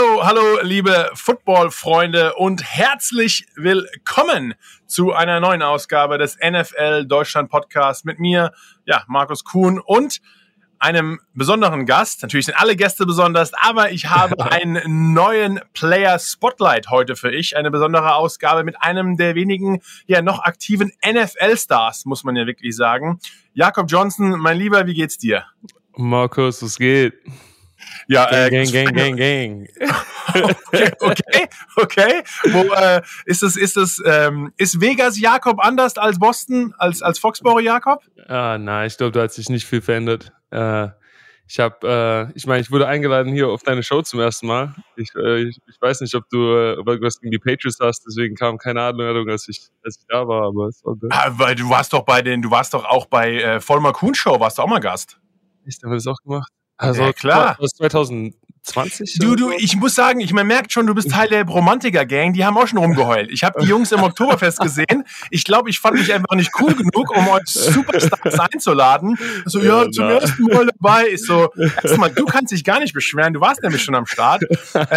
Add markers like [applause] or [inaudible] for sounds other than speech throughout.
Hallo, hallo, liebe Football-Freunde und herzlich willkommen zu einer neuen Ausgabe des NFL Deutschland Podcast mit mir, ja, Markus Kuhn und einem besonderen Gast. Natürlich sind alle Gäste besonders, aber ich habe [laughs] einen neuen Player Spotlight heute für ich. Eine besondere Ausgabe mit einem der wenigen, ja, noch aktiven NFL-Stars, muss man ja wirklich sagen. Jakob Johnson, mein Lieber, wie geht's dir? Markus, es geht. Ja, äh, gang, gang, gang, gang. [laughs] okay, okay, okay. Wo äh, ist es? Ist es? Ähm, ist Vegas Jakob anders als Boston, als als Foxborough Jakob? Ah, nein, ich glaube, da hat sich nicht viel verändert. Äh, ich habe, äh, ich meine, ich wurde eingeladen hier auf deine Show zum ersten Mal. Ich, äh, ich, ich weiß nicht, ob du äh, was gegen die Patriots hast, deswegen kam keine Ahnung, als ich, als ich da war, aber es war. Ah, weil du warst doch bei den, du warst doch auch bei äh, Vollmer Kuhn Show, warst du auch mal Gast. Ich habe das auch gemacht. Also ja, klar. Aus 2000 20? Du, du, ich muss sagen, ich man merkt schon, du bist Teil der Romantiker-Gang, die haben auch schon rumgeheult. Ich habe die Jungs im Oktoberfest gesehen. Ich glaube, ich fand mich einfach nicht cool genug, um euch Superstars einzuladen. So, ja, ja zum ersten Mal dabei. Ich so, erstmal, du kannst dich gar nicht beschweren, du warst nämlich schon am Start.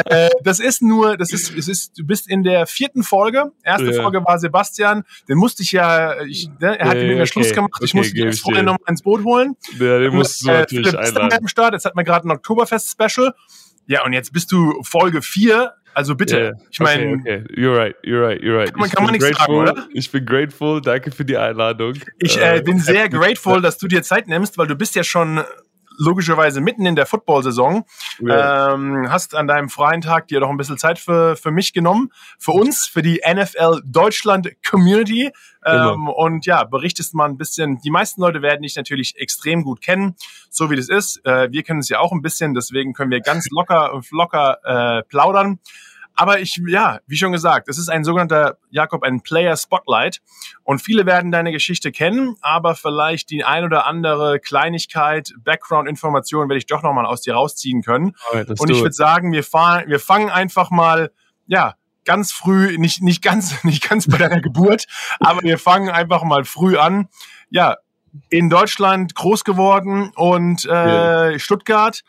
Äh, das ist nur, das ist, es ist, du bist in der vierten Folge. Erste ja. Folge war Sebastian, den musste ich ja, ich, ne, er hat ja, mit mir Schluss okay. gemacht, ich okay, musste die vorher nochmal ins Boot holen. Ja, den äh, musst du äh, natürlich einladen. Am Start. Jetzt hat man gerade ein Oktoberfest-Special. Ja, und jetzt bist du Folge 4. Also bitte. Yeah. Ich meine. Okay, okay, You're right, you're right, you're right. Kann man, kann man nichts grateful. sagen, oder? Ich bin grateful. Danke für die Einladung. Ich äh, bin sehr grateful, dass du dir Zeit nimmst, weil du bist ja schon logischerweise mitten in der Football-Saison. Ja. Ähm, hast an deinem freien Tag dir doch ein bisschen Zeit für, für mich genommen, für uns, für die NFL Deutschland Community. Ähm, und ja, berichtest mal ein bisschen. Die meisten Leute werden dich natürlich extrem gut kennen, so wie das ist. Äh, wir kennen es ja auch ein bisschen, deswegen können wir ganz locker, locker äh, plaudern. Aber ich, ja, wie schon gesagt, es ist ein sogenannter, Jakob, ein Player Spotlight. Und viele werden deine Geschichte kennen, aber vielleicht die ein oder andere Kleinigkeit, Background-Information werde ich doch nochmal aus dir rausziehen können. Right, und ich würde sagen, wir, fahren, wir fangen einfach mal, ja, ganz früh, nicht, nicht ganz, [laughs] nicht ganz bei deiner Geburt, aber wir fangen einfach mal früh an. Ja, in Deutschland groß geworden und äh, yeah. Stuttgart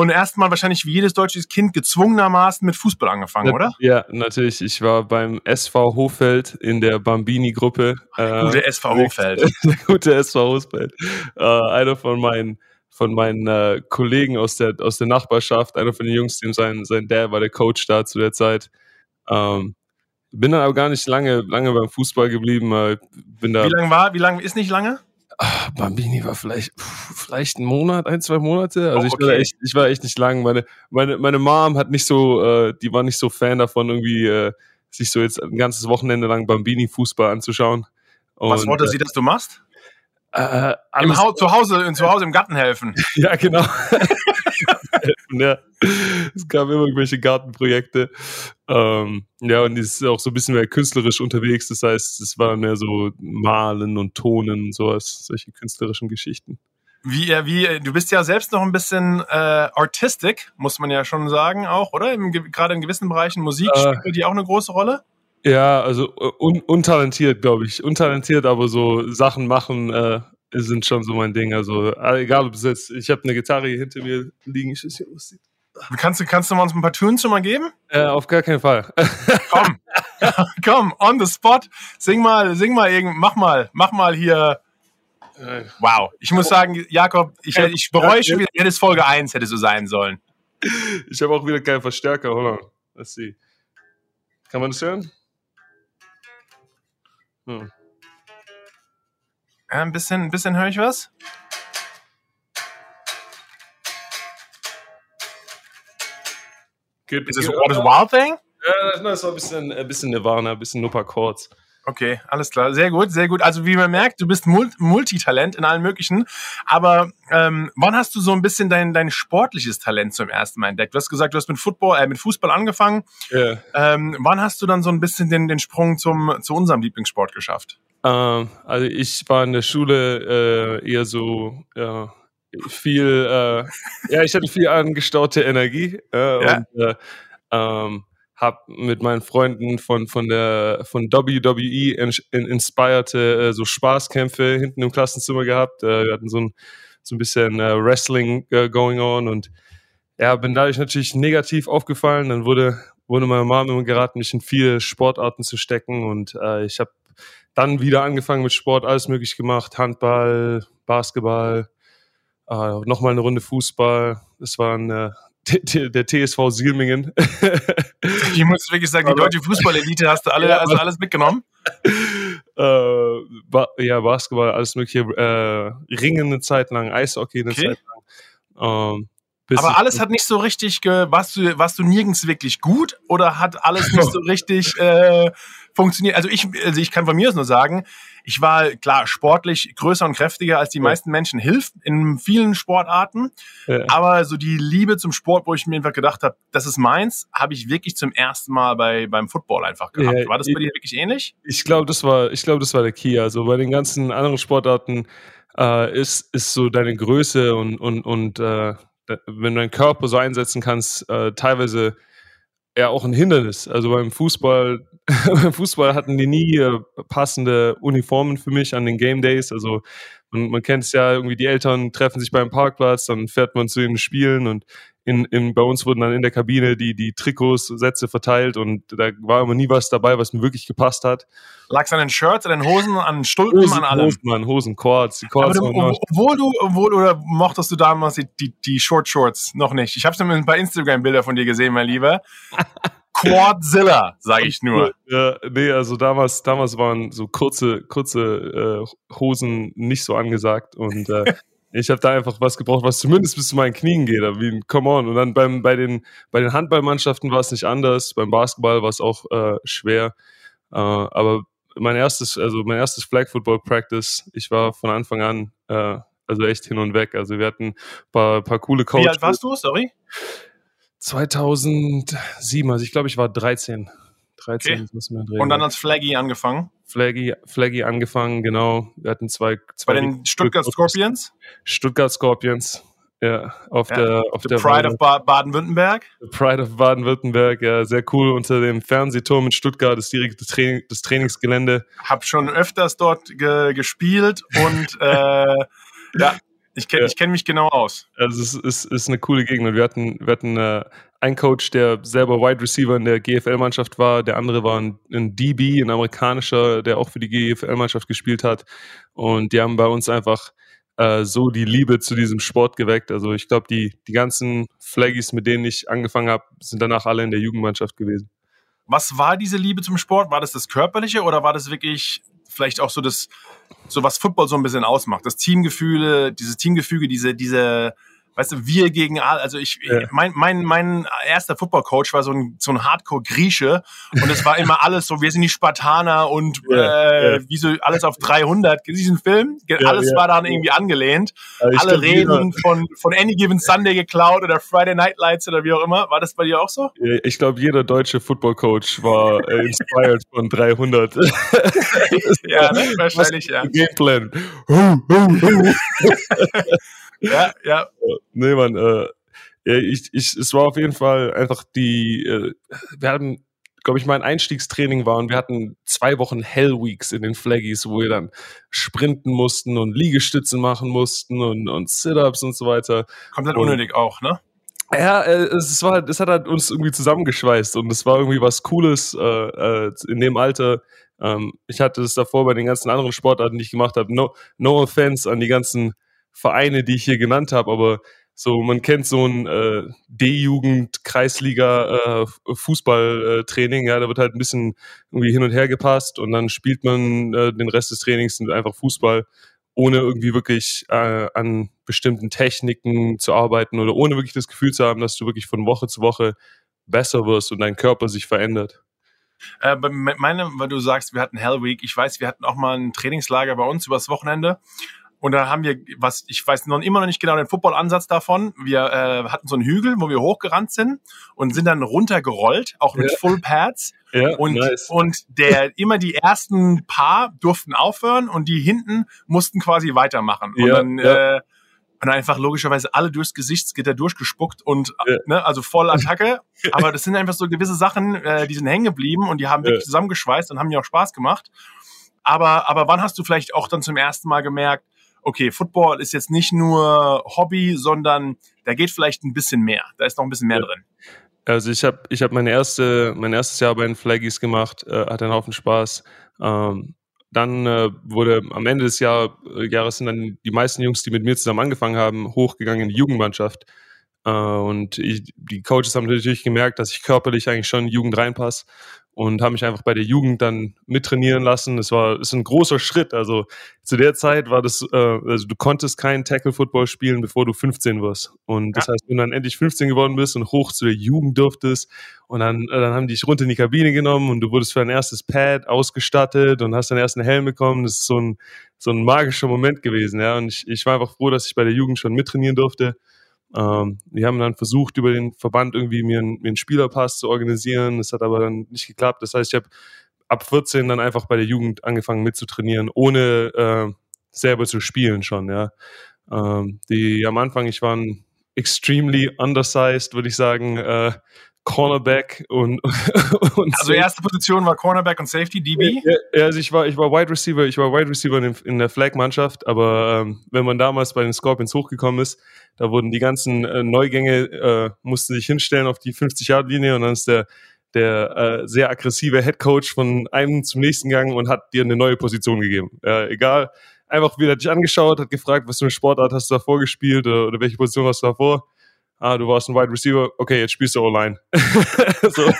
und erstmal wahrscheinlich wie jedes deutsche Kind gezwungenermaßen mit Fußball angefangen, oder? Ja, natürlich. Ich war beim SV Hofeld in der Bambini-Gruppe. Äh, [laughs] gute SV Hofeld. gute SV Hofeld. Äh, einer von meinen von meinen äh, Kollegen aus der aus der Nachbarschaft, einer von den Jungs, dem sein sein Dad war der Coach da zu der Zeit. Ähm, bin dann aber gar nicht lange lange beim Fußball geblieben. Äh, bin da. Wie lange war? Wie lange ist nicht lange? Ach, Bambini war vielleicht, vielleicht ein Monat, ein, zwei Monate. Also oh, okay. ich, war echt, ich war echt nicht lang. Meine, meine, meine Mom hat nicht so, äh, die war nicht so Fan davon, irgendwie äh, sich so jetzt ein ganzes Wochenende lang Bambini-Fußball anzuschauen. Und, Was wollte sie, dass du machst? Äh, Im Haus, zu Hause, zu Hause im Garten helfen. [laughs] ja, genau. [laughs] ja. Es gab immer irgendwelche Gartenprojekte. Ähm, ja, und die ist auch so ein bisschen mehr künstlerisch unterwegs. Das heißt, es war mehr so Malen und Tonen und sowas, solche künstlerischen Geschichten. Wie, wie, du bist ja selbst noch ein bisschen äh, artistic, muss man ja schon sagen, auch, oder? Im, gerade in gewissen Bereichen Musik äh, spielt die auch eine große Rolle? Ja, also un untalentiert, glaube ich. Untalentiert, aber so Sachen machen äh, sind schon so mein Ding. Also egal, ob es jetzt, ich habe eine Gitarre hier hinter mir liegen, ich weiß nicht, was sieht. Kannst du, kannst du uns ein paar Tunes schon mal geben? Äh, auf gar keinen Fall. [laughs] komm, [laughs] komm, on the spot. Sing mal, sing mal irgend, mach mal, mach mal hier. Äh, wow, ich muss sagen, Jakob, ich, ich bereue schon wieder, hättest Folge 1 hätte so sein sollen. Ich habe auch wieder keinen Verstärker, hold on. Let's see. Kann man das hören? Hm. Ein bisschen, ein bisschen höre ich was. Good, Is this What is Wild Thing? Ja, das war ein bisschen, ein bisschen Nirvana, ein bisschen Nupper Chords. Okay, alles klar. Sehr gut, sehr gut. Also wie man merkt, du bist Multitalent in allen möglichen. Aber ähm, wann hast du so ein bisschen dein, dein sportliches Talent zum ersten Mal entdeckt? Du hast gesagt, du hast mit Football, äh, mit Fußball angefangen. Yeah. Ähm, wann hast du dann so ein bisschen den, den Sprung zum, zu unserem Lieblingssport geschafft? Ähm, also ich war in der Schule äh, eher so äh, viel, äh, ja, ich hatte viel angestaute Energie äh, ja. und äh, ähm, habe mit meinen Freunden von von der von WWE in, in, inspirierte äh, so Spaßkämpfe hinten im Klassenzimmer gehabt. Äh, wir hatten so ein so ein bisschen äh, Wrestling äh, going on und ja, bin dadurch natürlich negativ aufgefallen. Dann wurde, wurde meine Mom immer geraten, mich in viele Sportarten zu stecken und äh, ich habe dann wieder angefangen mit Sport, alles möglich gemacht, Handball, Basketball, äh, nochmal eine Runde Fußball. Das war ein der TSV Silmingen. [laughs] ich muss wirklich sagen, die deutsche Fußballelite hast du alle, ja, also alles mitgenommen. [laughs] äh, ba ja, Basketball, alles mögliche, äh, Ringen eine Zeit lang, Eishockey eine okay. Zeit lang. Ähm, aber alles hat nicht so richtig, warst du, warst du nirgends wirklich gut oder hat alles [laughs] nicht so richtig äh, funktioniert? Also ich, also ich kann von mir aus nur sagen, ich war klar sportlich größer und kräftiger als die ja. meisten Menschen hilft in vielen Sportarten, ja. aber so die Liebe zum Sport, wo ich mir einfach gedacht habe, das ist meins, habe ich wirklich zum ersten Mal bei beim Football einfach gehabt. Ja, war das bei dir wirklich ähnlich? Ich glaube, das war, ich glaube, das war der Key. Also bei den ganzen anderen Sportarten äh, ist ist so deine Größe und und und äh, wenn du deinen Körper so einsetzen kannst, äh, teilweise ja auch ein Hindernis. Also beim Fußball, beim [laughs] Fußball hatten die nie äh, passende Uniformen für mich an den Game Days. Also man, man kennt es ja irgendwie, die Eltern treffen sich beim Parkplatz, dann fährt man zu den Spielen und in, in, bei uns wurden dann in der Kabine die, die Trikots, Sätze verteilt und da war immer nie was dabei, was mir wirklich gepasst hat. Lag es an den Shirts, an den Hosen, an Stulpen, Hosen, an allem? Hosen, Mann, Hosen, Quads, die Quads. Du, obwohl du, obwohl, oder mochtest du damals die, die, die Short Shorts noch nicht? Ich habe schon ein paar Instagram-Bilder von dir gesehen, mein Lieber. Quadzilla, sage ich nur. Ja, nee, also damals, damals waren so kurze, kurze äh, Hosen nicht so angesagt und äh, [laughs] ich habe da einfach was gebraucht, was zumindest bis zu meinen Knien geht. Wie ein Come on. Und dann beim, bei, den, bei den Handballmannschaften war es nicht anders. Beim Basketball war es auch äh, schwer. Äh, aber mein erstes, also mein erstes Flag Football Practice, ich war von Anfang an äh, also echt hin und weg. Also wir hatten ein paar, paar coole Coaches. Wie alt warst du? Sorry? 2007, also ich glaube, ich war 13. 13 okay. Und dann als Flaggy angefangen? Flaggy, Flaggy angefangen, genau. Wir hatten zwei, zwei Bei den Stuttgart Scorpions? Stuttgart Scorpions. Ja, auf ja. der auf The der Pride of ba Baden-Württemberg. The Pride of Baden-Württemberg, ja, sehr cool. Unter dem Fernsehturm in Stuttgart ist direkt das, Training, das Trainingsgelände. Hab schon öfters dort ge gespielt und [laughs] äh, ja, ich kenne ja. kenn mich genau aus. Also es ist, ist eine coole Gegend. Wir hatten, wir hatten äh, einen Coach, der selber Wide Receiver in der GFL-Mannschaft war. Der andere war ein, ein, DB, ein amerikanischer, der auch für die GFL-Mannschaft gespielt hat. Und die haben bei uns einfach äh, so die Liebe zu diesem Sport geweckt. Also ich glaube, die, die ganzen Flaggies, mit denen ich angefangen habe, sind danach alle in der Jugendmannschaft gewesen. Was war diese Liebe zum Sport? War das das Körperliche oder war das wirklich vielleicht auch so das, so was Football so ein bisschen ausmacht. Das Teamgefühle, dieses Teamgefüge, diese, diese, weißt du, wir gegen all, also ich, ja. mein, mein, mein erster Football-Coach war so ein, so ein Hardcore-Grieche und es war immer alles so, wir sind die Spartaner und ja, äh, ja. wie so alles auf 300. Diesen Film, alles war dann irgendwie angelehnt. Alle Reden von, von Any Given Sunday geklaut oder Friday Night Lights oder wie auch immer. War das bei dir auch so? Ich glaube, jeder deutsche Football-Coach war äh, [laughs] inspired von 300. ja, ne? [laughs] wahrscheinlich, ja. Gameplan. [laughs] ja, ja. Nee, man, äh, ich, ich, es war auf jeden Fall einfach die, äh, wir hatten, glaube ich, mein Einstiegstraining war und wir hatten zwei Wochen Hell Weeks in den Flaggies, wo wir dann sprinten mussten und Liegestütze machen mussten und, und Sit-Ups und so weiter. Komplett und, unnötig auch, ne? Ja, äh, es war, es hat halt uns irgendwie zusammengeschweißt und es war irgendwie was Cooles äh, äh, in dem Alter. Ähm, ich hatte es davor bei den ganzen anderen Sportarten, die ich gemacht habe. No, no offense an die ganzen Vereine, die ich hier genannt habe, aber so, man kennt so ein äh, D-Jugend, Kreisliga, äh, Fußballtraining, ja, da wird halt ein bisschen irgendwie hin und her gepasst und dann spielt man äh, den Rest des Trainings einfach Fußball, ohne irgendwie wirklich äh, an bestimmten Techniken zu arbeiten oder ohne wirklich das Gefühl zu haben, dass du wirklich von Woche zu Woche besser wirst und dein Körper sich verändert. Äh, meine, weil du sagst, wir hatten Hell Week. Ich weiß, wir hatten auch mal ein Trainingslager bei uns übers Wochenende. Und da haben wir, was ich weiß noch immer noch nicht genau den Football-Ansatz davon. Wir äh, hatten so einen Hügel, wo wir hochgerannt sind und sind dann runtergerollt, auch mit ja. Full Pads. Ja, und, nice. und der immer die ersten paar durften aufhören und die hinten mussten quasi weitermachen. Und ja, dann ja. Äh, und einfach logischerweise alle durchs Gesichtsgitter durchgespuckt und ja. ne, also voll Attacke. [laughs] Aber das sind einfach so gewisse Sachen, äh, die sind hängen geblieben und die haben wirklich zusammengeschweißt und haben mir auch Spaß gemacht. Aber, aber wann hast du vielleicht auch dann zum ersten Mal gemerkt, okay, Football ist jetzt nicht nur Hobby, sondern da geht vielleicht ein bisschen mehr. Da ist noch ein bisschen mehr ja. drin. Also ich habe ich hab meine erste, mein erstes Jahr bei den Flaggies gemacht, äh, hatte einen Haufen Spaß. Ähm, dann äh, wurde am Ende des Jahr, äh, Jahres sind dann die meisten Jungs, die mit mir zusammen angefangen haben, hochgegangen in die Jugendmannschaft. Äh, und ich, die Coaches haben natürlich gemerkt, dass ich körperlich eigentlich schon in die Jugend reinpasse und haben mich einfach bei der Jugend dann mittrainieren lassen. Es war ist ein großer Schritt. Also zu der Zeit war das, äh, also du konntest keinen Tackle-Football spielen, bevor du 15 wirst. Und das ja. heißt, wenn du dann endlich 15 geworden bist und hoch zu der Jugend durftest und dann, äh, dann haben die dich runter in die Kabine genommen und du wurdest für dein erstes Pad ausgestattet und hast deinen ersten Helm bekommen. Das ist so ein, so ein magischer Moment gewesen. Ja. Und ich, ich war einfach froh, dass ich bei der Jugend schon mittrainieren durfte. Ähm, wir haben dann versucht, über den Verband irgendwie mir, einen, mir einen Spielerpass zu organisieren. Das hat aber dann nicht geklappt. Das heißt, ich habe ab 14 dann einfach bei der Jugend angefangen mitzutrainieren, ohne äh, selber zu spielen schon. Ja, ähm, die am Anfang, ich war extremely undersized, würde ich sagen. Äh, Cornerback und, [laughs] und also erste Position war Cornerback und Safety DB. Ja, also ich war ich war Wide Receiver, ich war Wide Receiver in, in der Flag Mannschaft, aber ähm, wenn man damals bei den Scorpions hochgekommen ist, da wurden die ganzen äh, Neugänge äh, mussten sich hinstellen auf die 50 Yard Linie und dann ist der der äh, sehr aggressive Head Coach von einem zum nächsten gegangen und hat dir eine neue Position gegeben. Äh, egal, einfach wieder dich angeschaut, hat gefragt, was für eine Sportart hast du davor gespielt oder, oder welche Position hast du davor ah, du warst ein Wide Receiver, okay, jetzt spielst du O-Line. [laughs] so. [laughs]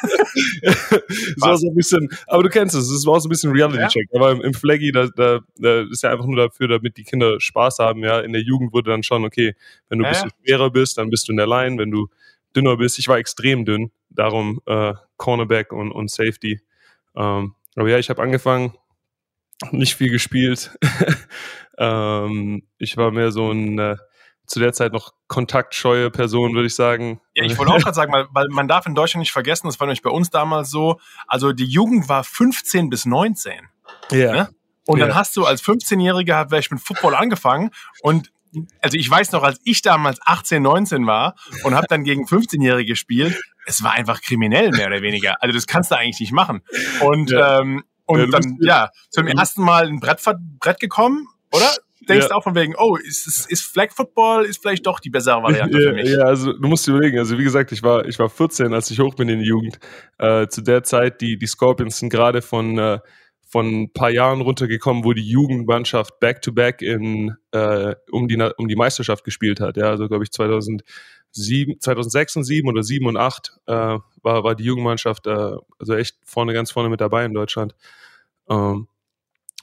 so, so ein bisschen, aber du kennst es, es war so ein bisschen Reality-Check. Ja. Aber im, im Flaggy, da, da, da ist ja einfach nur dafür, damit die Kinder Spaß haben, ja. In der Jugend wurde dann schon, okay, wenn du ein bisschen schwerer bist, dann bist du in der Line, wenn du dünner bist. Ich war extrem dünn, darum äh, Cornerback und, und Safety. Ähm, aber ja, ich habe angefangen, nicht viel gespielt. [laughs] ähm, ich war mehr so ein äh, zu der Zeit noch kontaktscheue Person, würde ich sagen. Ja, ich wollte auch gerade sagen, weil, man darf in Deutschland nicht vergessen, das war nämlich bei uns damals so, also die Jugend war 15 bis 19. Ja. Ne? Und ja. dann hast du als 15-Jähriger, wäre ich mit Football angefangen und also ich weiß noch, als ich damals 18, 19 war und habe dann gegen 15-Jährige gespielt, es war einfach kriminell mehr oder weniger. Also das kannst du eigentlich nicht machen. Und ja. ähm, und ja, dann ja zum ersten Mal ein Brett, Brett gekommen, oder? Denkst ja. auch von wegen, oh, ist, ist, ist Flag Football ist vielleicht doch die bessere Variante ja, für mich. Ja, also du musst dir überlegen, also wie gesagt, ich war, ich war 14, als ich hoch bin in die Jugend. Äh, zu der Zeit, die, die Scorpions sind gerade von, äh, von ein paar Jahren runtergekommen, wo die Jugendmannschaft back-to-back in äh, um, die, um die Meisterschaft gespielt hat. Ja, also glaube ich 2007, 2006 und 7 oder 7 und 8 äh, war, war die Jugendmannschaft äh, also echt vorne, ganz vorne mit dabei in Deutschland. Ähm,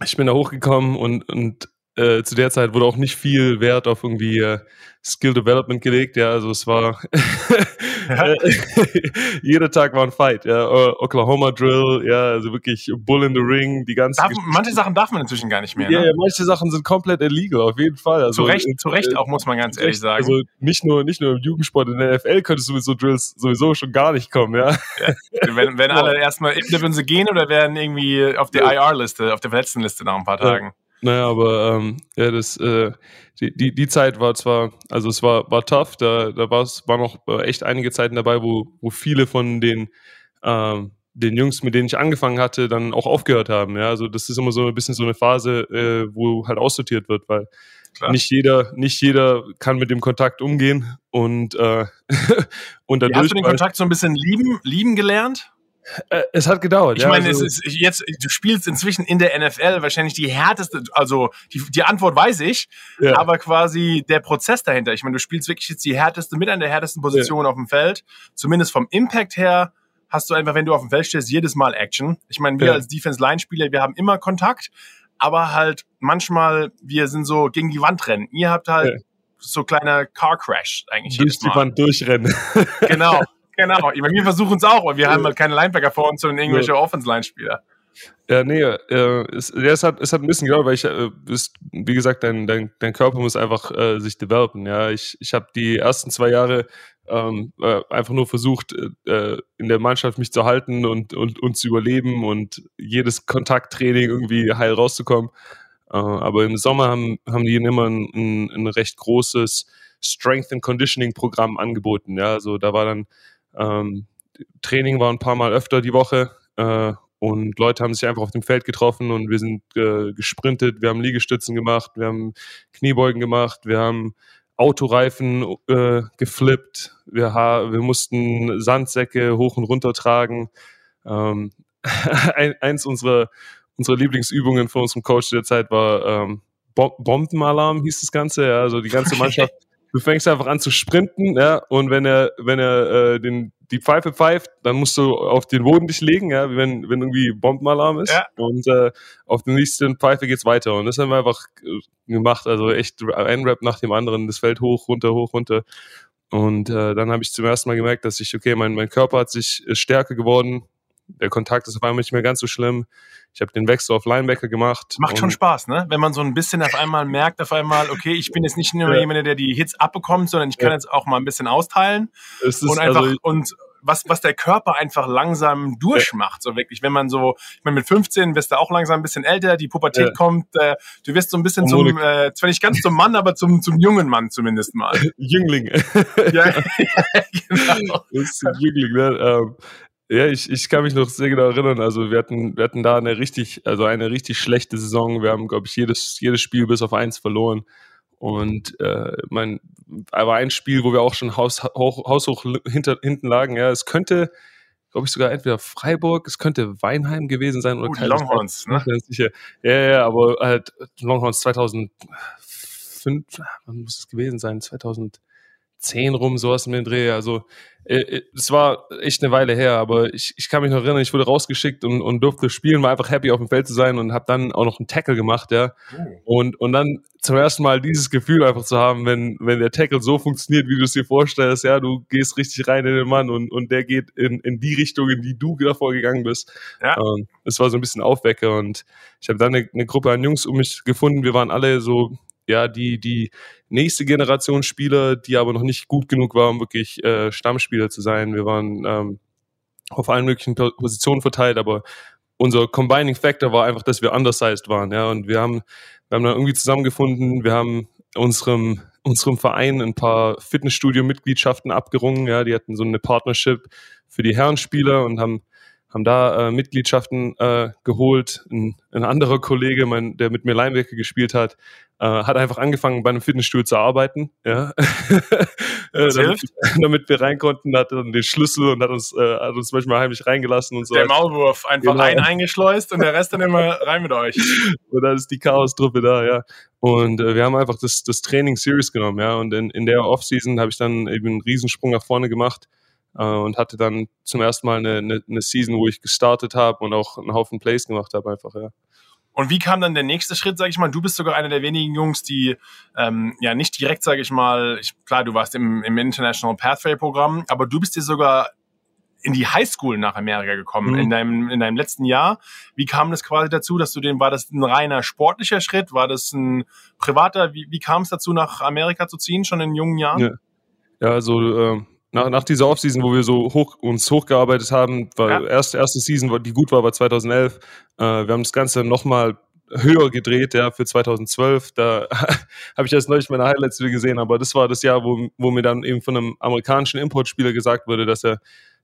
ich bin da hochgekommen und, und äh, zu der Zeit wurde auch nicht viel Wert auf irgendwie äh, Skill Development gelegt. Ja, also es war ja. [laughs] [laughs] jeder Tag war ein Fight. Ja, Oklahoma Drill, ja, also wirklich Bull in the Ring, die ganzen. Darf, manche Sachen darf man inzwischen gar nicht mehr. Ja, ne? ja, manche Sachen sind komplett illegal, auf jeden Fall. Also, zu Recht, äh, zu Recht auch, muss man ganz ehrlich sagen. Also nicht nur, nicht nur im Jugendsport, in der NFL könntest du mit so Drills sowieso schon gar nicht kommen, ja. ja. Wenn, wenn [laughs] alle erstmal, wenn sie gehen oder werden irgendwie auf der IR-Liste, auf der Verletztenliste nach ein paar Tagen. Naja, aber ähm, ja, das, äh, die, die, die Zeit war zwar, also es war, war tough, da, da war es war noch äh, echt einige Zeiten dabei, wo, wo viele von den, ähm, den Jungs, mit denen ich angefangen hatte, dann auch aufgehört haben. Ja, also das ist immer so ein bisschen so eine Phase, äh, wo halt aussortiert wird, weil Klar. nicht jeder, nicht jeder kann mit dem Kontakt umgehen und äh, [laughs] und dadurch. Hast du den Kontakt so ein bisschen lieben, lieben gelernt? Äh, es hat gedauert. Ich ja, meine, also es ist jetzt, du spielst inzwischen in der NFL wahrscheinlich die härteste, also die, die Antwort weiß ich, ja. aber quasi der Prozess dahinter. Ich meine, du spielst wirklich jetzt die härteste, mit einer der härtesten Positionen ja. auf dem Feld. Zumindest vom Impact her hast du einfach, wenn du auf dem Feld stehst, jedes Mal Action. Ich meine, wir als Defense-Line-Spieler, wir haben immer Kontakt, aber halt manchmal, wir sind so gegen die Wand rennen. Ihr habt halt so kleiner Car Crash eigentlich. Durch die Wand durchrennen. Genau. [laughs] Genau, ich meine, wir versuchen es auch, aber wir haben halt keine Linebacker vor uns, sondern irgendwelche ja. Offense-Line-Spieler. Ja, nee, äh, es, ja, es, hat, es hat ein bisschen gedauert, weil ich, äh, ist, wie gesagt, dein, dein, dein Körper muss einfach äh, sich developen. Ja, ich, ich habe die ersten zwei Jahre ähm, äh, einfach nur versucht, äh, in der Mannschaft mich zu halten und, und, und zu überleben und jedes Kontakttraining irgendwie heil rauszukommen. Äh, aber im Sommer haben, haben die immer ein, ein, ein recht großes Strength and Conditioning Programm angeboten. Ja, also da war dann ähm, Training war ein paar Mal öfter die Woche äh, und Leute haben sich einfach auf dem Feld getroffen und wir sind äh, gesprintet, wir haben Liegestützen gemacht, wir haben Kniebeugen gemacht, wir haben Autoreifen äh, geflippt, wir, wir mussten Sandsäcke hoch und runter tragen. Ähm, [laughs] ein, eins unserer, unserer Lieblingsübungen von unserem Coach der Zeit war ähm, Bombenalarm, hieß das Ganze. Ja, also die ganze [laughs] Mannschaft du fängst einfach an zu sprinten, ja, und wenn er, wenn er äh, den, die Pfeife pfeift, dann musst du auf den Boden dich legen, ja, wenn, wenn irgendwie Bombenalarm ist. Ja. Und äh, auf der nächsten Pfeife geht's weiter. Und das haben wir einfach äh, gemacht. Also echt ein Rap nach dem anderen, das fällt hoch, runter, hoch, runter. Und äh, dann habe ich zum ersten Mal gemerkt, dass ich, okay, mein, mein Körper hat sich ist stärker geworden, der Kontakt ist auf einmal nicht mehr ganz so schlimm. Ich habe den Wechsel auf Linebacker gemacht. Macht schon Spaß, ne? Wenn man so ein bisschen auf einmal merkt, auf einmal, okay, ich bin jetzt nicht nur ja. jemand, der die Hits abbekommt, sondern ich kann ja. jetzt auch mal ein bisschen austeilen. Ist, und einfach, also, und was, was der Körper einfach langsam durchmacht, so wirklich. Wenn man so, ich meine, mit 15 wirst du auch langsam ein bisschen älter, die Pubertät ja. kommt, äh, du wirst so ein bisschen zum, äh, zwar nicht ganz zum Mann, aber zum, zum jungen Mann zumindest mal. [laughs] Jüngling. [laughs] [laughs] ja, genau. Das ist ein Jüngling, ne? Ähm, ja, ich, ich kann mich noch sehr genau erinnern. Also wir hatten, wir hatten da eine richtig, also eine richtig schlechte Saison. Wir haben, glaube ich, jedes, jedes Spiel bis auf eins verloren. Und äh, mein, aber ein Spiel, wo wir auch schon haus, hoch, haushoch hinter, hinten lagen. Ja, es könnte, glaube ich, sogar entweder Freiburg, es könnte Weinheim gewesen sein oder uh, Longhorns, ne? Sicher. Ja, ja, aber halt Longhorns 2005, wann muss es gewesen sein? 2000 zehn rum, sowas in den Dreh. Also äh, äh, es war echt eine Weile her, aber ich, ich kann mich noch erinnern, ich wurde rausgeschickt und, und durfte spielen, war einfach happy auf dem Feld zu sein und habe dann auch noch einen Tackle gemacht, ja. Oh. Und, und dann zum ersten Mal dieses Gefühl einfach zu haben, wenn, wenn der Tackle so funktioniert, wie du es dir vorstellst, ja, du gehst richtig rein in den Mann und, und der geht in, in die Richtung, in die du davor gegangen bist. Ja. Ähm, es war so ein bisschen Aufwecker und ich habe dann eine, eine Gruppe an Jungs um mich gefunden, wir waren alle so ja, die, die nächste Generation Spieler, die aber noch nicht gut genug waren, um wirklich äh, Stammspieler zu sein. Wir waren ähm, auf allen möglichen Positionen verteilt, aber unser Combining Factor war einfach, dass wir undersized waren, ja, und wir haben, wir haben dann irgendwie zusammengefunden, wir haben unserem, unserem Verein ein paar Fitnessstudio-Mitgliedschaften abgerungen, ja, die hatten so eine Partnership für die Herrenspieler und haben haben da äh, Mitgliedschaften äh, geholt. Ein, ein anderer Kollege, mein, der mit mir Linebacker gespielt hat, äh, hat einfach angefangen, bei einem Fitnessstudio zu arbeiten. Ja. [laughs] äh, damit, damit, wir rein konnten, hat dann den Schlüssel und hat uns, äh, hat uns manchmal heimlich reingelassen und so. Der Maulwurf, einfach genau. einen eingeschleust und der Rest dann immer rein mit euch. [laughs] Und dann ist die Chaos-Truppe da, ja. Und äh, wir haben einfach das, das Training serious genommen, ja. Und in, in der Offseason habe ich dann eben einen Riesensprung nach vorne gemacht äh, und hatte dann zum ersten Mal eine, eine, eine Season, wo ich gestartet habe und auch einen Haufen Plays gemacht habe, einfach, ja. Und wie kam dann der nächste Schritt, sag ich mal? Du bist sogar einer der wenigen Jungs, die ähm, ja nicht direkt, sag ich mal, ich, klar, du warst im, im International Pathway Programm, aber du bist dir sogar in die Highschool nach Amerika gekommen mhm. in deinem in deinem letzten Jahr. Wie kam das quasi dazu, dass du den war das ein reiner sportlicher Schritt, war das ein privater? Wie, wie kam es dazu, nach Amerika zu ziehen schon in jungen Jahren? Ja, ja also äh, nach, nach dieser Offseason, wo wir so hoch, uns hochgearbeitet haben, war ja. erste, erste Season, die gut war, war 2011. Äh, wir haben das Ganze nochmal höher gedreht, ja, für 2012. Da [laughs] habe ich erst neulich meine Highlights wieder gesehen, aber das war das Jahr, wo, wo mir dann eben von einem amerikanischen Importspieler gesagt wurde, dass er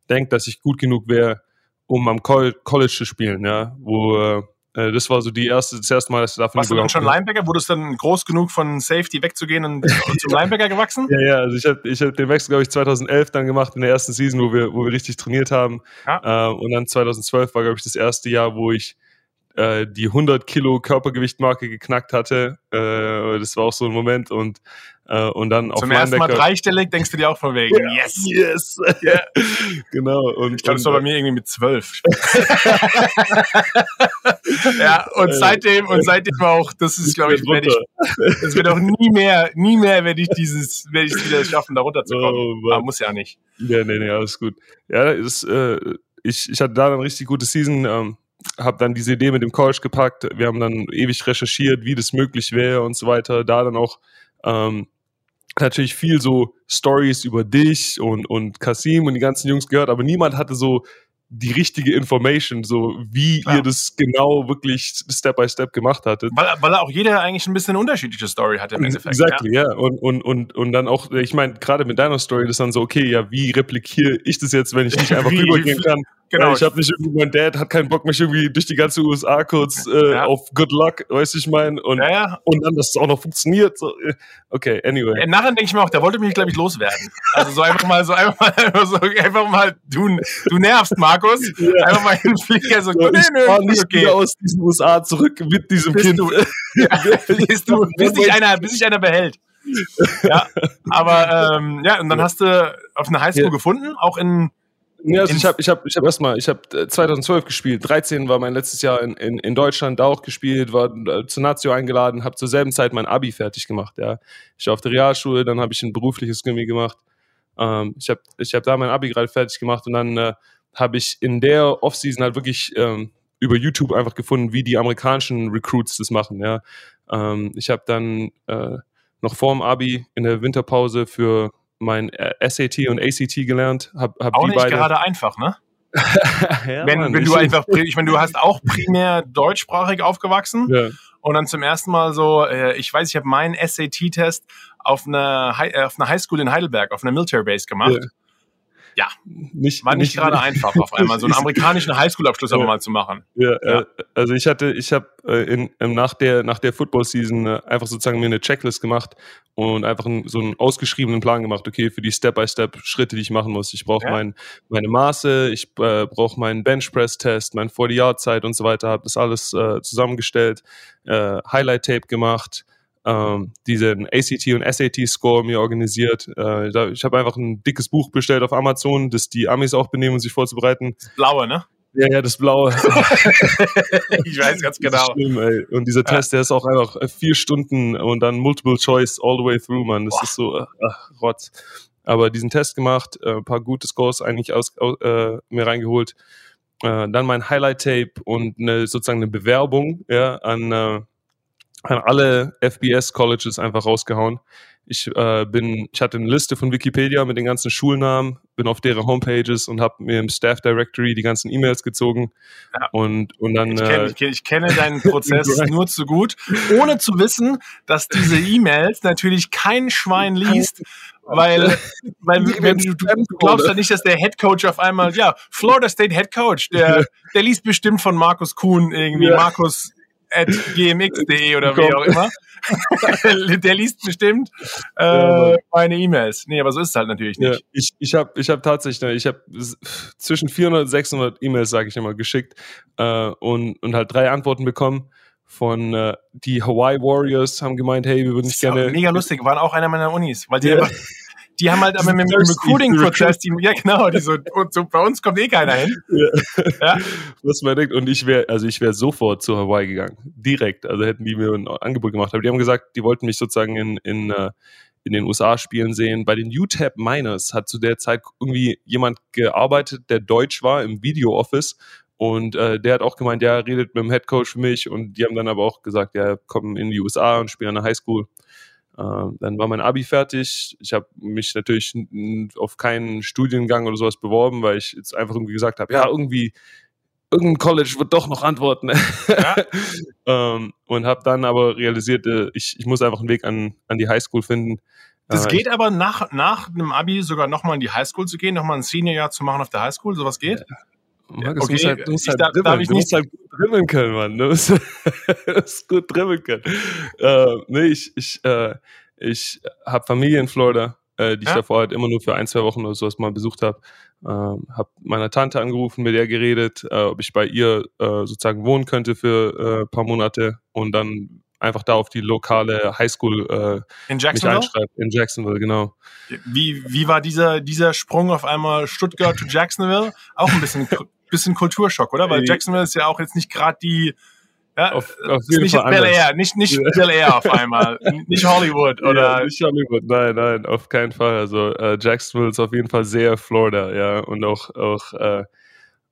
denkt, dass ich gut genug wäre, um am College zu spielen, ja, wo äh, das war so die erste, das erste Mal, dass ich davon Warst du dann schon Linebacker? Wurdest du dann groß genug von Safety wegzugehen und [laughs] zum Linebacker gewachsen? Ja, ja, also ich habe ich hab den Wechsel, glaube ich, 2011 dann gemacht in der ersten Season, wo wir, wo wir richtig trainiert haben. Ja. Äh, und dann 2012 war, glaube ich, das erste Jahr, wo ich äh, die 100 Kilo Körpergewichtmarke geknackt hatte. Äh, das war auch so ein Moment und äh, und dann Zum ersten Mal dreistellig denkst du dir auch von wegen, yeah, yes, yes. Yeah. [laughs] genau. Und, ich glaube, es war bei mir irgendwie mit zwölf. [laughs] ja, und seitdem, und seitdem auch, das ist, glaube ich, werde ich, [laughs] das wird auch nie mehr, nie mehr werde ich dieses, werde ich es wieder schaffen, da runterzukommen. Oh, Aber muss ja nicht. Ja, nee, nee, alles gut. Ja, ist, äh, ich, ich hatte da eine richtig gute Season, ähm, habe dann diese Idee mit dem College gepackt. Wir haben dann ewig recherchiert, wie das möglich wäre und so weiter. Da dann auch ähm, natürlich viel so Stories über dich und, und Kasim und die ganzen Jungs gehört, aber niemand hatte so die richtige Information, so wie Klar. ihr das genau wirklich Step by Step gemacht hattet. Weil, weil auch jeder eigentlich ein bisschen eine unterschiedliche Story hatte im Endeffekt. Exactly, ja. ja. Und, und, und, und dann auch, ich meine, gerade mit deiner Story, das ist dann so, okay, ja, wie replikiere ich das jetzt, wenn ich nicht [laughs] einfach rübergehen kann? Genau. Ich habe nicht irgendwie, mein Dad hat keinen Bock, mich irgendwie durch die ganze USA kurz äh, ja. auf Good Luck, weißt du, ich meine, und, ja, ja. und dann, dass es auch noch funktioniert. So. Äh, okay, anyway. Ja, nachher denke ich mir auch, der wollte mich, glaube ich, loswerden. Also so einfach mal, so einfach mal, [laughs] einfach, so, einfach mal, du, du nervst, Markus. Einfach mal den Flieger so, so nee, ich nee, nicht okay. wieder aus diesen USA zurück mit diesem bist Kind. Du, [laughs] bist du, bis sich einer, bis einer behält. ja, aber ähm, ja, und dann hast du auf eine Highschool gefunden, auch in ja, also ich habe ich hab, ich hab erstmal, ich habe 2012 gespielt, 13 war mein letztes Jahr in, in, in Deutschland da auch gespielt, war äh, zur Nazio eingeladen, habe zur selben Zeit mein Abi fertig gemacht. Ja. Ich war auf der Realschule, dann habe ich ein berufliches Gimmi gemacht. Ähm, ich habe ich hab da mein Abi gerade fertig gemacht und dann äh, habe ich in der Offseason halt wirklich ähm, über YouTube einfach gefunden, wie die amerikanischen Recruits das machen. Ja. Ähm, ich habe dann äh, noch vor dem Abi in der Winterpause für mein äh, SAT und ACT gelernt. Hab, hab auch nicht beide. gerade einfach, ne? [laughs] ja, wenn, Mann, wenn du einfach, ich meine, du hast auch primär deutschsprachig aufgewachsen ja. und dann zum ersten Mal so, äh, ich weiß, ich habe meinen SAT-Test auf einer, äh, auf einer Highschool in Heidelberg, auf einer Military Base gemacht. Ja ja, nicht, war nicht, nicht gerade einfach, auf einmal so einen [laughs] amerikanischen Highschool-Abschluss ja, aber mal zu machen. Ja, ja. Äh, also ich hatte, ich habe äh, ähm, nach der nach der Football-Season äh, einfach sozusagen mir eine Checklist gemacht und einfach einen, so einen ausgeschriebenen Plan gemacht. Okay, für die Step-by-Step-Schritte, die ich machen muss. Ich brauche ja. mein, meine Maße, ich äh, brauche meinen Bench-Press-Test, mein 40-Yard-Zeit und so weiter. Habe das alles äh, zusammengestellt, äh, Highlight-Tape gemacht ähm, diesen ACT und SAT-Score mir organisiert. Äh, da, ich habe einfach ein dickes Buch bestellt auf Amazon, das die Amis auch benehmen, um sich vorzubereiten. Das blaue, ne? Ja, ja, das blaue. [laughs] ich weiß ganz genau. Schlimm, ey. Und dieser ja. Test, der ist auch einfach vier Stunden und dann Multiple Choice all the way through, man. Das Boah. ist so, ach, Rotz. Aber diesen Test gemacht, äh, ein paar gute Scores eigentlich aus, aus äh, mir reingeholt. Äh, dann mein Highlight-Tape und eine, sozusagen eine Bewerbung ja, an, äh, an alle FBS-Colleges einfach rausgehauen. Ich äh, bin, ich hatte eine Liste von Wikipedia mit den ganzen Schulnamen, bin auf deren Homepages und habe mir im Staff Directory die ganzen E-Mails gezogen ja. und und dann. Ich, kenn, ich, kenn, ich kenne deinen Prozess [laughs] nur zu gut, ohne zu wissen, dass diese E-Mails natürlich kein Schwein liest, weil, weil wenn du, du glaubst ja nicht, dass der Head Coach auf einmal, ja, Florida State Head Coach, der, der liest bestimmt von Markus Kuhn irgendwie, ja. Markus at gmx.de oder wie auch immer. [laughs] der liest bestimmt äh, meine E-Mails. Nee, aber so ist es halt natürlich nicht. Ja, ich ich habe ich hab tatsächlich, ich habe zwischen 400 und 600 E-Mails, sage ich immer, geschickt äh, und, und halt drei Antworten bekommen von äh, die Hawaii Warriors haben gemeint, hey, wir würden dich gerne. Mega lustig, waren auch einer meiner Unis, weil die ja. einfach die haben halt aber mit dem Recruiting-Prozess, ja genau, die so, so, bei uns kommt eh keiner hin. Ja. ja. Was man denkt, und ich wäre, also ich wäre sofort zu Hawaii gegangen. Direkt. Also hätten die mir ein Angebot gemacht. Aber die haben gesagt, die wollten mich sozusagen in, in, äh, in den USA spielen sehen. Bei den UTEP Miners hat zu der Zeit irgendwie jemand gearbeitet, der Deutsch war im Video Office und äh, der hat auch gemeint, ja, redet mit dem Head Coach für mich. Und die haben dann aber auch gesagt, ja, komm in die USA und spielen an der Highschool. Ähm, dann war mein Abi fertig. Ich habe mich natürlich auf keinen Studiengang oder sowas beworben, weil ich jetzt einfach irgendwie gesagt habe, ja, irgendwie irgendein College wird doch noch antworten. Ja. [laughs] ähm, und habe dann aber realisiert, äh, ich, ich muss einfach einen Weg an, an die Highschool finden. Das äh, geht aber nach, nach einem Abi sogar nochmal in die Highschool zu gehen, nochmal ein Seniorjahr zu machen auf der Highschool, sowas geht? Markus, okay, du musst halt, du musst halt, darf, darf du musst halt gut dribbeln können, Mann. Du musst, [laughs] du musst gut dribbeln können. Äh, nee, ich, ich, äh, ich habe Familie in Florida, äh, die ich ja? davor halt immer nur für ein, zwei Wochen oder sowas mal besucht habe. Ähm, habe meiner Tante angerufen, mit der geredet, äh, ob ich bei ihr äh, sozusagen wohnen könnte für äh, paar Monate und dann einfach da auf die lokale Highschool äh, in Jacksonville? In Jacksonville, genau. Wie, wie war dieser, dieser Sprung auf einmal Stuttgart to Jacksonville? Auch ein bisschen [laughs] bisschen Kulturschock, oder? Weil Jacksonville ist ja auch jetzt nicht gerade die ja, auf, auf jeden nicht Fall Bel Air, nicht, nicht ja. Bel Air auf einmal, [laughs] nicht Hollywood oder ja, nicht Hollywood, nein, nein, auf keinen Fall. Also äh, Jacksonville ist auf jeden Fall sehr Florida, ja, und auch auch äh,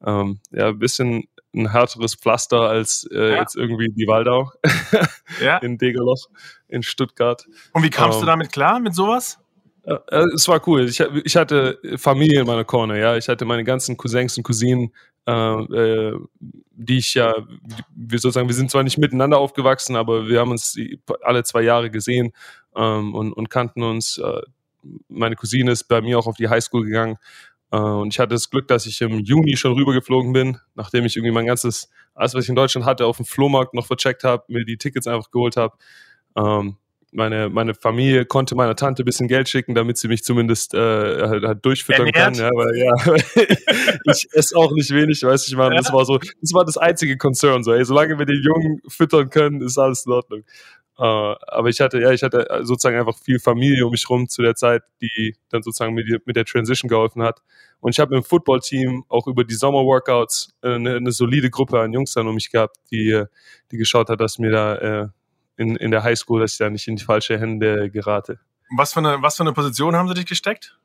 ähm, ja ein bisschen ein härteres Pflaster als äh, ja. jetzt irgendwie die Waldau ja. [laughs] in Degerloch in Stuttgart. Und wie kamst ähm, du damit klar mit sowas? Äh, äh, es war cool. Ich, ich hatte Familie in meiner Corner, ja. Ich hatte meine ganzen Cousins und Cousinen, äh, äh, die ich ja, wir sozusagen, wir sind zwar nicht miteinander aufgewachsen, aber wir haben uns alle zwei Jahre gesehen ähm, und, und kannten uns. Meine Cousine ist bei mir auch auf die Highschool gegangen Äh, und ich hatte das Glück, dass ich im Juni schon rübergeflogen bin, nachdem ich irgendwie mein ganzes, alles, was ich in Deutschland hatte, auf dem Flohmarkt noch vercheckt habe, mir die Tickets einfach geholt habe. Ähm, meine, meine Familie konnte meiner Tante ein bisschen Geld schicken, damit sie mich zumindest äh, halt, halt durchfüttern Ernährt. kann. Ja, weil, ja, [laughs] ich esse auch nicht wenig, weiß ich mal. Ja. Das war so, das war das einzige Concern. So, ey, solange wir den Jungen füttern können, ist alles in Ordnung. Uh, aber ich hatte, ja, ich hatte sozusagen einfach viel Familie um mich rum zu der Zeit, die dann sozusagen mit, mit der Transition geholfen hat. Und ich habe im Football-Team auch über die Sommerworkouts äh, eine, eine, solide Gruppe an Jungs dann um mich gehabt, die, die geschaut hat, dass mir da äh, in, in der Highschool, dass ich da nicht in die falsche Hände gerate. Was für eine, was für eine Position haben sie dich gesteckt?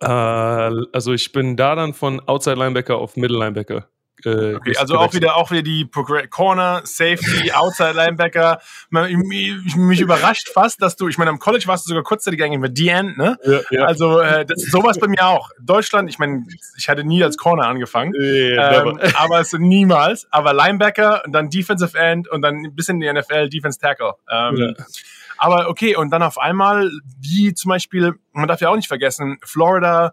Äh, also ich bin da dann von Outside Linebacker auf Middle Linebacker äh, okay, also auch wieder, auch wieder die Corner, Safety, Outside Linebacker. mich, mich überrascht fast, dass du, ich meine, am College warst du sogar kurzzeitig eigentlich mit D-End, ne? Ja, ja. Also äh, das sowas bei mir auch. Deutschland, ich meine, ich hatte nie als Corner angefangen, yeah, ähm, aber es niemals. Aber Linebacker und dann Defensive End und dann ein bisschen die NFL Defense Tackle. Ähm, ja. Aber okay, und dann auf einmal, wie zum Beispiel, man darf ja auch nicht vergessen, Florida,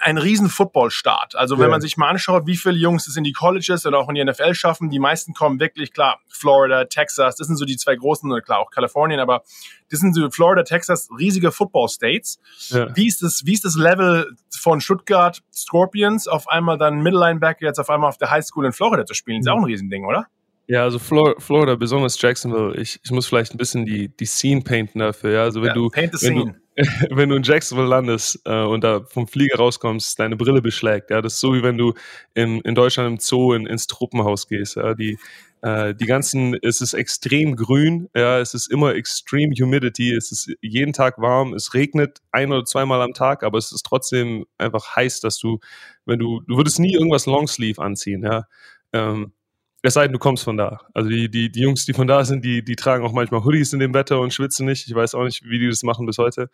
ein riesen Football-Start. Also wenn ja. man sich mal anschaut, wie viele Jungs es in die Colleges oder auch in die NFL schaffen, die meisten kommen wirklich, klar, Florida, Texas, das sind so die zwei großen, klar, auch Kalifornien, aber das sind so Florida, Texas, riesige Football-States. Ja. Wie, ist das, wie ist das Level von Stuttgart Scorpions auf einmal dann Middle Linebacker jetzt auf einmal auf der High School in Florida zu spielen? Ist auch ein Riesending, oder? Ja, also Flor Florida, besonders Jacksonville, ich, ich muss vielleicht ein bisschen die, die Scene painten dafür, ja. Also wenn ja, du, paint the wenn scene. Du, [laughs] wenn du in Jacksonville landest äh, und da vom Flieger rauskommst, deine Brille beschlägt. Ja, das ist so wie wenn du in, in Deutschland im Zoo in, ins Truppenhaus gehst. Ja, die äh, die ganzen, es ist extrem grün, ja, es ist immer extreme Humidity, es ist jeden Tag warm, es regnet ein oder zweimal am Tag, aber es ist trotzdem einfach heiß, dass du, wenn du, du würdest nie irgendwas Longsleeve anziehen, ja. Ähm, es sei denn, du kommst von da. Also die, die, die Jungs, die von da sind, die, die tragen auch manchmal Hoodies in dem Wetter und schwitzen nicht. Ich weiß auch nicht, wie die das machen bis heute.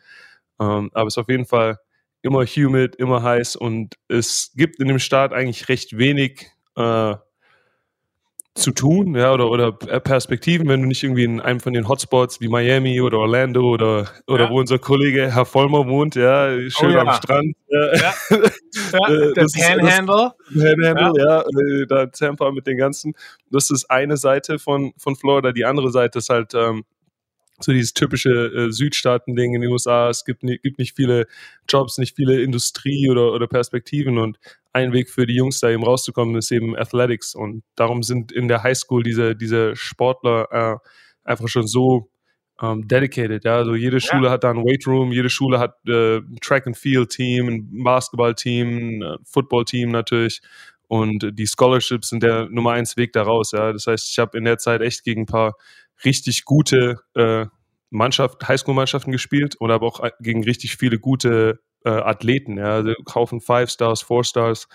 Ähm, aber es ist auf jeden Fall immer humid, immer heiß und es gibt in dem Staat eigentlich recht wenig äh, zu tun, ja, oder, oder Perspektiven, wenn du nicht irgendwie in einem von den Hotspots wie Miami oder Orlando oder, oder ja. wo unser Kollege Herr Vollmer wohnt, ja, schön oh, ja. am Strand. Ja. ja. [laughs] ja. der Panhandle. Das, Panhandle, ja, äh, da Tampa mit den ganzen. Das ist eine Seite von, von Florida, die andere Seite ist halt ähm, so dieses typische äh, Südstaaten-Ding in den USA. Es gibt, gibt nicht viele Jobs, nicht viele Industrie oder, oder Perspektiven und ein Weg für die Jungs da eben rauszukommen ist eben Athletics und darum sind in der Highschool diese, diese Sportler äh, einfach schon so ähm, dedicated. Ja, also jede Schule ja. hat da ein Weightroom, jede Schule hat äh, ein Track and Field Team, ein Basketball-Team, ein Football-Team natürlich und die Scholarships sind der Nummer eins Weg da raus. Ja, das heißt, ich habe in der Zeit echt gegen ein paar richtig gute äh, Mannschaft, Highschool-Mannschaften gespielt und aber auch gegen richtig viele gute äh, Athleten. Ja, also kaufen Five Stars, Four Stars.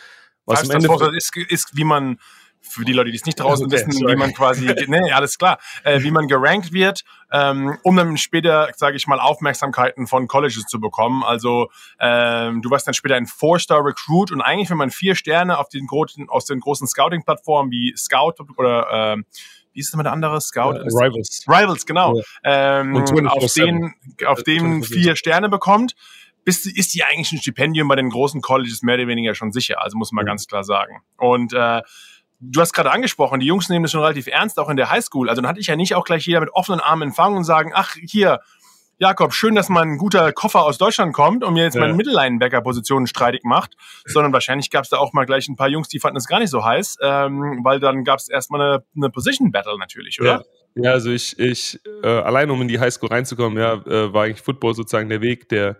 Was Five Stars, Four Stars ist, ist, wie man für die Leute, die es nicht draußen [laughs] okay, wissen, sorry. wie man quasi, nee, alles klar, äh, wie man gerankt wird, ähm, um dann später, sage ich mal, Aufmerksamkeiten von Colleges zu bekommen. Also ähm, du warst dann später ein Four-Star-Recruit und eigentlich, wenn man vier Sterne auf den großen, aus den großen Scouting-Plattformen wie Scout oder ähm, wie ist immer der andere Scout? Uh, Rivals. Rivals, genau. Ja. Ähm, auf den, auf dem vier Sterne bekommt, bist, ist die eigentlich ein Stipendium bei den großen Colleges mehr oder weniger schon sicher. Also muss man mhm. ganz klar sagen. Und äh, du hast gerade angesprochen, die Jungs nehmen das schon relativ ernst, auch in der Highschool. Also dann hatte ich ja nicht auch gleich jeder mit offenen Armen empfangen und sagen, ach, hier, Jakob, schön, dass mal ein guter Koffer aus Deutschland kommt und mir jetzt ja. meine Mittellinebacker-Positionen streitig macht, sondern wahrscheinlich gab es da auch mal gleich ein paar Jungs, die fanden es gar nicht so heiß, ähm, weil dann gab es erstmal eine, eine Position-Battle natürlich, oder? Ja. ja, also ich, ich äh, allein um in die Highschool reinzukommen, ja, äh, war eigentlich Football sozusagen der Weg, der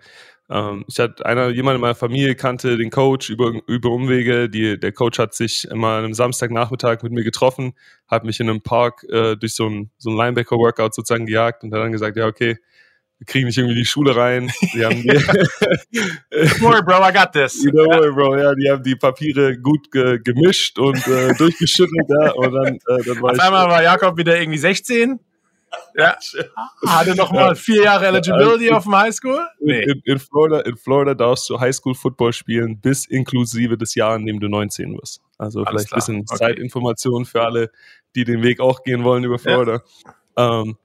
ähm, ich hatte einer, jemand in meiner Familie kannte den Coach über, über Umwege. Die, der Coach hat sich immer einem Samstagnachmittag mit mir getroffen, hat mich in einem Park äh, durch so ein, so ein Linebacker-Workout sozusagen gejagt und hat dann gesagt, ja, okay, kriegen mich irgendwie die Schule rein. Die haben die Don't worry, bro, I got this. Don't worry, bro, ja, die haben die Papiere gut ge gemischt und äh, durchgeschüttelt, ja, und dann, äh, dann war Auf ich, einmal war Jakob wieder irgendwie 16 ja. Hatte noch mal vier Jahre Eligibility auf dem Highschool? Nee. In, in, Florida, in Florida darfst du Highschool-Football spielen bis inklusive des Jahres, in dem du 19 wirst. Also Alles vielleicht ein bisschen okay. Zeitinformation für alle, die den Weg auch gehen wollen über Florida. Ja, ähm,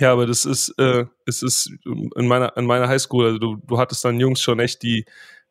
ja aber das ist, äh, es ist in meiner, in meiner Highschool, also du, du hattest dann Jungs schon echt, die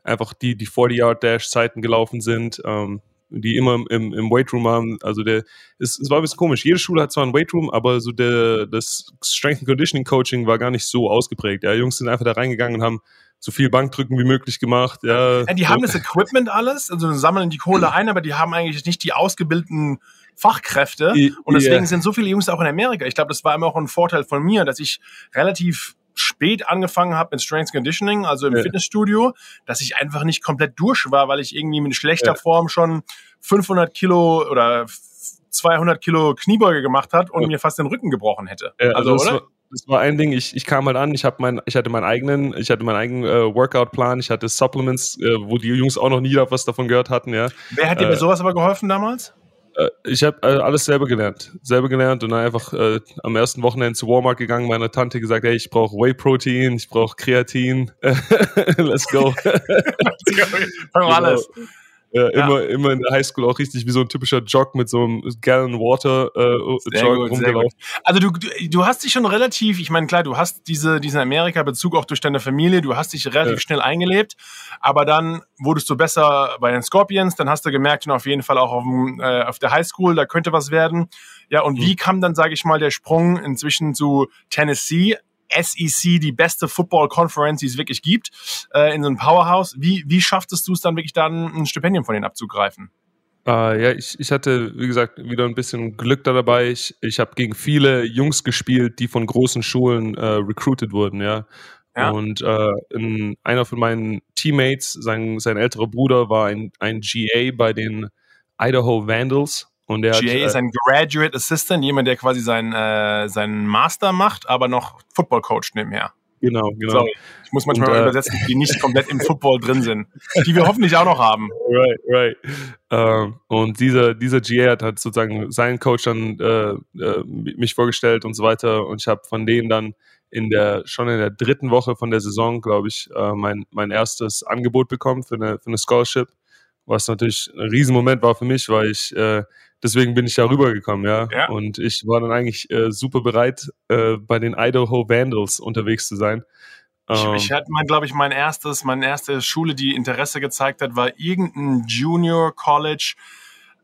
einfach die, die 40-Yard-Dash-Zeiten gelaufen sind. Ähm, die immer im, im Weightroom haben. Also der es, es war ein bisschen komisch. Jede Schule hat zwar einen Weightroom, aber so der das Strength and Conditioning Coaching war gar nicht so ausgeprägt. Ja, Jungs sind einfach da reingegangen und haben so viel Bankdrücken wie möglich gemacht. Ja, ja die haben das Equipment alles, also sammeln die Kohle [clears throat] ein, aber die haben eigentlich nicht die ausgebildeten Fachkräfte. Und deswegen yeah. sind so viele Jungs auch in Amerika. Ich glaube, das war immer auch ein Vorteil von mir, dass ich relativ spät angefangen habe mit Strength Conditioning, also im ja. Fitnessstudio, dass ich einfach nicht komplett durch war, weil ich irgendwie mit schlechter ja. Form schon 500 Kilo oder 200 Kilo Kniebeuge gemacht hat und ja. mir fast den Rücken gebrochen hätte. also, also oder? das war ein Ding, ich, ich kam halt an, ich habe mein, ich hatte meinen eigenen, ich hatte meinen eigenen äh, Workout-Plan, ich hatte Supplements, äh, wo die Jungs auch noch nie was davon gehört hatten, ja. Wer hat dir äh, bei sowas aber geholfen damals? Äh, ich habe äh, alles selber gelernt. Selber gelernt und dann einfach äh, am ersten Wochenende zu Walmart gegangen, meiner Tante gesagt, hey, ich brauche Whey-Protein, ich brauche Kreatin. [laughs] Let's go. [laughs] Let's go. alles. Genau. Ja, immer, ja. immer in der Highschool auch richtig wie so ein typischer Jog mit so einem Gallon Water äh, Jog rumgelaufen. Also du, du, hast dich schon relativ, ich meine, klar, du hast diese, diesen Amerika-Bezug auch durch deine Familie, du hast dich relativ ja. schnell eingelebt, aber dann wurdest du besser bei den Scorpions, dann hast du gemerkt, auf jeden Fall auch auf, dem, äh, auf der Highschool, da könnte was werden. Ja, und mhm. wie kam dann, sage ich mal, der Sprung inzwischen zu Tennessee? SEC, die beste Football Conference, die es wirklich gibt, äh, in so einem Powerhouse. Wie, wie schafftest du es dann wirklich dann ein Stipendium von denen abzugreifen? Uh, ja, ich, ich hatte, wie gesagt, wieder ein bisschen Glück da dabei. Ich, ich habe gegen viele Jungs gespielt, die von großen Schulen äh, recruited wurden, ja. ja. Und äh, in, einer von meinen Teammates, sein, sein älterer Bruder, war ein, ein GA bei den Idaho Vandals. Und der GA hat, ist äh, ein Graduate Assistant, jemand, der quasi seinen, äh, seinen Master macht, aber noch Football Coach nebenher. Genau, genau. Sorry. Ich muss manchmal und, äh, übersetzen, die nicht komplett im [laughs] Football drin sind, die wir hoffentlich auch noch haben. Right, right. Uh, und dieser, dieser GA hat, hat sozusagen seinen Coach dann äh, äh, mich vorgestellt und so weiter. Und ich habe von denen dann in der schon in der dritten Woche von der Saison, glaube ich, äh, mein, mein erstes Angebot bekommen für eine, für eine Scholarship, was natürlich ein Riesenmoment war für mich, weil ich äh, deswegen bin ich da rübergekommen, ja. ja. Und ich war dann eigentlich äh, super bereit, äh, bei den Idaho Vandals unterwegs zu sein. Ich, ähm, ich hatte mein, glaube ich, mein erstes, meine erste Schule, die Interesse gezeigt hat, war irgendein Junior College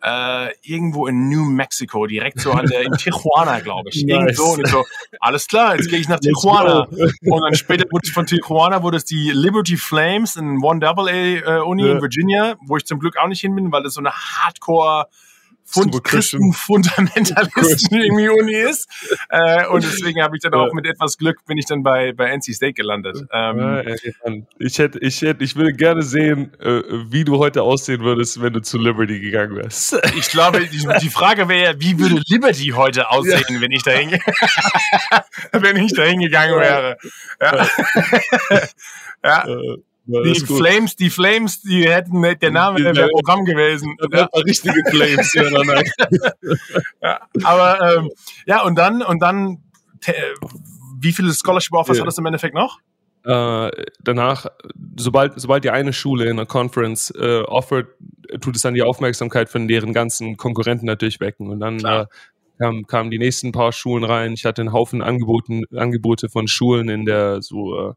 äh, irgendwo in New Mexico, direkt so an der in [laughs] Tijuana, glaube ich. Nice. Irgendwo und ich so, alles klar, jetzt gehe ich nach Tijuana. Und dann später wurde von Tijuana wurde es die Liberty Flames in One Double A äh, Uni ja. in Virginia, wo ich zum Glück auch nicht hin bin, weil das so eine Hardcore Fund Christen-Fundamentalisten irgendwie Uni ist. [laughs] Äh, und deswegen habe ich dann auch mit etwas Glück bin ich dann bei, bei NC State gelandet. Ähm, ich hätte, ich hätte, ich würde gerne sehen, äh, wie du heute aussehen würdest, wenn du zu Liberty gegangen wärst. [laughs] Ich glaube, die, die Frage wäre, wie würde Liberty heute aussehen, ja. wenn ich dahin, [laughs] wenn ich dahin gegangen wäre. Ja. ja. Die Flames, die Flames, die hätten der Name wäre Programm gewesen. Ja. Richtige Flames, ja, nein, nein. [laughs] ja, aber ähm, ja, und dann, und dann, wie viele Scholarship Offers ja. hat das im Endeffekt noch? Äh, danach, sobald, sobald die eine Schule in einer Conference äh, offert, tut es dann die Aufmerksamkeit von deren ganzen Konkurrenten natürlich wecken. Und dann äh, kamen kam die nächsten paar Schulen rein. Ich hatte einen Haufen Angeboten, Angebote von Schulen in der so äh,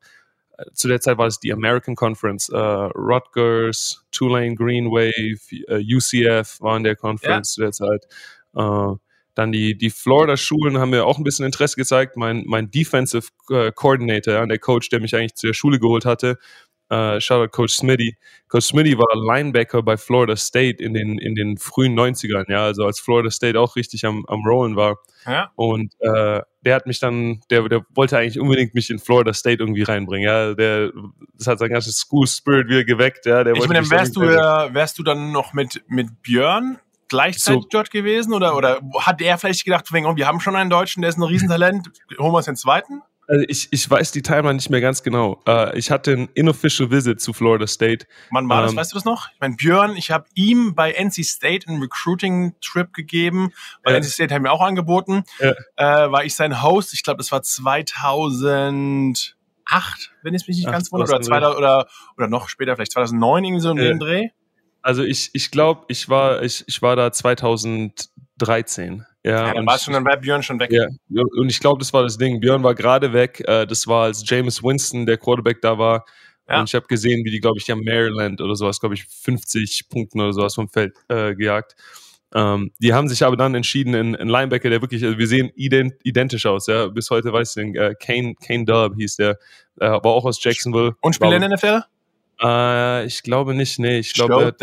zu der Zeit war es die American Conference, äh, Rutgers, Tulane Green Wave, äh, UCF waren der Conference ja. zu der Zeit. Äh, dann die, die Florida-Schulen haben mir auch ein bisschen Interesse gezeigt. Mein, mein Defensive äh, Coordinator, der Coach, der mich eigentlich zur Schule geholt hatte, äh, Shoutout Coach Smitty. Coach Smitty war Linebacker bei Florida State in den, in den frühen 90ern, ja, also als Florida State auch richtig am, am Rollen war. Ja. Und äh, der hat mich dann, der, der wollte eigentlich unbedingt mich in Florida State irgendwie reinbringen, ja. Der, das hat sein ganzes School Spirit wieder geweckt, ja. Der ich meine, wärst du, äh, wärst du dann noch mit, mit Björn gleichzeitig so. dort gewesen oder, oder hat er vielleicht gedacht, oh, wir haben schon einen Deutschen, der ist ein Riesentalent, holen wir uns den zweiten? Also ich, ich weiß die Timeline nicht mehr ganz genau. Uh, ich hatte ein Inofficial Visit zu Florida State. Wann war das? Ähm, weißt du das noch? Ich meine, Björn, ich habe ihm bei NC State einen Recruiting-Trip gegeben, weil ja. NC State hat mir auch angeboten. Äh, war ich sein Host. Ich glaube, das war 2008, wenn ich mich nicht ganz wundere. Oder, 2000, oder, oder noch später, vielleicht 2009 irgendwie so in dem Dreh. Also ich, ich glaube, ich war, ich, ich war da 2013. Ja, ja dann war schon, dann war Björn schon weg. Ja, und ich glaube, das war das Ding. Björn war gerade weg. Äh, das war, als James Winston, der Quarterback da war. Ja. Und ich habe gesehen, wie die, glaube ich, haben Maryland oder sowas, glaube ich, 50 Punkten oder sowas vom Feld äh, gejagt. Ähm, die haben sich aber dann entschieden, in, in Linebacker, der wirklich, also wir sehen ident, identisch aus, ja. Bis heute weiß ich, äh, Kane, Kane Dub hieß der, äh, war auch aus Jacksonville. Und spielt in der NFL? Äh, ich glaube nicht, nee. Ich glaube,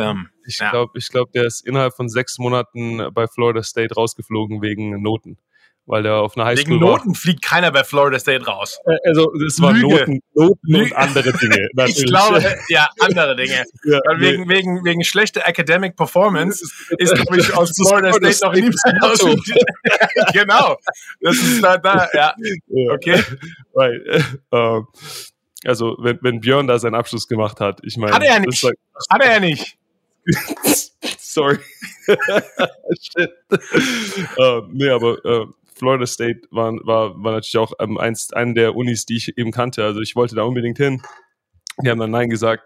ich ja. glaube, ich glaube, der ist innerhalb von sechs Monaten bei Florida State rausgeflogen wegen Noten weil der auf einer Highschool Wegen Noten war. fliegt keiner bei Florida State raus. Also das waren Noten, Noten und andere Dinge. [laughs] Natürlich. ich glaube, ja, andere Dinge. [laughs] ja, nee. wegen, wegen, wegen schlechter Academic Performance ist, glaube ich, aus [laughs] Florida State noch nie aus. genau. Das ist da, da ja. Okay. Right. Uh, also, wenn, wenn Björn da seinen Abschluss gemacht hat, ich meine. Hat er ja nicht. Like, hat er ja nicht. [laughs] Sorry. [laughs] Shit. Uh, nee, aber uh, Florida State war, war, war natürlich auch ähm, eins, eine der Unis, die ich eben kannte. Also ich wollte da unbedingt hin. Die haben dann Nein gesagt.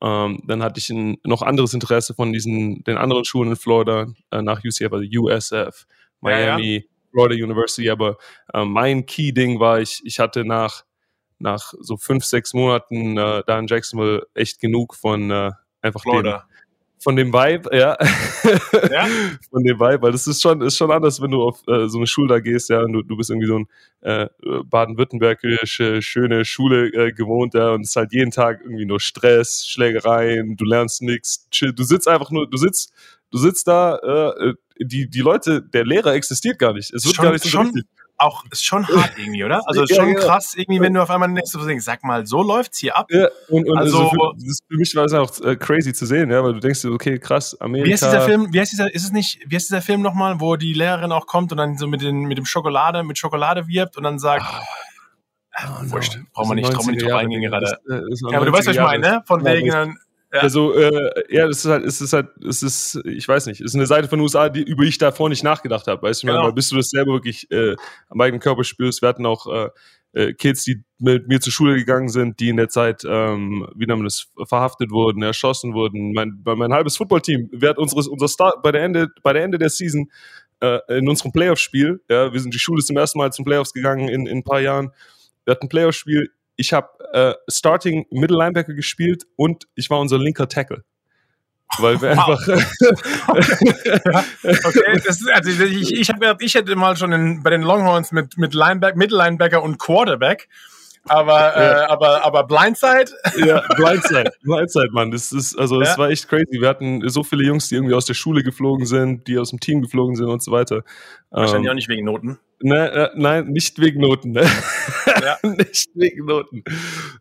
Ähm, dann hatte ich ein noch anderes Interesse von diesen, den anderen Schulen in Florida äh, nach UCF, also USF, Miami, ja, ja. Florida University. Aber äh, mein Key-Ding war, ich, ich hatte nach, nach so fünf, sechs Monaten äh, da in Jacksonville echt genug von äh, einfach Florida. Den, von dem Vibe, ja. [laughs] ja. [laughs] Von dem Vibe, weil das ist schon, ist schon anders, wenn du auf äh, so eine Schule da gehst, ja, und du, du bist irgendwie so ein äh, baden-württembergische, schöne Schule äh, gewohnt, ja, und es ist halt jeden Tag irgendwie nur Stress, Schlägereien, du lernst nichts, du sitzt einfach nur, du sitzt, du sitzt da, äh, die, die Leute, der Lehrer existiert gar nicht. Es wird schon, gar nicht so schon, auch ist schon hart irgendwie, oder? Also ist schon ja, krass irgendwie, wenn du auf einmal denkst, sag mal, so läuft's hier ab. Ja, und, und also, also für, für mich war es auch äh, crazy zu sehen, ja, weil du denkst, okay, krass, Amerika. Wie heißt dieser Film? Wie heißt dieser? Ist es nicht? Wie heißt dieser Film nochmal, wo die Lehrerin auch kommt und dann so mit den mit dem Schokolade mit Schokolade wirbt und dann sagt. Oh. Oh, Wurscht, no. brauchen wir nicht, brauchen wir nicht drauf eingehen gerade. Ja, aber du weißt, was ich meine, ne? Von wegen, ja. Also, äh, ja, das ist halt, es ist halt, es ist, ich weiß nicht, es ist eine Seite von den USA, die, über die ich davor nicht nachgedacht habe. Weißt du, genau. weil bis du das selber wirklich äh, am eigenen Körper spürst, wir hatten auch äh, äh, Kids, die mit mir zur Schule gegangen sind, die in der Zeit, ähm, wie nennt man das, verhaftet wurden, erschossen wurden. Mein, mein halbes Footballteam, wer hat unseres, unser Start bei der Ende, bei der Ende der Season äh, in unserem Playoff-Spiel, ja, wir sind die Schule zum ersten Mal zum Playoffs gegangen in, in ein paar Jahren. Wir hatten ein Playoff-Spiel, ich habe äh, Starting Middle Linebacker gespielt und ich war unser linker Tackle. Weil wir wow. einfach. [laughs] okay, das ist, also ich, ich habe gedacht, ich hätte mal schon in, bei den Longhorns mit, mit Linebacker, Middle Linebacker und Quarterback. Aber, ja. äh, aber, aber Blindside? Ja, Blindside, Blindside, Mann. Das ist, also, das ja. war echt crazy. Wir hatten so viele Jungs, die irgendwie aus der Schule geflogen sind, die aus dem Team geflogen sind und so weiter. Wahrscheinlich ähm, auch nicht wegen Noten. Ne, äh, nein, nicht wegen Noten. Ne? Ja. [laughs] nicht wegen Noten.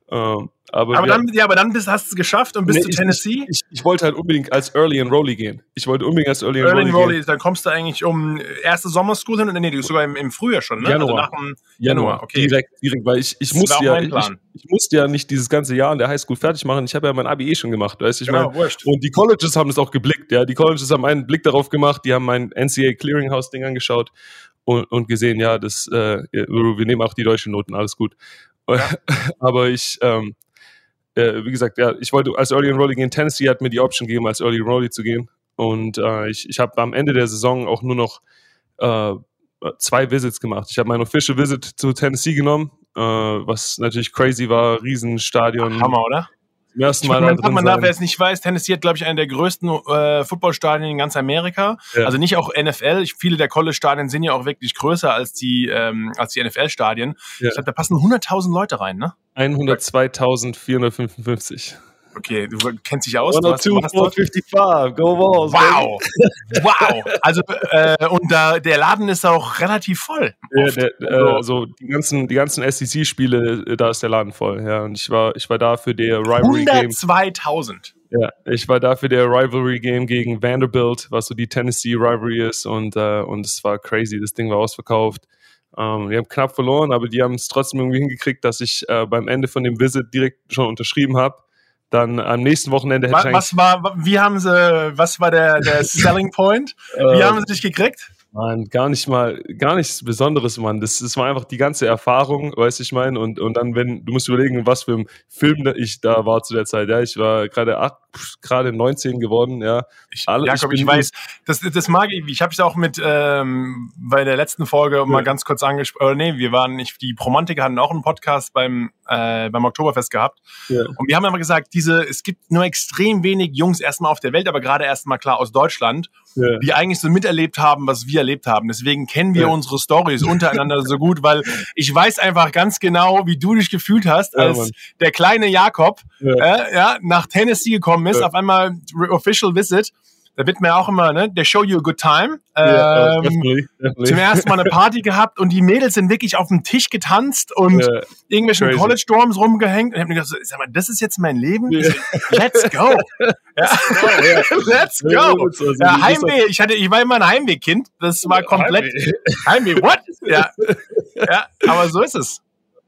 Ähm, aber, aber dann, ja, aber dann bist, hast du es geschafft und bist nee, zu Tennessee? Ich, ich, ich, wollte halt unbedingt als Early and Rolly gehen. Ich wollte unbedingt als Early and Rolly, Rolly gehen. Dann kommst du eigentlich um erste Sommerschool hin und nee, sogar im, im Frühjahr schon, ne? Januar. Also nach dem Januar, okay. Direkt, direkt, weil ich, ich musste ja, ich, ich, musste ja nicht dieses ganze Jahr in der Highschool fertig machen. Ich habe ja mein ABE schon gemacht, weißt du, ich genau, meine. Und die Colleges haben es auch geblickt, ja. Die Colleges haben einen Blick darauf gemacht, die haben mein NCAA Clearinghouse Ding angeschaut und, und gesehen, ja, das, äh, wir nehmen auch die deutschen Noten, alles gut. Ja. [laughs] Aber ich, ähm, äh, wie gesagt, ja, ich wollte als Early Enrollee gehen. Tennessee hat mir die Option gegeben, als Early Enrollee zu gehen. Und äh, ich, ich habe am Ende der Saison auch nur noch äh, zwei Visits gemacht. Ich habe mein Official Visit zu Tennessee genommen, äh, was natürlich crazy war, Riesenstadion. Hammer, oder? Ersten Mal drin man darf, wer es nicht weiß, Tennessee hat, glaube ich, einen der größten äh, Footballstadien in ganz Amerika. Ja. Also nicht auch NFL. Ich, viele der College-Stadien sind ja auch wirklich größer als die, ähm, als die NFL-Stadien. Ja. Ich glaube, da passen 100.000 Leute rein, ne? 102.455. Okay, du kennst dich aus. 102, 455, go balls. Wow, wow. Also äh, und da der Laden ist auch relativ voll. Ja, der, äh, so die ganzen die ganzen SEC-Spiele, äh, da ist der Laden voll. Ja, und ich war ich war da für der Rivalry Game. 102.000. Ja, ich war da für der Rivalry Game gegen Vanderbilt, was so die Tennessee Rivalry ist und äh, und es war crazy. Das Ding war ausverkauft. Ähm, wir haben knapp verloren, aber die haben es trotzdem irgendwie hingekriegt, dass ich äh, beim Ende von dem Visit direkt schon unterschrieben habe dann am nächsten Wochenende hätte was, ich was war, wie haben sie, was war der, der [laughs] Selling Point? Wie äh, haben sie dich gekriegt? Mann, gar nicht mal, gar nichts Besonderes, Mann. Das, das war einfach die ganze Erfahrung, weißt du, ich meine. Und, und dann, wenn, du musst überlegen, was für ein Film ich da war zu der Zeit. Ja, ich war gerade gerade 19 geworden, ja. Ich, Alle, Jakob, ich, ich weiß, das, das mag ich. Ich habe es auch mit ähm, bei der letzten Folge ja. mal ganz kurz angesprochen. Nee, wir waren nicht, die Promantiker hatten auch einen Podcast beim äh, beim Oktoberfest gehabt. Ja. Und wir haben immer gesagt, diese, es gibt nur extrem wenig Jungs erstmal auf der Welt, aber gerade erstmal klar aus Deutschland, ja. die eigentlich so miterlebt haben, was wir erlebt haben. Deswegen kennen wir ja. unsere Stories untereinander so gut, weil [laughs] ich weiß einfach ganz genau, wie du dich gefühlt hast, als Mann. der kleine Jakob äh, ja, nach Tennessee gekommen ist, auf einmal Official Visit da wird mir auch immer, ne, they show you a good time. Yeah, ähm, definitely, definitely. Zum ersten Mal eine Party gehabt und die Mädels sind wirklich auf dem Tisch getanzt und yeah, irgendwelchen crazy. College Dorms rumgehängt. Und ich habe mir gedacht, sag mal, das ist jetzt mein Leben? Yeah. Let's go. [laughs] Let's go. Ja, Heimweh. Ich hatte, ich war immer ein Heimwehkind. Das war komplett Heimweh. Heimweh, what? Ja. [laughs] ja, aber so ist es.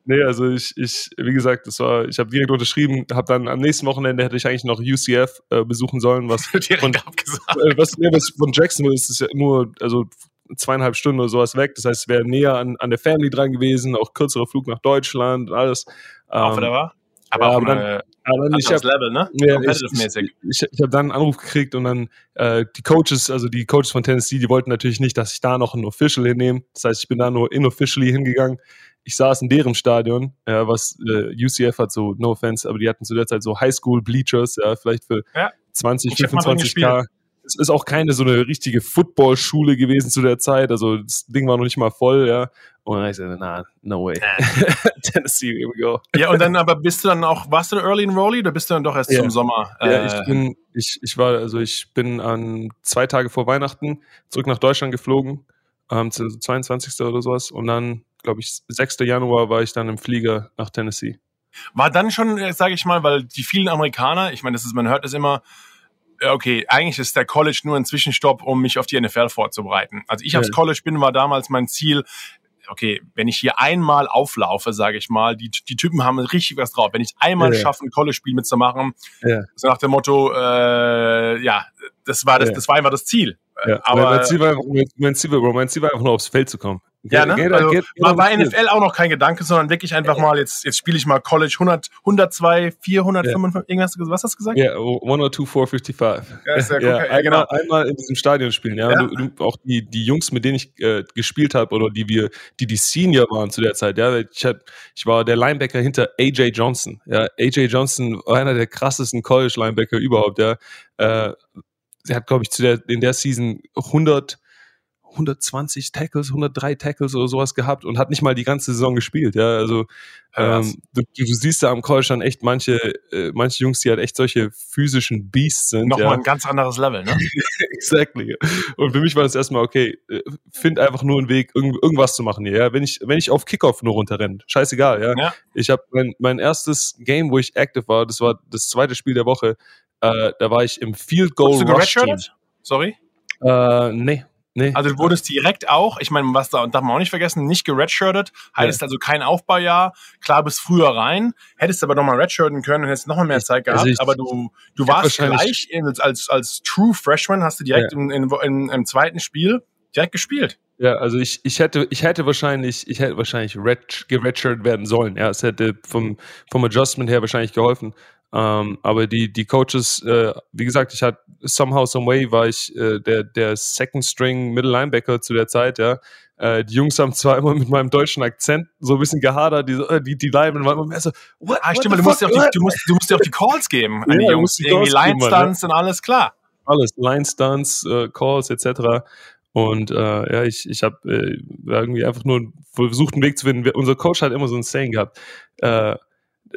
Nee, also ich, ich, wie gesagt, das war, ich habe direkt unterschrieben, habe dann am nächsten Wochenende hätte ich eigentlich noch UCF äh, besuchen sollen, was [laughs] von, äh, was, nee, was von Jacksonville ist, ist ja nur, also zweieinhalb Stunden oder sowas weg. Das heißt, es wäre näher an, an der Family dran gewesen, auch kürzerer Flug nach Deutschland und alles. Auch ähm, war? Aber ja, auch aber dann, aber ich hab, Level, ne? Ja, ich, ich, ich, ich habe dann einen Anruf gekriegt und dann äh, die Coaches, also die Coaches von Tennessee, die wollten natürlich nicht, dass ich da noch ein Official hinnehme. Das heißt, ich bin da nur inofficially hingegangen ich saß in deren Stadion, ja, was äh, UCF hat so, no offense, aber die hatten zu der Zeit so Highschool-Bleachers, ja, vielleicht für ja. 20, 25 K. Es ist auch keine so eine richtige Football-Schule gewesen zu der Zeit, also das Ding war noch nicht mal voll, ja. Und dann ich sagte, na, no way. [laughs] Tennessee, here we go. Ja, und dann aber bist du dann auch, warst du Early Enrollee oder bist du dann doch erst ja. zum Sommer? Ja, äh, ich bin, ich, ich war, also ich bin an zwei Tage vor Weihnachten zurück nach Deutschland geflogen, ähm, 22. oder sowas, und dann glaube ich, 6. Januar war ich dann im Flieger nach Tennessee. War dann schon, äh, sage ich mal, weil die vielen Amerikaner, ich meine, das ist, man hört es immer, okay, eigentlich ist der College nur ein Zwischenstopp, um mich auf die NFL vorzubereiten. Also ich ja. aufs College bin, war damals mein Ziel, okay, wenn ich hier einmal auflaufe, sage ich mal, die, die Typen haben richtig was drauf. Wenn ich einmal ja. schaffe, ein College-Spiel mitzumachen, ja. so nach dem Motto, äh, ja, das war das, ja. das war einfach das Ziel. Ja. Aber mein Ziel, war, mein, Ziel war, mein Ziel war einfach nur aufs Feld zu kommen. Ja, ne? Geht, also, geht, war bei NFL auch noch kein Gedanke, sondern wirklich einfach mal, jetzt, jetzt spiele ich mal College 100, 102, 455, irgendwas, was hast du gesagt? Ja, yeah, 102, 455. Ja, ist ja, [laughs] ja, ja, genau. Einmal in diesem Stadion spielen, ja. ja. Du, du, auch die, die Jungs, mit denen ich äh, gespielt habe oder die wir, die die Senior waren zu der Zeit, ja. Ich, hab, ich war der Linebacker hinter AJ Johnson, ja. AJ Johnson war einer der krassesten College-Linebacker überhaupt, ja. Äh, er hat, glaube ich, der, in der Season 100 120 Tackles, 103 Tackles oder sowas gehabt und hat nicht mal die ganze Saison gespielt. Ja, also ähm, du, du, siehst da am College dann echt manche, äh, manche Jungs, die halt echt solche physischen Beasts sind. Nochmal ja. ein ganz anderes Level, ne? [laughs] exactly. Und für mich war das erstmal okay. Äh, find einfach nur einen Weg, irgend, irgendwas zu machen hier. Ja, wenn ich wenn ich auf Kickoff nur runterrenne, scheißegal. Ja, ja. ich habe mein, mein erstes Game, wo ich active war, das war das zweite Spiel der Woche. Äh, da war ich im Field Goal Rush Team. Sorry. Äh, nee, Nee. Also du wurdest direkt auch, ich meine, was da darf man auch nicht vergessen, nicht geredshirtet, heißt ja. also kein Aufbaujahr, klar bis früher rein, hättest aber nochmal redshirten können und hättest nochmal mehr Zeit gehabt, also ich, aber du, du warst gleich als, als True Freshman, hast du direkt ja. in, in, in, im zweiten Spiel direkt gespielt. Ja, also ich, ich hätte, ich hätte wahrscheinlich, ich hätte wahrscheinlich werden sollen. Ja, es hätte vom, vom Adjustment her wahrscheinlich geholfen. Ähm, aber die, die Coaches, äh, wie gesagt, ich hatte somehow, some way war ich äh, der, der Second String Middle Linebacker zu der Zeit, ja. Äh, die Jungs haben zwar immer mit meinem deutschen Akzent so ein bisschen gehadert, die, äh, die, die Linemen waren immer mehr so, what, ah, stimmt, du musst, ja auch die, du, musst, du musst ja auch die Calls geben an ja, die Jungs. Die Irgendwie Line Stunts und alles klar. Alles, Line Stunts, äh, Calls etc. Und äh, ja, ich, ich habe äh, irgendwie einfach nur versucht, einen Weg zu finden. Unser Coach hat immer so ein Saying gehabt. Äh,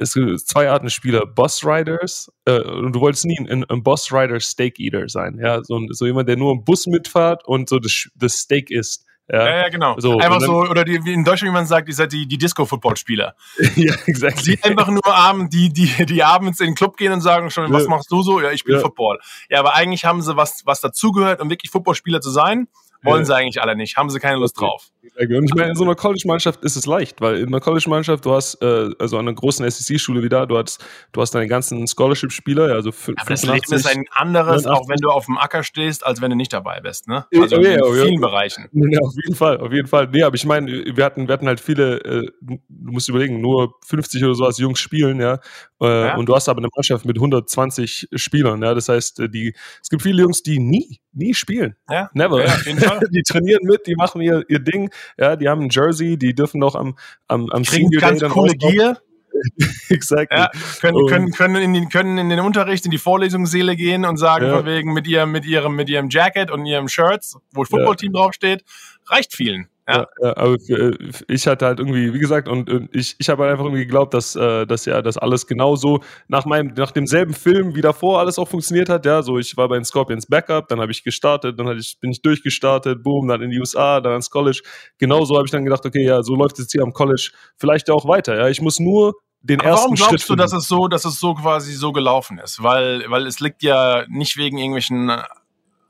es gibt zwei Arten Spieler, Boss Riders, äh, und du wolltest nie ein, ein Boss Rider Steak Eater sein, ja, so, so jemand, der nur im Bus mitfährt und so das, das Steak isst. Ja, ja, ja genau. So, einfach dann, so, oder die, wie in Deutschland, wie man sagt, ihr seid die, die Disco-Football-Spieler. [laughs] ja, exakt. Die einfach nur abend, die, die, die abends in den Club gehen und sagen schon, was machst du so? Ja, ich spiele ja. Football. Ja, aber eigentlich haben sie was, was dazugehört, um wirklich Footballspieler zu sein, wollen ja. sie eigentlich alle nicht, haben sie keine Lust drauf. Und ich meine, in so einer College-Mannschaft ist es leicht, weil in einer College-Mannschaft, du hast, äh, also an einer großen SEC-Schule wie da, du hast, du hast deine ganzen Scholarship-Spieler, also für, Aber das Leben ist ein anderes, 85. auch wenn du auf dem Acker stehst, als wenn du nicht dabei bist, ne? Also ja, in ja, vielen ja. Bereichen. [laughs] Ja, auf jeden Fall, auf jeden Fall. Nee, aber ich meine, wir hatten, wir hatten halt viele, äh, du musst überlegen, nur 50 oder so als Jungs spielen, ja? Äh, ja. Und du hast aber eine Mannschaft mit 120 Spielern, ja? Das heißt, äh, die, es gibt viele Jungs, die nie, nie spielen. Ja. Never. Ja, auf jeden Fall. [laughs] die trainieren mit, die machen ihr, ihr Ding, ja, die haben ein Jersey, die dürfen noch am, am, am Kriegen ganz Day coole Gier. [laughs] exactly. Ja, können, können, können, in den, können in den Unterricht, in die Vorlesungssäle gehen und sagen, ja. von wegen mit ihrem, mit ihrem, mit ihrem Jacket und ihrem Shirts, wo Footballteam ja. draufsteht, reicht vielen. Ja. ja, aber äh, ich hatte halt irgendwie, wie gesagt, und, ich, ich habe halt einfach irgendwie geglaubt, dass, äh, dass ja das alles genauso nach meinem, nach demselben Film wie davor alles auch funktioniert hat. Ja, so ich war bei den Scorpions Backup, dann habe ich gestartet, dann ich, bin ich durchgestartet, boom, dann in die USA, dann ans College. Genauso habe ich dann gedacht, okay, ja, so läuft es hier am College vielleicht auch weiter. Ja, ich muss nur den Aber ersten warum glaubst Schritt du, dass es so, dass es so quasi so gelaufen ist? Weil, weil es liegt ja nicht wegen irgendwelchen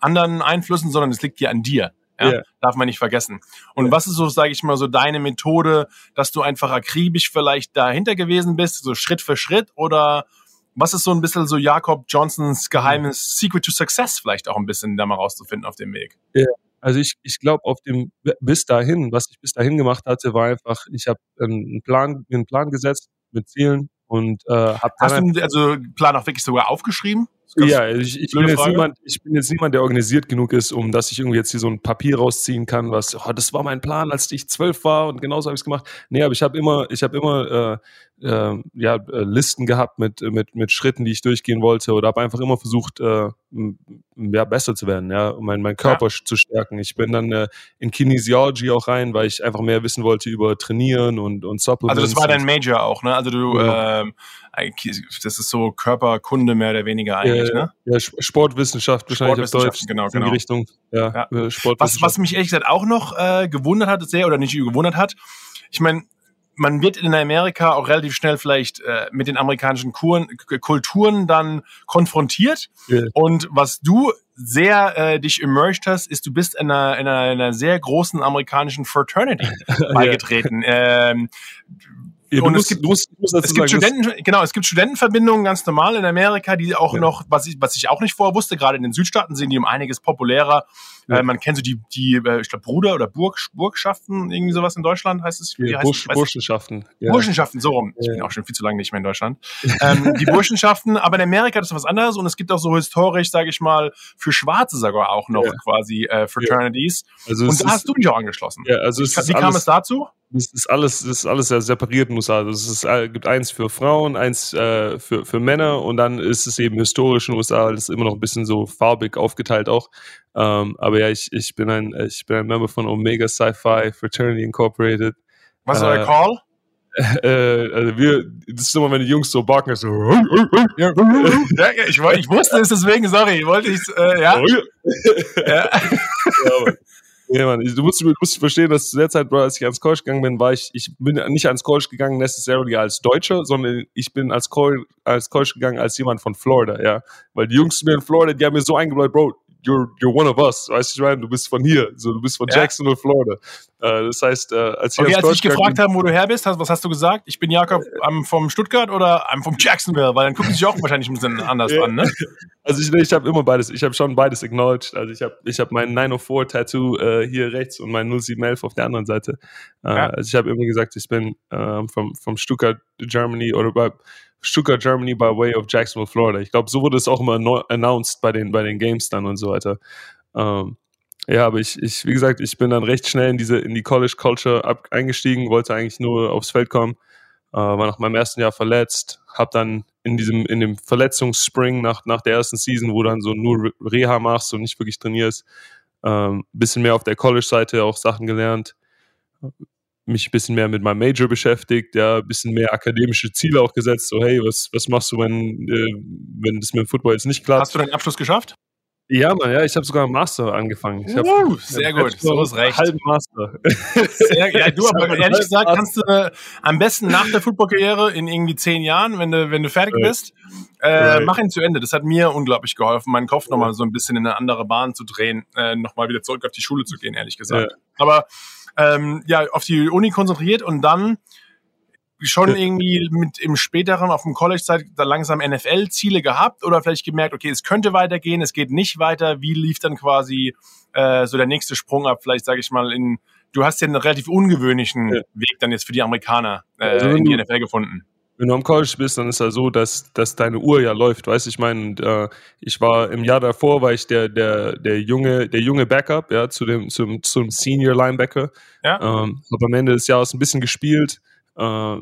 anderen Einflüssen, sondern es liegt ja an dir. Ja? Yeah. Darf man nicht vergessen. Und yeah. was ist so, sage ich mal, so deine Methode, dass du einfach akribisch vielleicht dahinter gewesen bist, so Schritt für Schritt? Oder was ist so ein bisschen so Jakob Johnsons geheimes Secret to Success vielleicht auch ein bisschen da mal rauszufinden auf dem Weg? Ja. Yeah. Also ich, ich glaube, auf dem bis dahin, was ich bis dahin gemacht hatte, war einfach, ich habe einen Plan, einen Plan gesetzt mit Zielen und äh, habe Hast du also Plan auch wirklich sogar aufgeschrieben? Ja, ich, ich, bin jetzt niemand, ich bin jetzt niemand, der organisiert genug ist, um dass ich irgendwie jetzt hier so ein Papier rausziehen kann, was, oh, das war mein Plan, als ich zwölf war und genauso habe ich es gemacht. Nee, aber ich habe immer, ich habe immer äh, äh, ja, Listen gehabt mit, mit, mit Schritten, die ich durchgehen wollte oder habe einfach immer versucht, äh, ja, besser zu werden, ja, um meinen mein Körper ja. zu stärken. Ich bin dann äh, in Kinesiology auch rein, weil ich einfach mehr wissen wollte über Trainieren und, und Supplements. Also das war dein Major auch, ne? Also du, ja. ähm, das ist so Körperkunde mehr oder weniger eigentlich, ja, ne? Ja, Sportwissenschaft wahrscheinlich auf Deutsch. Genau, genau. In die Richtung, ja. ja. Äh, was, was mich ehrlich gesagt auch noch äh, gewundert hat, sehr oder nicht gewundert hat, ich meine, man wird in Amerika auch relativ schnell vielleicht äh, mit den amerikanischen Kuren, Kulturen dann konfrontiert. Yeah. Und was du sehr äh, dich immersed hast, ist, du bist in einer, in einer, in einer sehr großen amerikanischen Fraternity [laughs] beigetreten. yeah. ähm, ja, und musst, es gibt, musst, musst es gibt Studenten, genau, es gibt Studentenverbindungen ganz normal in Amerika, die auch ja. noch, was ich, was ich auch nicht vorher wusste, gerade in den Südstaaten sind die um einiges populärer. Ja. Äh, man kennt so die, die, äh, ich glaube, Bruder oder Burg, Burgschaften, irgendwie sowas in Deutschland heißt es. Wie ja, Bursch, Burschenschaften. Ja. Burschenschaften, so rum. Ich bin auch schon viel zu lange nicht mehr in Deutschland. [laughs] ähm, die Burschenschaften, aber in Amerika ist das was anderes und es gibt auch so historisch, sage ich mal, für Schwarze sogar auch noch quasi äh, Fraternities. Also und da hast du dich auch angeschlossen. Ja, also es wie, kam es dazu? Das ist alles, das ist alles sehr separiert, muss sagen. Also es ist, äh, gibt eins für Frauen, eins äh, für, für Männer und dann ist es eben historisch in den USA, das ist immer noch ein bisschen so farbig aufgeteilt auch. Ähm, aber ja, ich, ich bin ein, ich bin ein Member von Omega Sci-Fi Fraternity Incorporated. Was ist äh, euer Call? [laughs] Äh, also wir, das ist immer, wenn die Jungs so barken, so. ja, ich, ich wusste es deswegen, sorry, wollte ich, äh, ja. Oh, [laughs] ja. ja. ja [laughs] ja, Mann, du musst, du musst verstehen, dass zu der Zeit, Bro, als ich ans College gegangen bin, war ich, ich bin nicht ans College gegangen necessarily als Deutscher, sondern ich bin als College, als College gegangen als jemand von Florida, ja. Weil die Jungs mir in Florida, die haben mir so eingebläut, Bro, you're, you're one of us. Weißt du, ich meine, du bist von hier, so, du bist von ja. Jacksonville, Florida. Äh, das heißt, äh, als ich okay, als ich gefragt habe, wo du her bist, hast, was hast du gesagt? Ich bin Jakob am vom Stuttgart oder am vom Jacksonville? Weil dann gucken sie sich auch wahrscheinlich ein bisschen anders an, ne? [laughs] Also ich, ich habe immer beides, ich habe schon beides acknowledged. Also ich habe ich hab mein 904-Tattoo äh, hier rechts und mein 0711 auf der anderen Seite. Äh, ja. Also ich habe immer gesagt, ich bin äh, vom, vom Stuttgart, Germany oder bei Stuttgart, Germany by way of Jacksonville, Florida. Ich glaube, so wurde es auch immer announced bei den, bei den Games dann und so weiter. Ähm, ja, aber ich, ich, wie gesagt, ich bin dann recht schnell in diese, in die College Culture ab, eingestiegen, wollte eigentlich nur aufs Feld kommen, äh, war nach meinem ersten Jahr verletzt, hab dann in diesem, in dem Verletzungsspring nach, nach der ersten Season, wo dann so nur Reha machst und nicht wirklich trainierst, ähm, bisschen mehr auf der College-Seite auch Sachen gelernt, mich ein bisschen mehr mit meinem Major beschäftigt, ja, ein bisschen mehr akademische Ziele auch gesetzt, so hey, was, was machst du, wenn, äh, wenn das mit dem Football jetzt nicht klappt? Hast du deinen Abschluss geschafft? Ja, Mann, ja, ich habe sogar einen Master angefangen. Ich uh, sehr gut, so ist recht. Halben Master. Sehr, ja, du, [laughs] aber ehrlich gesagt, kannst du äh, am besten nach der Footballkarriere in irgendwie zehn Jahren, wenn du, wenn du fertig right. bist, äh, right. mach ihn zu Ende. Das hat mir unglaublich geholfen, meinen Kopf nochmal so ein bisschen in eine andere Bahn zu drehen, äh, nochmal wieder zurück auf die Schule zu gehen, ehrlich gesagt. Ja. Aber ähm, ja, auf die Uni konzentriert und dann schon irgendwie mit im späteren auf dem College-Zeit da langsam NFL-Ziele gehabt oder vielleicht gemerkt, okay, es könnte weitergehen, es geht nicht weiter. Wie lief dann quasi äh, so der nächste Sprung ab? Vielleicht sage ich mal in, du hast ja einen relativ ungewöhnlichen ja. Weg dann jetzt für die Amerikaner äh, also in die NFL gefunden wenn du am College bist, dann ist ja so, dass, dass deine Uhr ja läuft, weißt du, ich meine, äh, ich war im Jahr davor, war ich der, der, der junge, der junge Backup, ja, zu dem, zum, zum Senior Linebacker. Ja. Ähm, habe am Ende des Jahres ein bisschen gespielt, äh, ja,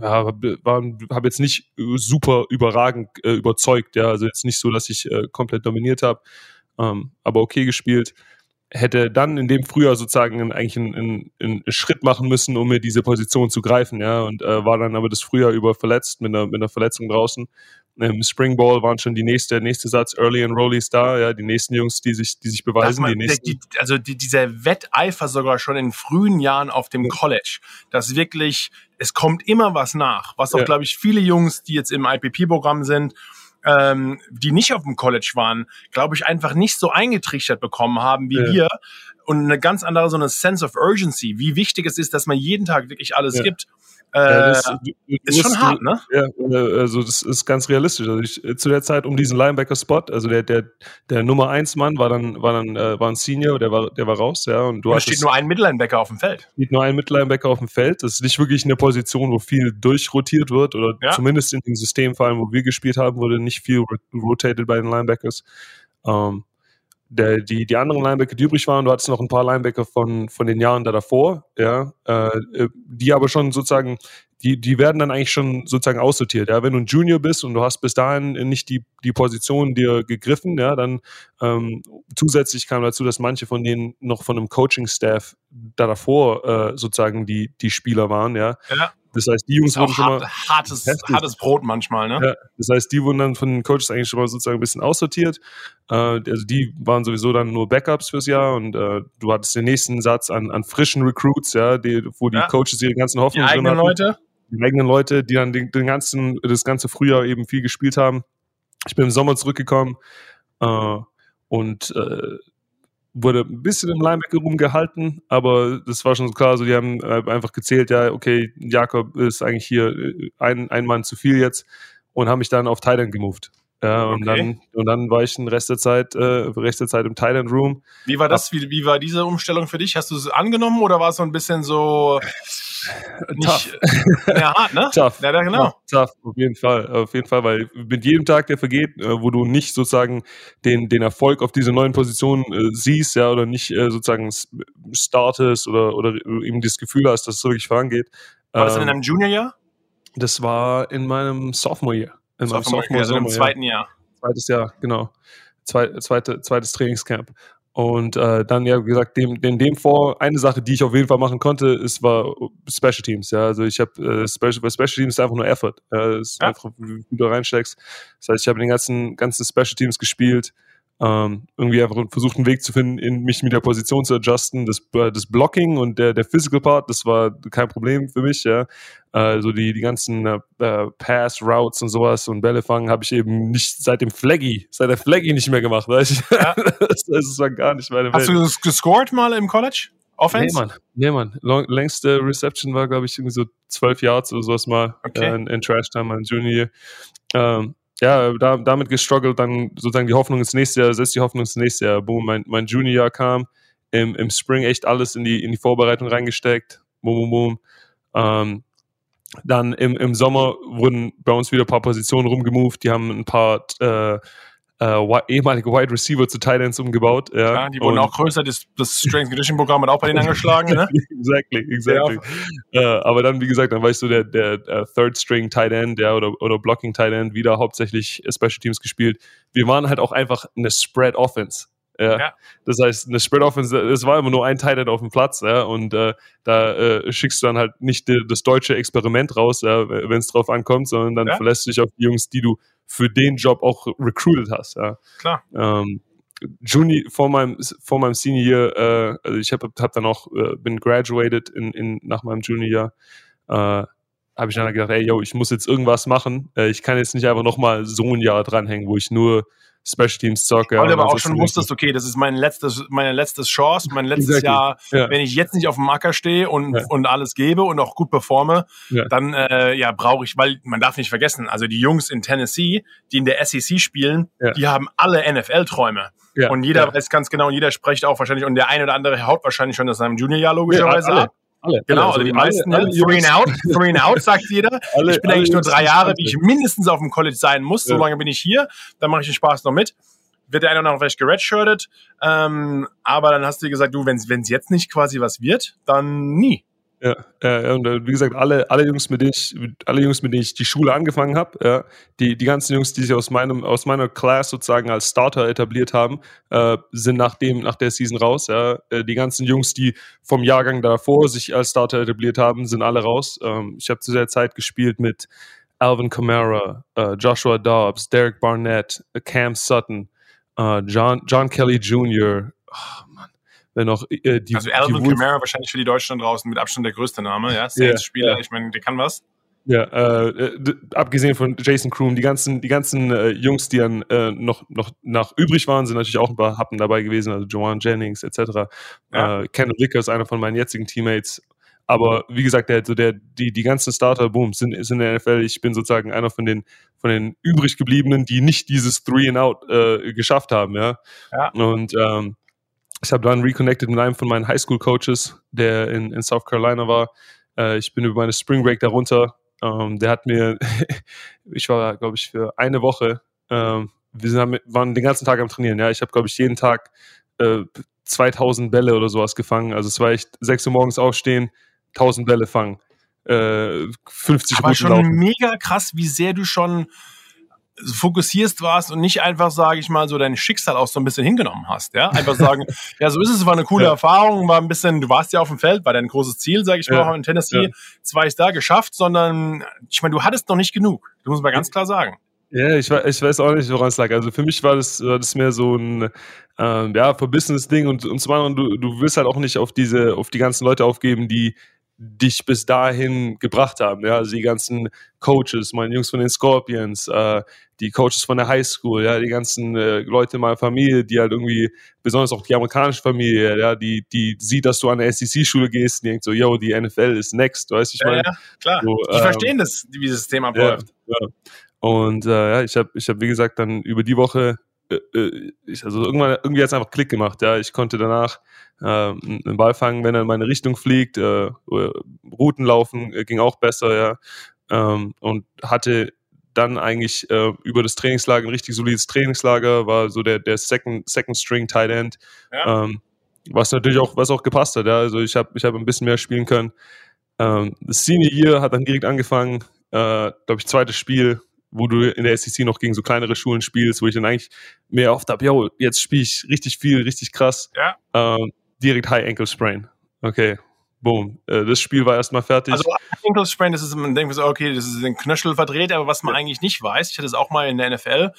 habe jetzt nicht super überragend äh, überzeugt, ja, also jetzt nicht so, dass ich äh, komplett dominiert habe, ähm, aber okay gespielt hätte dann in dem Frühjahr sozusagen eigentlich einen, einen, einen, Schritt machen müssen, um mir diese Position zu greifen, ja, und äh, war dann aber das Frühjahr über verletzt mit einer, mit einer Verletzung draußen. Im Springball waren schon die nächste, nächste Satz Early and Rollies da, ja, die nächsten Jungs, die sich, die sich beweisen. Man, die nächsten. Die, also die, dieser Wetteifer sogar schon in frühen Jahren auf dem College, dass wirklich, es kommt immer was nach, was auch, ja. glaube ich, viele Jungs, die jetzt im IPP-Programm sind, ähm, die nicht auf dem College waren, glaube ich, einfach nicht so eingetrichtert bekommen haben wie ja. wir. Und eine ganz andere, so eine Sense of Urgency, wie wichtig es ist, dass man jeden Tag wirklich alles ja. gibt. Ja, das, äh, ist schon hart, ne? Ja, äh, also das ist ganz realistisch. Also ich, äh, zu der Zeit um diesen Linebacker-Spot, also der, der, der Nummer 1 Mann war dann, war dann, äh, war ein Senior, der war, der war raus, ja. Und du hast steht nur ein Mittellinebacker auf dem Feld. Steht nur ein Mittellinebacker auf dem Feld. Das ist nicht wirklich eine Position, wo viel durchrotiert wird oder ja. zumindest in dem System, vor allem, wo wir gespielt haben, wurde nicht viel rotated bei den Linebackers. Ähm, der, die, die anderen Linebacker, die übrig waren, du hattest noch ein paar Linebacker von, von den Jahren da davor, ja, äh, die aber schon sozusagen, die, die werden dann eigentlich schon sozusagen aussortiert. Ja, wenn du ein Junior bist und du hast bis dahin nicht die, die Position dir gegriffen, ja, dann ähm, zusätzlich kam dazu, dass manche von denen noch von einem Coaching-Staff da davor äh, sozusagen die, die Spieler waren, ja. ja. Das heißt, die Jungs wurden schon mal. Hartes, hartes Brot manchmal, ne? Ja, das heißt, die wurden dann von den Coaches eigentlich schon mal sozusagen ein bisschen aussortiert. Äh, also die waren sowieso dann nur Backups fürs Jahr und äh, du hattest den nächsten Satz an, an frischen Recruits, ja, die, wo die ja. Coaches ihre ganzen Hoffnungen die eigenen hatten. Leute? Die eigenen Leute, die dann den, den, ganzen, das ganze Frühjahr eben viel gespielt haben. Ich bin im Sommer zurückgekommen äh, und äh, wurde ein bisschen im Linebacker rumgehalten, aber das war schon so klar, so die haben äh, einfach gezählt, ja, okay, Jakob ist eigentlich hier äh, ein, ein Mann zu viel jetzt und haben mich dann auf Thailand gemoved. Ja, und okay. dann und dann war ich den Rest der Zeit, äh, Rest der Zeit im Thailand Room. Wie war das? Wie, wie war diese Umstellung für dich? Hast du es angenommen oder war es so ein bisschen so [laughs] nicht, ja, hart, ne? Tough. Ja, genau. Tough, auf jeden Fall, auf jeden Fall, weil mit jedem Tag, der vergeht, äh, wo du nicht sozusagen den den Erfolg auf diese neuen Positionen äh, siehst, ja, oder nicht äh, sozusagen startest oder oder eben das Gefühl hast, dass es wirklich vorangeht. War ähm, das in deinem Junior-Jahr? Das war in meinem Sophomore-Jahr. In meinem Sophomore, also im zweiten Jahr. Zweites Jahr, genau. Zwei, zweite, zweites Trainingscamp. Und äh, dann, ja, wie gesagt, dem, in dem vor, eine Sache, die ich auf jeden Fall machen konnte, ist, war Special Teams. Ja, also ich habe äh, Special, bei Special Teams ist einfach nur Effort. Ja, das ist ja. einfach, wie du reinsteckst. Das heißt, ich habe den ganzen, ganzen Special Teams gespielt, ähm, irgendwie einfach versucht, einen Weg zu finden, in mich mit der Position zu adjusten. Das, äh, das Blocking und der, der Physical Part, das war kein Problem für mich, ja. Also die, die ganzen äh, äh, Pass, Routes und sowas und Bälle fangen habe ich eben nicht seit dem Flaggy, seit der Flaggy nicht mehr gemacht, weißt du? Ja. [laughs] das, das war gar nicht meine Hast Welt. du gescored mal im College? Offense? Nee, Mann. Nee, Mann. Long, längste Reception war, glaube ich, irgendwie so zwölf Yards oder sowas mal okay. äh, in, in Trash Time, mein Junior. Ähm, ja, da, damit gestruggelt, dann sozusagen die Hoffnung ins nächste Jahr, setzt die Hoffnung ins nächste Jahr. Boom, mein, mein Junior kam, im, im Spring echt alles in die, in die Vorbereitung reingesteckt. Boom, boom, boom. Ähm, dann im, im Sommer wurden bei uns wieder ein paar Positionen rumgemoved. Die haben ein paar äh, äh, ehemalige Wide Receiver zu Titans umgebaut. Ja, ja die wurden und auch größer. Das, das Strength Condition Programm hat auch bei denen angeschlagen. Ne? [laughs] exactly, exactly. Ja. Äh, aber dann, wie gesagt, dann war ich so der, der, der Third String Tight End ja, oder, oder Blocking Tight End, wieder hauptsächlich Special Teams gespielt. Wir waren halt auch einfach eine Spread Offense. Ja. ja. Das heißt, eine Spread Offense, es war immer nur ein Tight auf dem Platz, ja, und äh, da äh, schickst du dann halt nicht die, das deutsche Experiment raus, ja, wenn es drauf ankommt, sondern dann ja. verlässt du dich auf die Jungs, die du für den Job auch recruited hast. Ja. Klar. Ähm, Juni vor meinem vor meinem Senior Year, äh, also ich habe hab dann auch äh, bin graduated in, in nach meinem Junior Jahr, äh, habe ich dann gedacht, ey, yo, ich muss jetzt irgendwas machen. Äh, ich kann jetzt nicht einfach noch mal so ein Jahr dranhängen, wo ich nur Special Teams zocke. Weil du aber auch schon wusstest, okay, das ist mein letztes, meine letzte Chance, mein letztes exactly. Jahr, ja. wenn ich jetzt nicht auf dem Acker stehe und, ja. und alles gebe und auch gut performe, ja. dann äh, ja brauche ich, weil man darf nicht vergessen, also die Jungs in Tennessee, die in der SEC spielen, die haben alle NFL-Träume. und jeder weiß ganz genau und jeder spricht auch wahrscheinlich und der eine oder andere haut wahrscheinlich schon aus seinem Juniorjahr logischerweise ab. Alle, genau, also, die meisten, alle, alle three and out, three and out, sagt jeder. [laughs] Alle, ich bin eigentlich nur drei Jahre, wie ich mindestens auf dem College sein muss. So lange bin ich hier. Dann mache ich den Spaß noch mit. Wird der eine oder andere vielleicht geredshirtet. Ähm, aber dann hast du gesagt, du, wenn es jetzt nicht quasi was wird, dann nie. Ja, äh, und äh, wie gesagt, alle, alle Jungs, mit denen ich, alle Jungs, mit denen ich die Schule angefangen habe, ja, die, die ganzen Jungs, die sich aus meinem, aus meiner Class sozusagen als Starter etabliert haben, äh, sind nach dem, nach der Season raus. Ja. Äh, die ganzen Jungs, die vom Jahrgang davor sich als Starter etabliert haben, sind alle raus. Ähm, ich habe zu der Zeit gespielt mit Alvin Kamara, äh, Joshua Dobbs, Derek Barnett, Cam Sutton, äh, John, John Kelly Jr., oh, wenn auch äh, die. Also Alvin die Kamara wahrscheinlich für die Deutschen draußen mit Abstand der größte Name, ja. Saints-Spieler, yeah. ich meine, der kann was. Ja, äh, abgesehen von Jason Kroom, die ganzen, die ganzen äh, Jungs, die dann äh, noch, noch nach übrig waren, sind natürlich auch ein paar Happen dabei gewesen, also Joanne Jennings etc. Ja. Äh, Ken Vickers, einer von meinen jetzigen Teammates. Aber wie gesagt, der, so der, die, die ganzen Starter, boom, sind, sind in der NFL. Ich bin sozusagen einer von den, von den übrig gebliebenen, die nicht dieses Three and Out äh, geschafft haben, ja. ja. Und ähm, ich habe dann reconnected mit einem von meinen Highschool-Coaches, der in, in South Carolina war. Äh, ich bin über meine Spring Break darunter. Ähm, der hat mir, [laughs] ich war, glaube ich, für eine Woche, ähm, wir sind, waren den ganzen Tag am Trainieren. Ja, ich habe, glaube ich, jeden Tag äh, 2000 Bälle oder sowas gefangen. Also es war echt 6 Uhr morgens aufstehen, 1000 Bälle fangen. Äh, 50 Aber schon laufen. mega krass, wie sehr du schon fokussierst warst und nicht einfach, sage ich mal, so dein Schicksal auch so ein bisschen hingenommen hast. Ja, einfach sagen, [laughs] ja, so ist es, war eine coole ja. Erfahrung, war ein bisschen, du warst ja auf dem Feld, war dein großes Ziel, sage ich mal, auch in Tennessee, ja. zwar ist da geschafft, sondern ich meine, du hattest noch nicht genug. Du musst mal ganz klar sagen. Ja, ich, ich weiß auch nicht, woran es lag. Also für mich war das, war das mehr so ein ähm, ja, Business-Ding und, und zum anderen, du, du willst halt auch nicht auf diese, auf die ganzen Leute aufgeben, die dich bis dahin gebracht haben. Ja, also die ganzen Coaches, meine Jungs von den Scorpions, äh, die Coaches von der High School, ja, die ganzen äh, Leute in meiner Familie, die halt irgendwie, besonders auch die amerikanische Familie, ja, die, die sieht, dass du an eine SEC-Schule gehst und denkt so, yo, die NFL ist next, weißt du, ich meine. Ja, ja, klar. So, die ähm, verstehen das, wie dieses System abläuft. Ja, ja. Und äh, ja, ich habe, ich hab, wie gesagt, dann über die Woche äh, äh, ich, also irgendwann irgendwie hat es einfach Klick gemacht. Ja, ich konnte danach äh, einen Ball fangen, wenn er in meine Richtung fliegt. Äh, Routen laufen äh, ging auch besser. Ja, ähm, und hatte dann eigentlich äh, über das Trainingslager ein richtig solides Trainingslager. War so der der Second Second String Tight End. Ja. Ähm, was natürlich auch was auch gepasst hat. Ja, also ich habe ich habe ein bisschen mehr spielen können. Ähm, das Senior Year hat dann direkt angefangen. Äh, Glaube ich zweites Spiel wo du in der SEC noch gegen so kleinere Schulen spielst, wo ich dann eigentlich mehr oft habe, yo, jetzt spiele ich richtig viel, richtig krass. Ja. Ähm, direkt High Ankle Sprain. Okay, boom. Äh, das Spiel war erstmal fertig. Also Ankle Sprain, das ist, man denkt so, okay, das ist den Knöchel verdreht, aber was man eigentlich nicht weiß, ich hatte es auch mal in der NFL,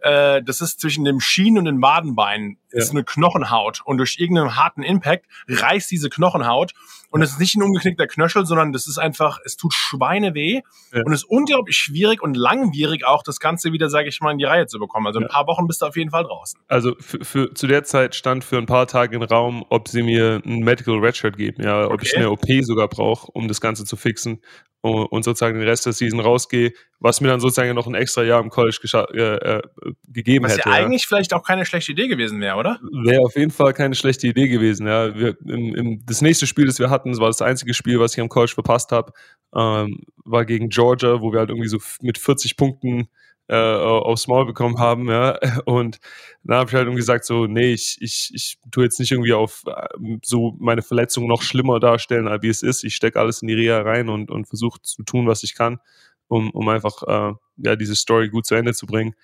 äh, das ist zwischen dem Schienen und den Wadenbeinen, ja. ist eine Knochenhaut und durch irgendeinen harten Impact reißt diese Knochenhaut und es ist nicht ein umgeknickter Knöchel, sondern das ist einfach, es tut Schweine weh ja. und es ist unglaublich schwierig und langwierig auch das Ganze wieder, sage ich mal, in die Reihe zu bekommen. Also ein paar Wochen bist du auf jeden Fall draußen. Also für, für, zu der Zeit stand für ein paar Tage im Raum, ob sie mir ein Medical Redshirt geben, ja, ob okay. ich eine OP sogar brauche, um das Ganze zu fixen und sozusagen den Rest der Season rausgehe, was mir dann sozusagen noch ein extra Jahr im College äh, äh, gegeben was hätte. Was ja eigentlich vielleicht auch keine schlechte Idee gewesen wäre, oder? Wäre auf jeden Fall keine schlechte Idee gewesen. Ja. Wir, im, im, das nächste Spiel, das wir hatten, das war das einzige Spiel, was ich am College verpasst habe, ähm, war gegen Georgia, wo wir halt irgendwie so mit 40 Punkten äh, aufs Maul bekommen haben, ja. [laughs] Und dann habe ich halt gesagt, so, nee, ich, ich, ich tue jetzt nicht irgendwie auf äh, so meine Verletzung noch schlimmer darstellen, wie es ist. Ich stecke alles in die Reha rein und, und versuche zu tun, was ich kann, um, um einfach äh, ja, diese Story gut zu Ende zu bringen.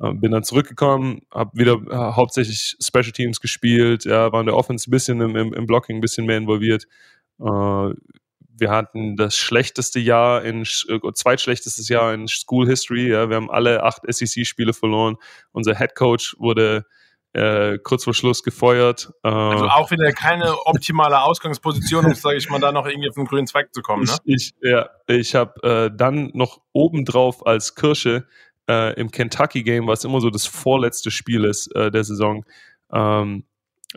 Äh, bin dann zurückgekommen, habe wieder äh, hauptsächlich Special Teams gespielt, ja, war in der Offense ein bisschen im, im, im Blocking ein bisschen mehr involviert. Äh, wir hatten das schlechteste Jahr in äh, zweitschlechtestes Jahr in School History. Ja, wir haben alle acht SEC-Spiele verloren. Unser Head Coach wurde äh, kurz vor Schluss gefeuert. Äh, also auch wieder keine optimale Ausgangsposition, um, sage ich mal, da noch irgendwie auf den grünen Zweig zu kommen. Ne? Ich, ich, ja, ich habe äh, dann noch obendrauf als Kirsche äh, im Kentucky-Game, was immer so das vorletzte Spiel ist äh, der Saison, ähm,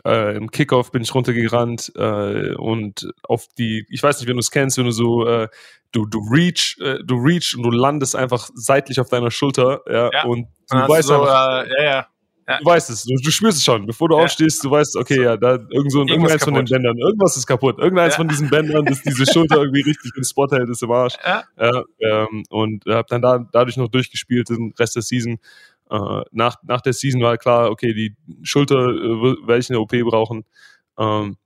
äh, im Kickoff bin ich runtergerannt äh, und auf die, ich weiß nicht, wenn du es kennst, wenn du so, äh, du, du reach, äh, du reach und du landest einfach seitlich auf deiner Schulter, ja, Ja. und du hast weißt so, einfach, äh, ja, ja. Ja. du weißt es, du, du spürst es schon, bevor du Ja. aufstehst, du weißt, okay, ja, da irgend so irgendeins von den. Bändern, irgendwas ist kaputt, irgendeins Ja. von diesen Bändern, das diese Schulter irgendwie richtig im Spot hält, ist im Arsch. Ja. Ja, ähm, und habe dann da, dadurch noch durchgespielt den Rest der Season. Äh, nach, nach der Season war klar, okay, die Schulter äh, werde ich eine OP brauchen. Ähm,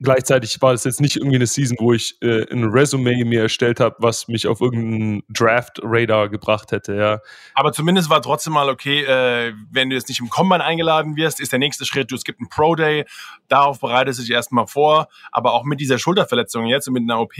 gleichzeitig war es jetzt nicht irgendwie eine Season, wo ich äh, ein Resume mir erstellt habe, was mich auf irgendeinen Draft-Radar gebracht hätte. Ja, Aber zumindest war trotzdem mal okay, äh, wenn du jetzt nicht im Combine eingeladen wirst, ist der nächste Schritt, du, es gibt einen Pro Day, darauf bereitest du dich erstmal vor, aber auch mit dieser Schulterverletzung jetzt und mit einer OP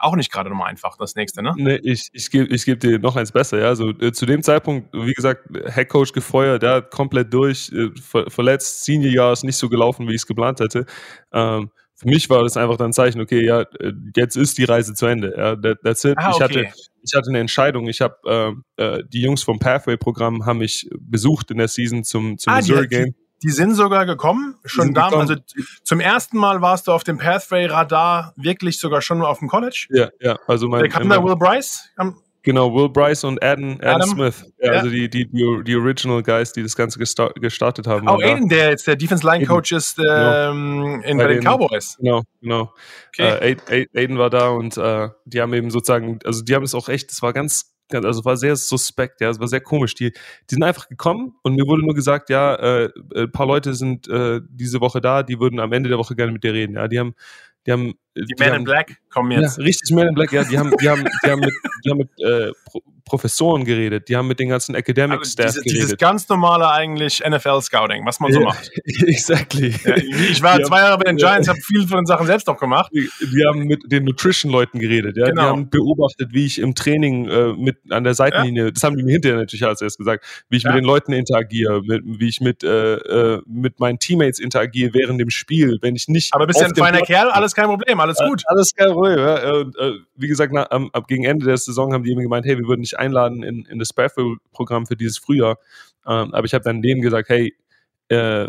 auch nicht gerade nochmal einfach, das nächste, ne? Nee, ich, ich gebe ich geb dir noch eins besser, ja. Also äh, zu dem Zeitpunkt, wie gesagt, Headcoach gefeuert, der hat komplett durch, äh, ver verletzt, Senior Jahr ist nicht so gelaufen, wie ich es geplant hätte. Ähm, für mich war das einfach dann ein Zeichen, okay, ja, äh, jetzt ist die Reise zu Ende. Ja, that, that's it. Ah, Ich hatte, okay. ich hatte eine Entscheidung. Ich habe ähm, äh, die Jungs vom Pathway-Programm haben mich besucht in der Season zum, zum Ah, Missouri Game. die sind sogar gekommen, schon sind da, gekommen. also zum ersten Mal warst du auf dem Pathway-Radar, wirklich sogar schon auf dem College. Ja, ja. Also mein, Wer kam da, Will Bryce? Am- Genau, Will Bryce und Adam, Adam, Adam? Smith. Ja, Ja. Also die, die, die, die Original Guys, die das Ganze gesta gestartet haben. Oh, da. Aiden, der jetzt der Defense Line Coach ist ähm, in, bei, Bei den den- Cowboys. Genau, genau. Okay. Äh, Aid- Aid- Aiden war da und äh, die haben eben sozusagen, also die haben es auch echt, das war ganz also war sehr suspekt, ja, es war sehr komisch. Die, die sind einfach gekommen und mir wurde nur gesagt, ja, äh, ein paar Leute sind äh, diese Woche da, die würden am Ende der Woche gerne mit dir reden. Ja, die haben, die haben, die Men haben, in Black kommen ja, jetzt. richtig Men in Black, ja, die haben, die haben, die haben mit, die haben mit äh, Professoren geredet, die haben mit den ganzen Academic Also Staff diese, dieses geredet. ganz normale eigentlich NFL-Scouting, was man so Ja. macht. [laughs] exactly. Ja, ich war Die zwei Jahre bei den Ja. [laughs] Giants, habe viel von den Sachen selbst auch gemacht. Die, die haben mit den Nutrition-Leuten geredet, ja. Genau. Die haben beobachtet, wie ich im Training äh, mit an der Seitenlinie, das haben die mir hinterher natürlich als erst gesagt, wie ich Ja. mit den Leuten interagiere, mit, wie ich mit, äh, äh, mit meinen Teammates interagiere während dem Spiel, wenn ich nicht. Aber bist ja auf ein feiner Platz Kerl, alles kein Problem, alles gut. Alles kein Problem, ja. Und, äh, wie gesagt, na, am, ab gegen Ende der Saison haben die mir gemeint, hey, wir würden dich einladen in, in das Baffle-Programm für dieses Frühjahr. Ähm, aber ich habe dann denen gesagt, hey, äh,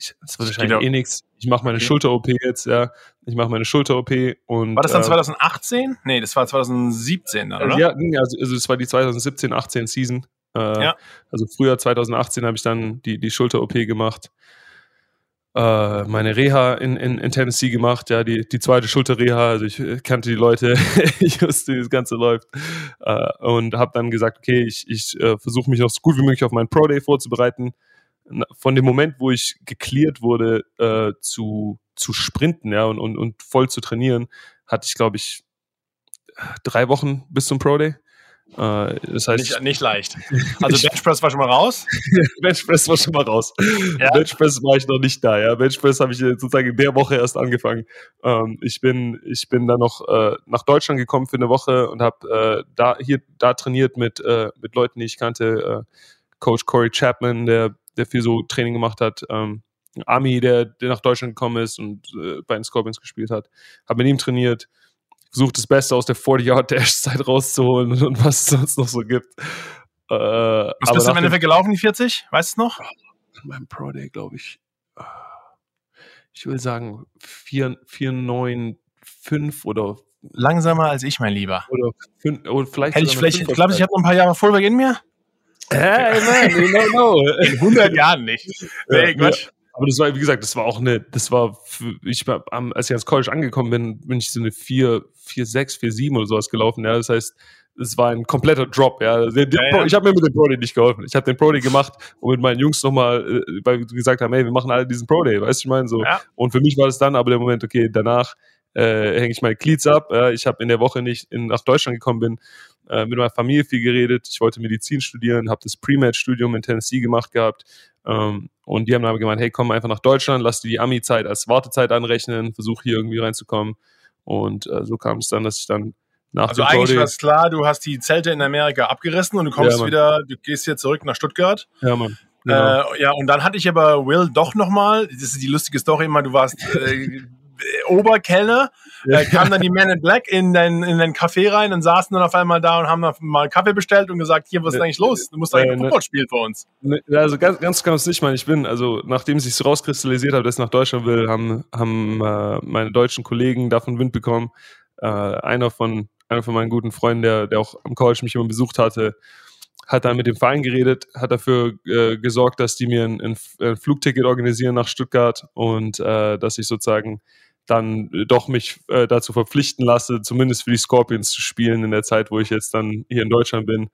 ich, das wird wahrscheinlich Geht eh nichts. Ich mache meine Okay. Schulter-OP jetzt, ja. Ich mache meine Schulter-OP und. War das dann äh, 2018? Nee, das war 2017 dann, oder? ja, also, also es war die 2017-18 Season. Äh, Ja. Also früher 2018 habe ich dann die, die Schulter-OP gemacht. Äh, meine Reha in, in, in Tennessee gemacht, ja, die, die zweite Schulter-Reha, also ich äh, kannte die Leute, [laughs] ich wusste, wie das Ganze läuft äh, und habe dann gesagt, okay, ich, ich äh, versuche mich noch so gut wie möglich auf meinen Pro-Day vorzubereiten. Von dem Moment, wo ich geklärt wurde, äh, zu, zu sprinten, ja, und, und, und voll zu trainieren, hatte ich, glaube ich, drei Wochen bis zum Pro-Day. Äh, das heißt, Nicht, nicht leicht. [laughs] Also Benchpress war schon mal raus. Benchpress war schon mal raus. Ja. Benchpress war ich noch nicht da, ja. Benchpress habe ich sozusagen in der Woche erst angefangen. Ähm, ich bin, ich bin dann noch äh, nach Deutschland gekommen für eine Woche und habe äh, da hier da trainiert mit äh, mit Leuten, die ich kannte. Äh, Coach Corey Chapman, der der viel so Training gemacht hat. Ähm, Ami, der, der nach Deutschland gekommen ist und äh, bei den Scorpions gespielt hat. Habe mit ihm trainiert. Versucht das Beste aus der 40-Yard-Dash-Zeit rauszuholen und, was es sonst noch so gibt. Äh, Was bist du im Endeffekt gelaufen, die 40? Weißt du es noch? meinem Pro Day, glaube ich, ich will sagen 4, 4, 9, 5 oder, Langsamer als ich, mein Lieber. oder, 5, oder vielleicht Hätte ich vielleicht, glaubst du, ich habe noch ein paar Jahre Fullback in mir? Hey, man, you don't know. In 100 Jahren nicht. Nee, Ja, Quatsch. Aber das war, wie gesagt, das war auch eine, das war, für, ich war, als ich ans College angekommen bin, bin ich so eine 4, 4, 6, 4, 7 oder sowas gelaufen, ja, das heißt, es war ein kompletter Drop, ja. Der, der Ja, Pro, ja. Ich habe mir mit dem Pro Day nicht geholfen. Ich habe den Pro Day gemacht und mit meinen Jungs nochmal, äh, weil wir gesagt haben, hey, wir machen alle diesen Pro Day, weißt du, ich meine, so. Ja. Und für mich war das dann aber der Moment, okay, danach äh, hänge ich meine Cleats ab. Ja, ich habe in der Woche nicht in, nach Deutschland gekommen bin, äh, mit meiner Familie viel geredet. Ich wollte Medizin studieren, habe das Pre-Med-Studium in Tennessee gemacht gehabt. Ähm, und die haben dann aber gemeint, hey, komm einfach nach Deutschland, lass dir die Ami-Zeit als Wartezeit anrechnen, versuch hier irgendwie reinzukommen. Und äh, so kam es dann, dass ich dann nach Also eigentlich war es klar, du hast die Zelte in Amerika abgerissen und du kommst Ja, wieder, du gehst hier zurück nach Stuttgart. ja, Mann. Genau. Äh, ja, und dann hatte ich aber Will doch nochmal, das ist die lustige Story immer, du warst äh, [laughs] Oberkellner äh, kamen dann die Men in Black in dein, in dein Café rein und saßen dann auf einmal da und haben dann mal Kaffee bestellt und gesagt, hier, was ist eigentlich los? Du musst eigentlich äh, Football spielen für uns. Ne, also ganz, ganz kann es nicht meinen. Ich bin, also nachdem es sich so rauskristallisiert hat, dass ich nach Deutschland will, haben, haben äh, meine deutschen Kollegen davon Wind bekommen. Äh, einer von einer von meinen guten Freunden, der, der auch am College mich immer besucht hatte, hat dann mit dem Verein geredet, hat dafür äh, gesorgt, dass die mir ein, ein, ein, Flugticket organisieren nach Stuttgart und äh, dass ich sozusagen dann doch mich äh, dazu verpflichten lasse, zumindest für die Scorpions zu spielen in der Zeit, wo ich jetzt dann hier in Deutschland bin.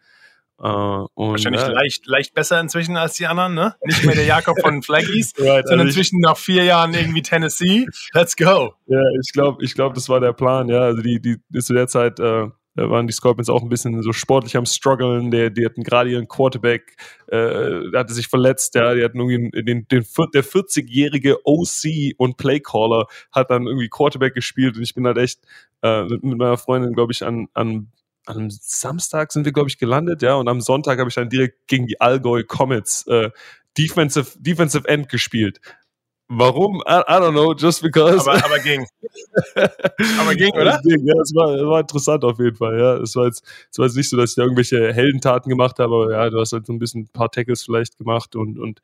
Uh, und, Wahrscheinlich äh, leicht, leicht besser inzwischen als die anderen, ne? Nicht mehr der Jakob von [laughs] Flaggies, right, sondern also inzwischen nach vier Jahren irgendwie Tennessee. Let's go. Ja, ich glaube, ich glaube, das war der Plan, ja. Also die, die zu der Zeit äh, waren die Scorpions auch ein bisschen so sportlich am struggeln. Der, die hatten gerade ihren Quarterback, äh, hatte sich verletzt, ja, die hatten irgendwie den, den, der 40-jährige OC und Playcaller hat dann irgendwie Quarterback gespielt und ich bin halt echt äh, mit, mit meiner Freundin, glaube ich, an, an am Samstag sind wir, glaube ich, gelandet, ja, und am Sonntag habe ich dann direkt gegen die Allgäu Comets äh, Defensive, Defensive End gespielt. Warum? I, I, don't know, just because. Aber, aber ging. [laughs] aber ging, oder? Ging, ja, es war, es war interessant auf jeden Fall, ja. Es war, jetzt, es war jetzt nicht so, dass ich da irgendwelche Heldentaten gemacht habe, aber ja, du hast halt so ein bisschen ein paar Tackles vielleicht gemacht und, und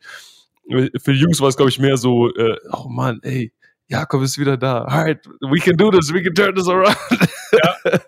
für die Jungs war es, glaube ich, mehr so, äh, oh Mann, ey, Jakob ist wieder da. Alright, we can do this, we can turn this around. Ja.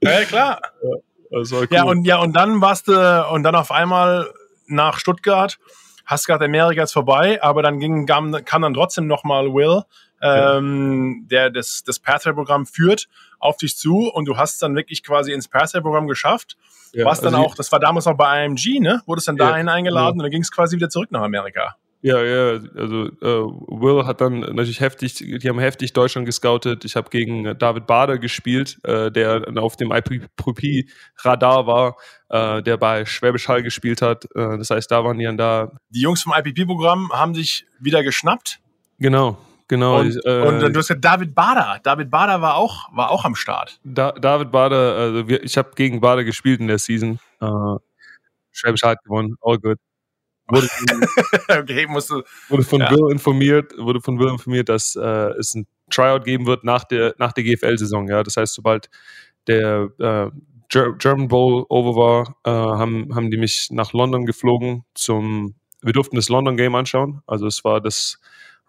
Ja, klar. Ja, cool. ja, und, ja, und dann warst du, und dann auf einmal nach Stuttgart, hast gerade Amerika jetzt vorbei, aber dann ging, kam, kam dann trotzdem nochmal Will, ähm, der das, das Pathway-Programm führt, auf dich zu und du hast es dann wirklich quasi ins Pathway-Programm geschafft. Ja, was dann also auch, das war damals auch bei IMG, ne? Wurdest dann dahin eingeladen ja. und dann ging es quasi wieder zurück nach Amerika. Ja, ja, also äh, Will hat dann natürlich heftig, die haben heftig Deutschland gescoutet. Ich habe gegen David Bader gespielt, äh, der auf dem IPP-Radar war, äh, der bei Schwäbisch Hall gespielt hat. Äh, das heißt, da waren die dann da. Die Jungs vom IPP-Programm haben sich wieder geschnappt. Genau, Genau. Und, äh, und du hast ja David Bader. David Bader war auch, war auch am Start. Da, David Bader, also wir, ich habe gegen Bader gespielt in der Season. Äh, Schwäbisch Hall gewonnen, all good wurde, [laughs] okay, musst du, wurde von ja. Will informiert, wurde von Will informiert, dass äh, es ein Tryout geben wird nach der nach der GFL-Saison. Ja, das heißt, sobald der äh, German Bowl over war, äh, haben haben die mich nach London geflogen zum. Wir durften das London Game anschauen. Also es war das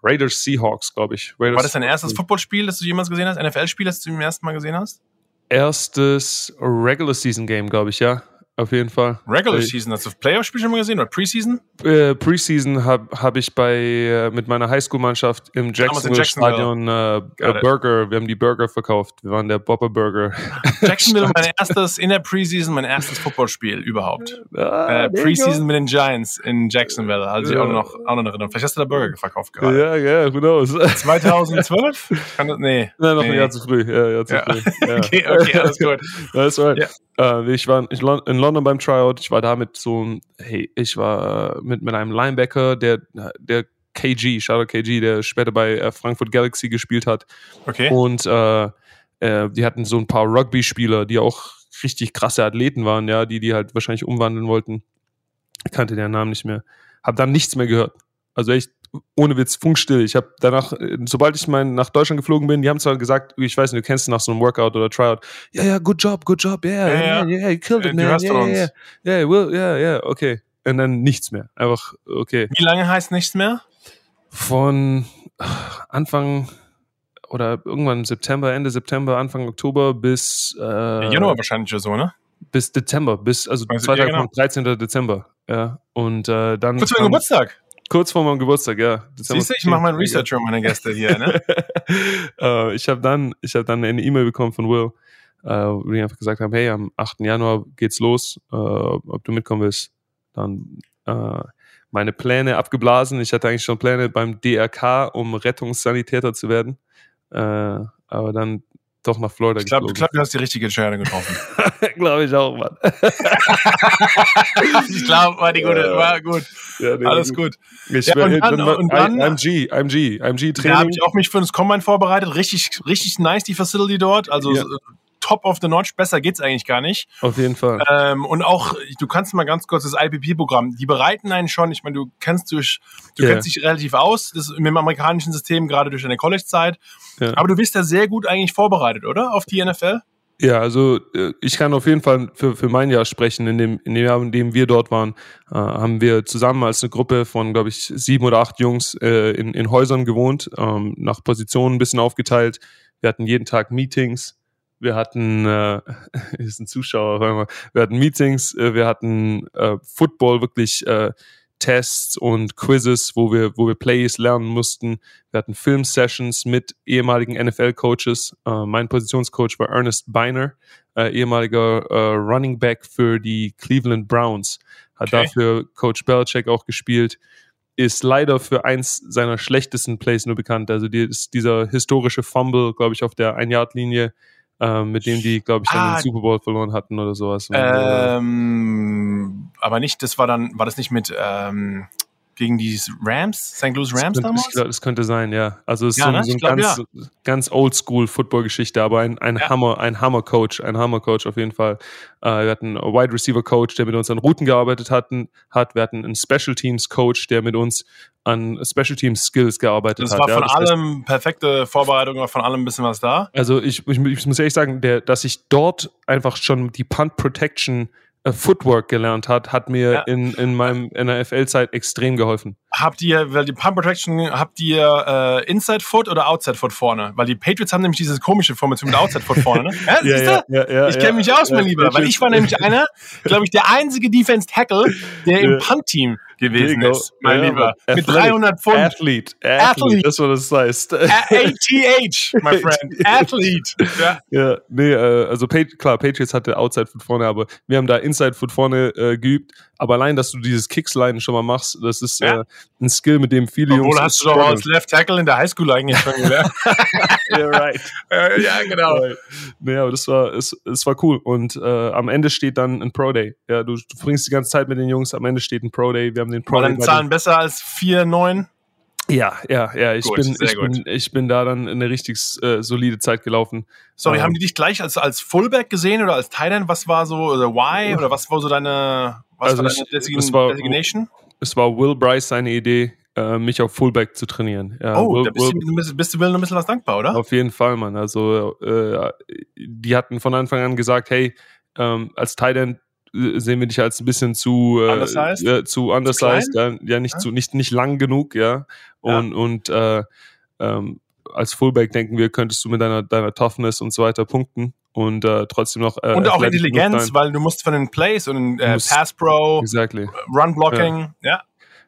Raiders Seahawks, glaube ich. Raiders war das dein erstes Footballspiel, das du jemals gesehen hast? NFL-Spiel, das du zum ersten Mal gesehen hast? Erstes Regular Season Game, glaube ich, ja auf jeden Fall. Regular Season, hast du Playoff-Spiel schon mal gesehen oder Preseason? Äh, Preseason habe hab ich bei äh, mit meiner Highschool-Mannschaft im Jacksonville, Stadion äh, Burger, wir haben die Burger verkauft. Wir waren der Bopper Burger. [laughs] Jacksonville mein [laughs] erstes in der Preseason, mein erstes Footballspiel überhaupt. Ah, äh, Preseason mit den Giants in Jacksonville, also ja. ich auch noch auch noch erinnern. Vielleicht hast du da Burger verkauft gerade. Ja, ja, who knows. [laughs] 2012? Kann das, nee. Nein, noch nee. ein Jahr zu früh. Ja, ja, zu ja. früh. Ja. okay, okay, alles gut. That's right. Ja. Äh, ich war in London beim Tryout. Ich war da mit so hey, ich war mit, mit einem Linebacker, der, der KG, Shadow KG, der später bei äh, Frankfurt Galaxy gespielt hat. Okay. Und äh, äh, die hatten so ein paar Rugby-Spieler, die auch richtig krasse Athleten waren, ja, die die halt wahrscheinlich umwandeln wollten. Ich kannte deren Namen nicht mehr. Hab dann nichts mehr gehört. Also echt ohne Witz, funkstill. Ich habe danach, äh, sobald ich mein, nach Deutschland geflogen bin, die haben zwar gesagt, ich weiß nicht, du kennst nach so einem Workout oder Tryout, ja, ja, good job, good job, yeah, yeah, yeah, yeah you killed it, man, yeah, yeah, yeah, yeah, will, yeah, yeah, okay. Und dann nichts mehr. Einfach, okay. Wie lange heißt nichts mehr? Von Anfang oder irgendwann September, Ende September, Anfang Oktober bis äh, Januar wahrscheinlich oder so, ne? Bis Dezember, bis also, also zwei Tage genau. 13. Dezember, ja. Und äh, dann. Kurz vor Geburtstag. Kurz vor meinem Geburtstag, ja. Siehst du, ich mache mein Research für meine Gäste hier, ne? uh, [laughs] ich habe dann, ich hab dann eine E-Mail bekommen von Will, uh, wo die einfach gesagt haben, hey, am 8. Januar geht's los, uh, ob du mitkommen willst. Dann meine Pläne abgeblasen. Ich hatte eigentlich schon Pläne beim DRK, um Rettungssanitäter zu werden. aber dann doch nach Florida Ich glaube, glaub, du hast die richtige Entscheidung getroffen. [laughs] glaube ich auch, Mann. [laughs] ich glaube, war die gute, war gut. Ja, nee, Alles gut. Ich ja, und dann, und dann, IMG, IMG, IMG Training. Da habe ich auch mich für das Combine vorbereitet. Richtig, richtig nice, die Facility dort. Also, ja. Top of the notch. Besser geht's eigentlich gar nicht. Auf jeden Fall. Ähm, und auch, du kannst mal ganz kurz das IPP-Programm, die bereiten einen schon, ich meine, du kennst durch, du yeah. kennst dich relativ aus, das, mit dem amerikanischen System, gerade durch deine College-Zeit. Ja. Aber du bist da sehr gut eigentlich vorbereitet, oder? Auf die NFL? Ja, also äh, ich kann auf jeden Fall für, für mein Jahr sprechen. In dem, in dem Jahr, in dem wir dort waren, äh, haben wir zusammen als eine Gruppe von, glaube ich, sieben oder acht Jungs äh, in, in Häusern gewohnt, ähm, nach Positionen ein bisschen aufgeteilt. Wir hatten jeden Tag Meetings. Wir hatten, äh, [laughs] ist ein Zuschauer, wir hatten Meetings, äh, wir hatten äh, Football wirklich äh, Tests und Quizzes, wo wir, wo wir Plays lernen mussten. Wir hatten Film-Sessions mit ehemaligen NFL-Coaches. Äh, mein Positionscoach war Ernest Beiner, äh, ehemaliger äh, Running Back für die Cleveland Browns. Hat okay. dafür Coach Belichick auch gespielt. Ist leider für eins seiner schlechtesten Plays nur bekannt. Also die, dieser historische Fumble, glaube ich, auf der Ein-Yard-Linie ähm, mit dem die, glaube ich, dann ah, den Super Bowl verloren hatten oder sowas. Ähm, aber nicht, das war dann, war das nicht mit ähm, gegen die Rams, St. Louis Rams das damals? Ich glaub, das könnte sein, ja. Also es ist ja, so, ne? so ein glaub, ganz, ja. ganz oldschool Football-Geschichte, aber ein, ein ja. Hammer, ein Hammer-Coach, ein Hammer-Coach auf jeden Fall. Äh, wir hatten einen Wide Receiver-Coach, der mit uns an Routen gearbeitet hatten, hat. Wir hatten einen Special Teams-Coach, der mit uns an Special Teams Skills gearbeitet das hat. War ja, von allem perfekte Vorbereitung, war von allem ein bisschen was da. Also ich, ich, ich muss ehrlich sagen, der, dass ich dort einfach schon die Punt Protection Footwork gelernt hat, hat mir ja. in, in meinem NFL-Zeit extrem geholfen. Habt ihr, weil die Pump Protection, habt ihr äh, Inside Foot oder Outside Foot vorne? Weil die Patriots haben nämlich diese komische Formation mit Outside Foot vorne, ne? [laughs] Ja, ja, ja, ja, ich kenne mich aus, mein Lieber, weil ich war nämlich einer, glaube ich, der einzige Defense Tackle, der im Punt-Team gewesen ist, mein ja, Lieber. Mit 300 Pfund. Athlete. Athlete. Athlete. Das, was das heißt. ATH, my [laughs] friend. Athlete. Ja, ja nee, äh, also klar, Patriots hatte Outside Foot vorne, aber wir haben da Inside Foot vorne äh, geübt. Aber allein, dass du dieses Kicksline schon mal machst, das ist ja. äh, ein Skill, mit dem viele Obwohl, Jungs. hast du doch als Left Tackle in der Highschool eigentlich schon gelernt. [laughs] yeah, right. ja, genau. Right. Nee, aber das war, es, es war cool. Und äh, am Ende steht dann ein Pro Day. Ja, du, du bringst die ganze Zeit mit den Jungs, am Ende steht ein Pro Day. Wir haben den Pro War Day. Zahlen besser als 4, 9? Ja, ja, ja. Ich, gut, bin, ich, bin, ich bin da dann eine richtig äh, solide Zeit gelaufen. Sorry, ähm, haben die dich gleich als, als Fullback gesehen oder als Tight Was war so, oder Why? Oder was war so deine, was also war deine Design es war, Designation? Es war Will Bryce seine Idee, äh, mich auf Fullback zu trainieren. Ja, oh, Will, da bist, Will, du, bist du Will ein bisschen was dankbar, oder? Auf jeden Fall, Mann. Also, äh, die hatten von Anfang an gesagt, hey, ähm, als Tight sehen wir dich als ein bisschen zu äh, undersized, ja, zu undersized, zu ja, ja, nicht ja. zu nicht nicht lang genug, ja und ja. und äh, ähm, als Fullback denken wir, könntest du mit deiner deiner Toughness und so weiter punkten und äh, trotzdem noch äh, und auch Intelligenz, weil du musst von den Plays und äh, Pass Pro, exactly. Run Blocking, ja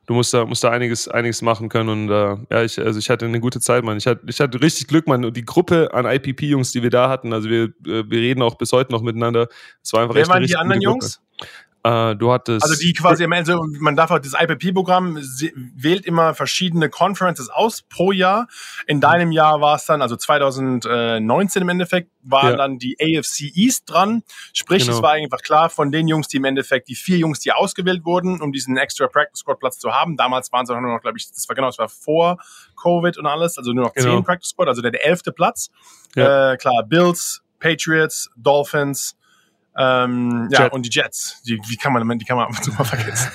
du musst da, musst da einiges, einiges machen können. Und äh, ja, ich, also ich hatte eine gute Zeit, Mann. Ich hatte, ich hatte richtig Glück, Mann. Und die Gruppe an IPP-Jungs, die wir da hatten, also wir, äh, wir reden auch bis heute noch miteinander. Es war einfach Wer waren die anderen Jungs? Äh, du hattest. Also die quasi am Ende, man darf auch das IPP-Programm wählt immer verschiedene Conferences aus pro Jahr. In deinem Jahr war es dann, also 2019 im Endeffekt, waren ja. dann die AFC East dran. Sprich, genau. es war einfach klar von den Jungs, die im Endeffekt, die vier Jungs, die ausgewählt wurden, um diesen extra Practice Squad Platz zu haben. Damals waren es auch nur noch, glaube ich, das war genau, es war vor Covid und alles, also nur noch genau. zehn Practice Squad, also der, der elfte Platz. Ja. Äh, klar, Bills, Patriots, Dolphins, ähm, ja, und die Jets. Die, wie kann man, die kann man einfach zu mal vergessen.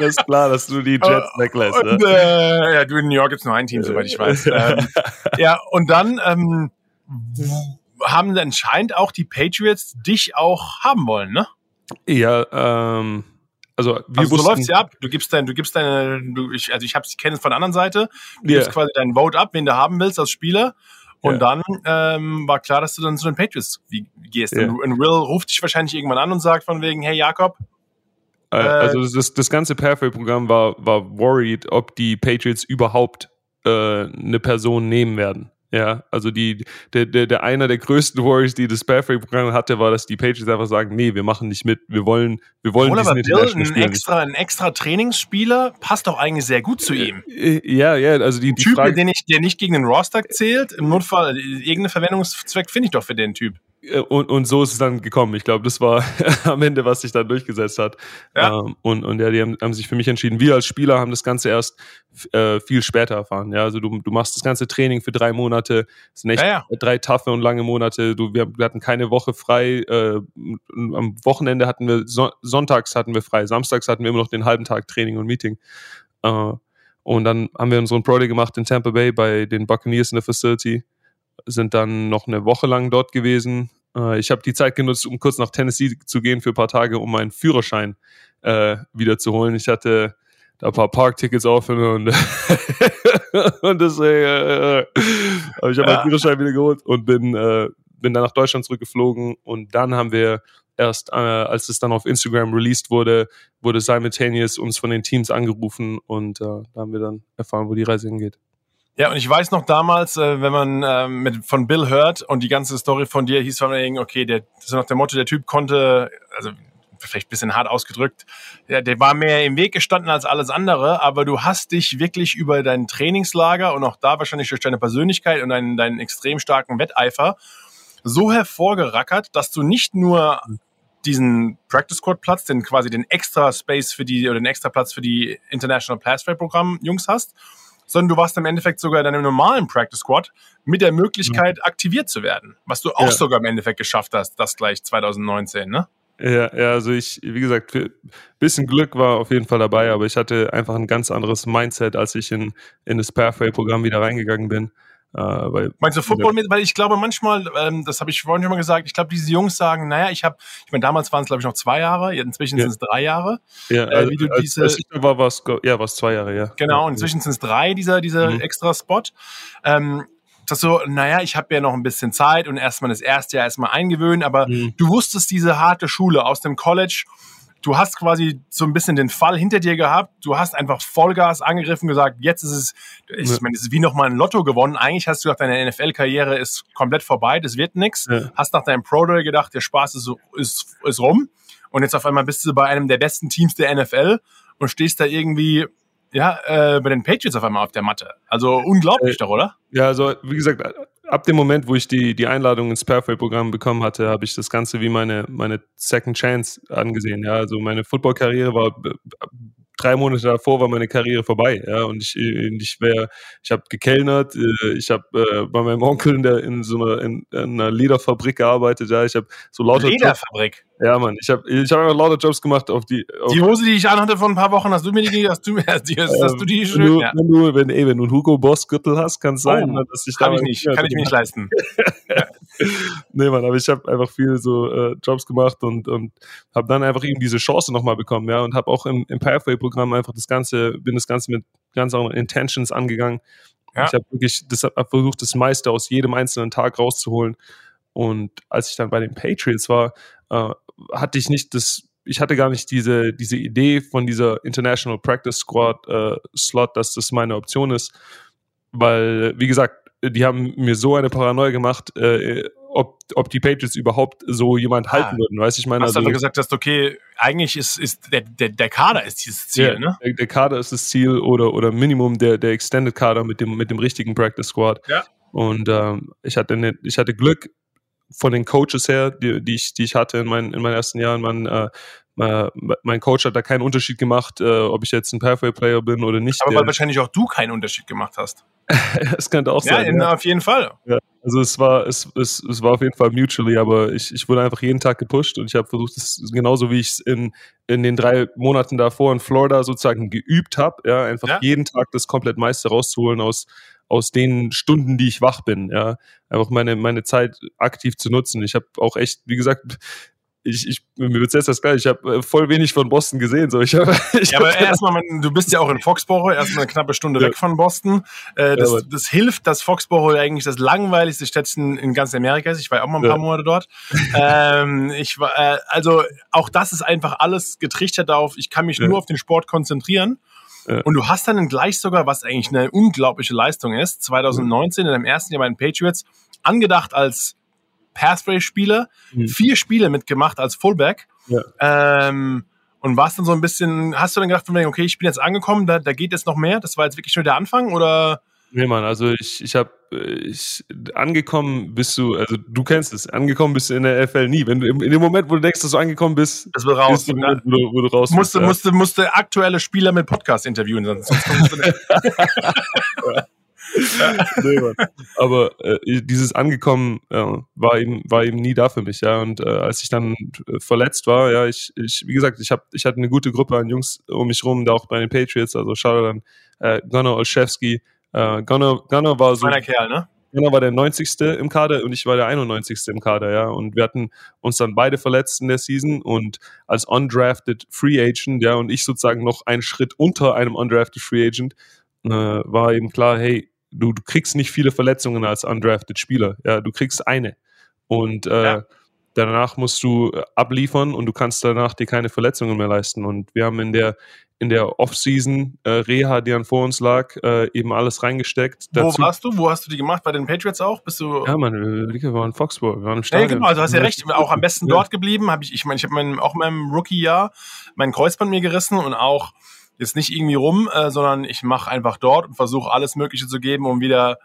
[laughs] ist klar, dass du die Jets weglässt. Und, ne? äh, ja, du in New York gibt's nur ein Team, soweit ich weiß. [laughs] ähm, ja, und dann ähm, haben anscheinend auch die Patriots dich auch haben wollen, ne? Ja, ähm, also wir also so läuft's ja ab. Du gibst dein, du gibst deine, du, ich, also ich habe ich kenne es von der anderen Seite. Du yeah. gibst quasi deinen Vote ab, wen du haben willst als Spieler. Und ja. dann ähm, war klar, dass du dann zu den Patriots gehst. Ja. Und Will ruft dich wahrscheinlich irgendwann an und sagt von wegen, hey Jakob. Äh, äh also das, das ganze Perfect-Programm war, war worried, ob die Patriots überhaupt äh, eine Person nehmen werden. Ja, also die, der, der, der einer der größten Worries, die das Perfect-Programm hatte, war, dass die Patriots einfach sagen, nee, wir machen nicht mit, wir wollen, wir wollen Obwohl diesen aber Bill, ein extra, ein extra Trainingsspieler passt doch eigentlich sehr gut zu ihm. Äh, ja, ja, also die, die Typ, Frage, der nicht, der nicht gegen den Roster zählt, im Notfall irgendeinen Verwendungszweck finde ich doch für den Typ. Äh, und, und so ist es dann gekommen. Ich glaube, das war [laughs] am Ende, was sich dann durchgesetzt hat. Ja. Ähm, und, und ja, die haben, haben sich für mich entschieden. Wir als Spieler haben das Ganze erst äh, viel später erfahren. Ja, also du, du machst das ganze Training für drei Monate. Das sind echt ja, ja. drei taffe und lange Monate. Du, wir, wir hatten keine Woche frei. Äh, am Wochenende hatten wir, so, sonntags hatten wir frei. Samstags hatten wir immer noch den halben Tag Training und Meeting. Äh, und dann haben wir unseren Pro Day gemacht in Tampa Bay bei den Buccaneers in der Facility sind dann noch eine Woche lang dort gewesen. Äh, ich habe die Zeit genutzt, um kurz nach Tennessee zu gehen für ein paar Tage, um meinen Führerschein äh, wiederzuholen. Ich hatte da ein paar Parktickets offen und, [laughs] und deswegen äh, äh habe ich ja. meinen Führerschein wieder geholt und bin, äh, bin dann nach Deutschland zurückgeflogen und dann haben wir erst, äh, als es dann auf Instagram released wurde, wurde simultaneous uns von den Teams angerufen und äh, da haben wir dann erfahren, wo die Reise hingeht. Ja, und ich weiß noch damals, äh, wenn man äh, mit, von Bill hört und die ganze Story von dir hieß von wegen, okay, der, das ist noch der Motto, der Typ konnte, also vielleicht bisschen hart ausgedrückt, der, der war mehr im Weg gestanden als alles andere, aber du hast dich wirklich über dein Trainingslager und auch da wahrscheinlich durch deine Persönlichkeit und deinen, deinen extrem starken Wetteifer so hervorgerackert, dass du nicht nur diesen Practice Squad Platz, den quasi den extra Space für die oder den extra Platz für die International Pass Programm Jungs hast, sondern du warst im Endeffekt sogar in deinem normalen Practice Squad mit der Möglichkeit, ja. aktiviert zu werden. Was du auch ja. sogar im Endeffekt geschafft hast, das gleich 2019, ne? Ja, ja, also ich, wie gesagt, bisschen Glück war auf jeden Fall dabei, aber ich hatte einfach ein ganz anderes Mindset, als ich in, in das Pathway-Programm wieder reingegangen bin. Äh, weil, Meinst du Football mit? Weil ich glaube manchmal, ähm, das habe ich vorhin schon mal gesagt, ich glaube, diese Jungs sagen, naja, ich habe, ich meine, damals waren es glaube ich noch zwei Jahre, inzwischen ja. sind es drei Jahre. Ja, äh, wie du als, diese, als ich war, war es ja, war zwei Jahre, ja. Genau, und inzwischen sind es drei, dieser, dieser mhm. extra Spot. Ähm, das so, naja, ich habe ja noch ein bisschen Zeit und erstmal das erste Jahr erstmal eingewöhnen, aber mhm. du wusstest diese harte Schule aus dem College, du hast quasi so ein bisschen den Fall hinter dir gehabt. Du hast einfach Vollgas angegriffen, gesagt, jetzt ist es, ich ja. meine, es ist wie nochmal ein Lotto gewonnen. Eigentlich hast du gedacht, deine NFL-Karriere ist komplett vorbei, das wird nichts. Ja. Hast nach deinem Pro Day gedacht, der Spaß ist, ist, ist rum. Und jetzt auf einmal bist du bei einem der besten Teams der NFL und stehst da irgendwie ja, äh, bei den Patriots auf einmal auf der Matte. Also unglaublich äh, doch, oder? Ja, also wie gesagt, ab dem Moment, wo ich die, die Einladung ins Pathway-Programm bekommen hatte, habe ich das Ganze wie meine, meine Second Chance angesehen. Ja, also meine Football-Karriere war drei Monate davor war meine Karriere vorbei, ja, und ich, ich wäre, ich habe gekellnert, äh, ich habe äh, bei meinem Onkel in, der, in so einer, in, in einer Lederfabrik gearbeitet, ja, ich habe so lauter Lederfabrik? Ja, Mann, ich habe ich hab einfach lauter Jobs gemacht auf die. Auf die Hose, die ich anhatte vor ein paar Wochen, hast du mir die, [laughs] hast du, hast, die, hast, hast du die schön? Wenn du, ja. wenn, du, wenn, ey, wenn du einen Hugo Boss Gürtel hast, kann es sein, oh, dass ich kann ich nicht, kann ich mir nicht leisten. [laughs] [laughs] nee, Mann, aber ich habe einfach viel so äh, Jobs gemacht und und habe dann einfach eben diese Chance nochmal bekommen, ja, und habe auch im, im Pathway-Programm einfach das ganze, bin das Ganze mit ganz anderen Intentions angegangen. Ja. Ich habe wirklich das, hab versucht, das meiste aus jedem einzelnen Tag rauszuholen. Und als ich dann bei den Patriots war, äh, hatte ich nicht das, ich hatte gar nicht diese, diese Idee von dieser International Practice Squad äh, Slot, dass das meine Option ist. Weil, wie gesagt, die haben mir so eine Paranoia gemacht, äh, ob, ob die Patriots überhaupt so jemand ah, halten würden. Weißt ich meine, hast also, du gesagt hast, okay, eigentlich ist, ist der, der, der Kader ist dieses Ziel, ja, ne? Der, der, Kader ist das Ziel oder, oder Minimum der, der Extended Kader mit dem, mit dem richtigen Practice Squad. Ja. Und ähm, ich, hatte ne, ich hatte Glück, von den Coaches her, die, die, ich, die ich hatte in, meinen in meinen ersten Jahren, man, äh, äh, mein Coach hat da keinen Unterschied gemacht, äh, ob ich jetzt ein Pathway-Player bin oder nicht. Aber weil wahrscheinlich auch du keinen Unterschied gemacht hast. [laughs] Es könnte auch ja, sein. In, ja, auf jeden Fall. Ja, also es war, es, es, es war auf jeden Fall mutually, aber ich, ich wurde einfach jeden Tag gepusht und ich habe versucht, es genauso wie ich es in, in den drei Monaten davor in Florida sozusagen geübt habe, ja, einfach ja. jeden Tag das komplett meiste rauszuholen aus, aus den Stunden, die ich wach bin, ja, einfach meine, meine Zeit aktiv zu nutzen. Ich habe auch echt, wie gesagt, ich, ich mir wird jetzt das geil. Ich habe äh, voll wenig von Boston gesehen. So, ich hab, [laughs] ich ja, aber erstmal, du bist ja auch in Foxborough, erstmal eine knappe Stunde ja. weg von Boston. Äh, das, ja, das hilft, dass Foxborough eigentlich das langweiligste Städtchen in ganz Amerika ist. Ich war auch mal ein paar ja. Monate dort. [laughs] ähm, ich war, äh, also auch das ist einfach alles getrichtert darauf. Ich kann mich nur auf den Sport konzentrieren. Und du hast dann gleich sogar, was eigentlich eine unglaubliche Leistung ist, 2019 in deinem ersten Jahr bei den Patriots, angedacht als Pathway-Spieler, mhm. vier Spiele mitgemacht als Fullback. Ja. Ähm, und warst dann so ein bisschen, hast du dann gedacht, okay, ich bin jetzt angekommen, da, da geht jetzt noch mehr? Das war jetzt wirklich nur der Anfang oder? Nee, Mann, also ich, ich habe ich, angekommen bist du, also du kennst es, angekommen bist du in der FL nie. Wenn du in dem Moment, wo du denkst, dass du angekommen bist, das wird raus. Bist du, wo, du, wo du raus musste, bist, ja. musste, musste aktuelle Spieler mit Podcast interviewen, sonst, sonst kommst du nicht. [laughs] [laughs] nee, Aber äh, dieses Angekommen äh, war eben war eben nie da für mich, ja. Und äh, als ich dann äh, verletzt war, ja, ich, ich wie gesagt, ich habe ich hatte eine gute Gruppe an Jungs um mich rum, da auch bei den Patriots, also schau dann äh, Gunnar Olszewski, äh, Gunnar, Gunnar war so meiner Kerl, ne? Gunnar war der 90. im Kader und ich war der 91. im Kader, ja. Und wir hatten uns dann beide verletzt in der Season und als undrafted Free Agent, ja, und ich sozusagen noch einen Schritt unter einem undrafted Free Agent, äh, war eben klar, hey, du, du kriegst nicht viele Verletzungen als undrafted Spieler. Ja, du kriegst eine. Und äh, ja. danach musst du äh, abliefern und du kannst danach dir keine Verletzungen mehr leisten. Und wir haben in der in der Offseason äh, Reha, die dann vor uns lag, äh, eben alles reingesteckt. Wo Dazu, warst du? Wo hast du die gemacht? Bei den Patriots auch? Bist du? Ja, man, wir waren in Foxborough, wir waren im Stadion. Ja, genau, also hast ja recht. Auch am besten ja. dort geblieben. Hab ich, ich meine, ich habe mein, auch in meinem Rookie-Jahr mein Kreuzband mir gerissen und auch jetzt nicht irgendwie rum, äh, sondern ich mache einfach dort und versuche alles Mögliche zu geben, um wieder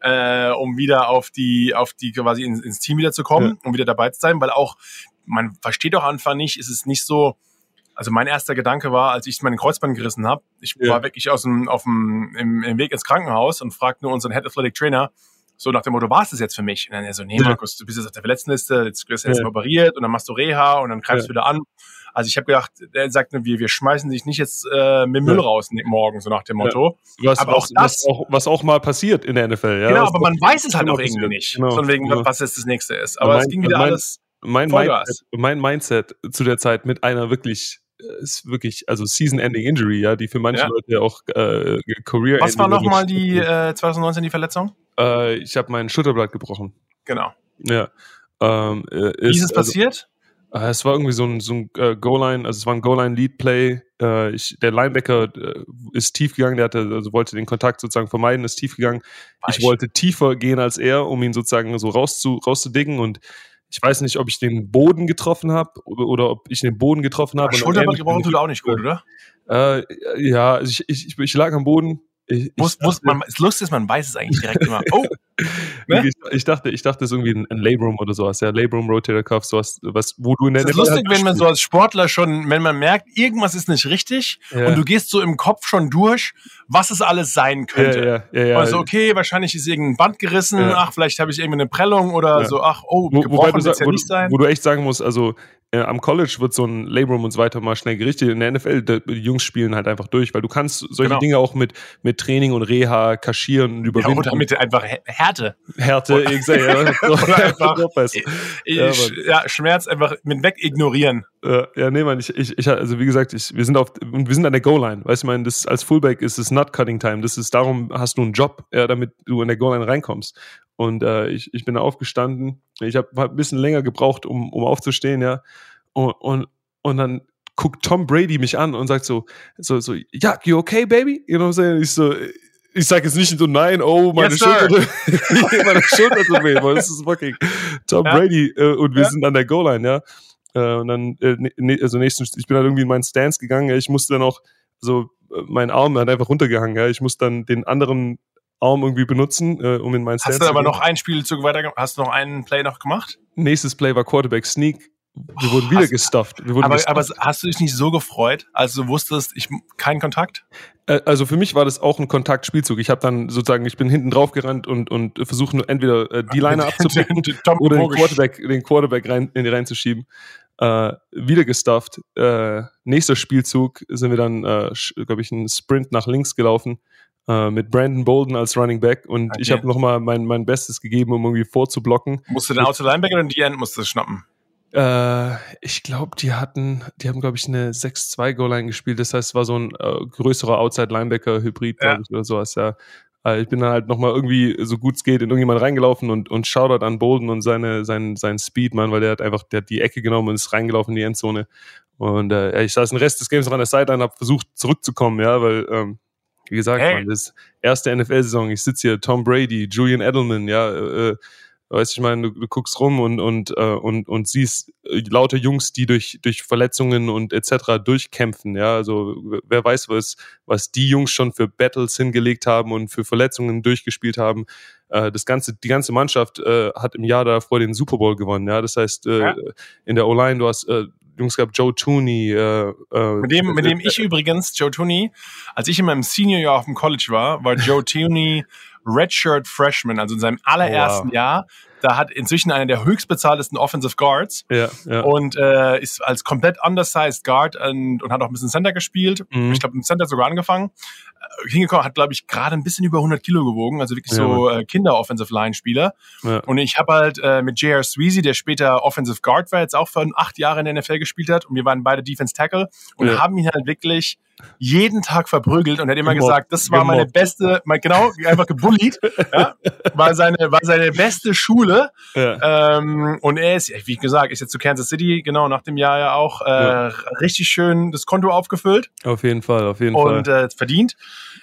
äh, um wieder auf die auf die quasi ins, ins Team wieder zu kommen, ja. um wieder dabei zu sein, weil auch man versteht doch einfach nicht, ist es nicht so. Also mein erster Gedanke war, als ich meinen Kreuzband gerissen habe, ich ja. war wirklich aus dem auf dem im, im Weg ins Krankenhaus und fragte nur unseren Head Athletic Trainer, so nach dem Motto, war es das jetzt für mich? Und dann er so, nee, Markus, du bist jetzt auf der Verletztenliste, jetzt wirst du jetzt operiert und dann machst du Reha und dann greifst du wieder an. Also ich habe gedacht, er sagt, wir, wir schmeißen dich nicht jetzt äh, mit Müll ja. raus morgen, so nach dem Motto. Ja. Was, aber auch, das, was, auch, was auch mal passiert in der NFL. Ja? Genau, aber man weiß es halt auch irgendwie nicht, genau. von wegen, genau. was jetzt das nächste ist. Aber mein, es ging wieder mein, alles mein Mindset, mein Mindset zu der Zeit mit einer wirklich ist wirklich, also Season-Ending Injury, ja, die für manche ja. Leute auch äh, Career. Was war nochmal die äh, 2019 die Verletzung? Äh, ich habe mein Schulterblatt gebrochen. Genau. Ja. Ähm, äh, ist, Wie ist es also passiert? Äh, es war irgendwie so ein, so ein äh, Goal-Line, also es war ein Goal-Line-Lead-Play. Äh, ich, der Linebacker äh, ist tief gegangen, der hatte, also wollte den Kontakt sozusagen vermeiden, ist tief gegangen. Weich. Ich wollte tiefer gehen als er, um ihn sozusagen so rauszu, rauszudicken und ich weiß nicht, ob ich den Boden getroffen habe oder, ob ich den Boden getroffen habe. Schulterband gebrochen tut auch nicht gut, oder? Äh, ja, ich, ich, ich lag am Boden, ich, muss, muss, man, das Lustige ist, man weiß es eigentlich direkt immer. Oh! [laughs] Ne? Ich, ich, dachte, ich dachte, es ist irgendwie ein, ein Labrum oder sowas, ja, Labrum Rotator Cuff, sowas, was, wo du in der. Es ist lustig, wenn man so als Sportler schon, wenn man merkt, irgendwas ist nicht richtig ja. und du gehst so im Kopf schon durch, was es alles sein könnte. Ja, ja, also, okay, wahrscheinlich ist irgendein Band gerissen, ach, vielleicht habe ich irgendwie eine Prellung oder so, ach, oh, wo, wobei du, ja nicht sein. Wo du echt sagen musst, also, äh, am College wird so ein Labrum und so weiter mal schnell gerichtet. In der NFL, die Jungs spielen halt einfach durch, weil du kannst solche genau. Dinge auch mit, mit Training und Reha kaschieren und überwinden. Ja, oder mit einfach Härte. Härte, ich sag, ja. [laughs] oder einfach, [laughs] ja, ja, Schmerz einfach mit weg ignorieren. Ja, nee, man, ich, ich, ich, also wie gesagt, ich, wir sind auf, wir sind an der Goal-Line. Weißt du, ich meine, das, als Fullback ist es not cutting time. Das ist darum, hast du einen Job, ja, damit du in der Goal-Line reinkommst. Und äh, ich, ich bin da aufgestanden. Ich habe hab ein bisschen länger gebraucht, um, um aufzustehen, ja. Und, und, und dann guckt Tom Brady mich an und sagt so, so, so, ja, you okay, baby? You know what I'm saying? Ich so, ich sage jetzt nicht so, nein, oh, meine yes, Schulter, [laughs] meine Schulter tut weh, weil das ist fucking Tom ja. Brady äh, und wir ja. sind an der Goal-Line, ja. Äh, und dann, äh, ne, also nächsten, ich bin dann irgendwie in meinen Stance gegangen, ja. ich musste dann auch, so, äh, mein Arm hat einfach runtergehangen, ja. Ich musste dann den anderen Arm irgendwie benutzen, äh, um in meinen Stance Hast du aber noch ein Spielzug weiter, hast du noch einen Play noch gemacht? Nächstes Play war Quarterback Sneak. Wir wurden wieder gestufft. Wir wurden aber, gestufft. aber hast du dich nicht so gefreut, als du wusstest, ich keinen Kontakt? Äh, also für mich war das auch ein Kontaktspielzug. Ich habe dann sozusagen, ich bin hinten drauf gerannt und, und versuche entweder äh, die Line [laughs] abzupicken oder den Quarterback, den Quarterback rein, in, reinzuschieben. Äh, wieder gestufft. Äh, nächster Spielzug sind wir dann, äh, glaube ich, einen Sprint nach links gelaufen äh, mit Brandon Bolden als Running Back und okay. ich habe nochmal mein, mein Bestes gegeben, um irgendwie vorzublocken. Musst du den Outside Linebacker und die End musst du schnappen? Äh, ich glaube, die hatten, die haben, glaube ich, eine 6-2 Goal-Line gespielt. Das heißt, es war so ein äh, größerer Outside-Linebacker-Hybrid, glaube ja. ich, oder sowas, ja. Äh, ich bin dann halt nochmal irgendwie, so gut es geht, in irgendjemand reingelaufen und, und Shoutout an Bolden und seine, sein, sein Speed, Mann, weil der hat einfach, der hat die Ecke genommen und ist reingelaufen in die Endzone. Und äh, ich saß den Rest des Games noch an der Seite und habe versucht zurückzukommen, ja, weil ähm, wie gesagt, hey. man, das erste NFL-Saison, ich sitze hier, Tom Brady, Julian Edelman, ja, äh, Weißt du, ich meine, du, du, guckst rum und, und, äh, und, und siehst äh, lauter Jungs, die durch, durch Verletzungen und etc. durchkämpfen. Ja, also wer weiß, was, was die Jungs schon für Battles hingelegt haben und für Verletzungen durchgespielt haben. Äh, das ganze, die ganze Mannschaft äh, hat im Jahr davor den Super Bowl gewonnen. Ja, das heißt, äh, ja. in der O-Line, du hast äh, Jungs gehabt, Joe Tooney. Äh, äh, mit dem, mit dem ich übrigens, Joe Tooney, als ich in meinem Senior Jahr auf dem College war, war Joe [laughs] Tooney Redshirt Freshman, also in seinem allerersten oh, wow. Jahr. Da hat inzwischen einer der höchstbezahltesten Offensive Guards ja, ja. und äh, ist als komplett undersized Guard und, und hat auch ein bisschen Center gespielt. Mhm. Ich glaube, im Center sogar angefangen. Äh, hingekommen, hat, glaube ich, gerade ein bisschen über 100 Kilo gewogen, also wirklich ja, so äh, Kinder-Offensive-Line-Spieler. Und ich habe halt äh, mit J.R. Sweezy, der später Offensive Guard war, jetzt auch für acht Jahre in der NFL gespielt hat, und wir waren beide Defense Tackle und haben ihn halt wirklich jeden Tag verprügelt und hat immer Gemobbt. gesagt, das war Gemobbt. meine beste, mein, genau, einfach gebullied, [laughs] ja, war seine, war seine beste Schule. Ja. Ähm, und er ist, wie gesagt, ist jetzt zu Kansas City, genau, nach dem Jahr ja auch äh, ja. richtig schön das Konto aufgefüllt. Auf jeden Fall, auf jeden Fall. Und äh, verdient.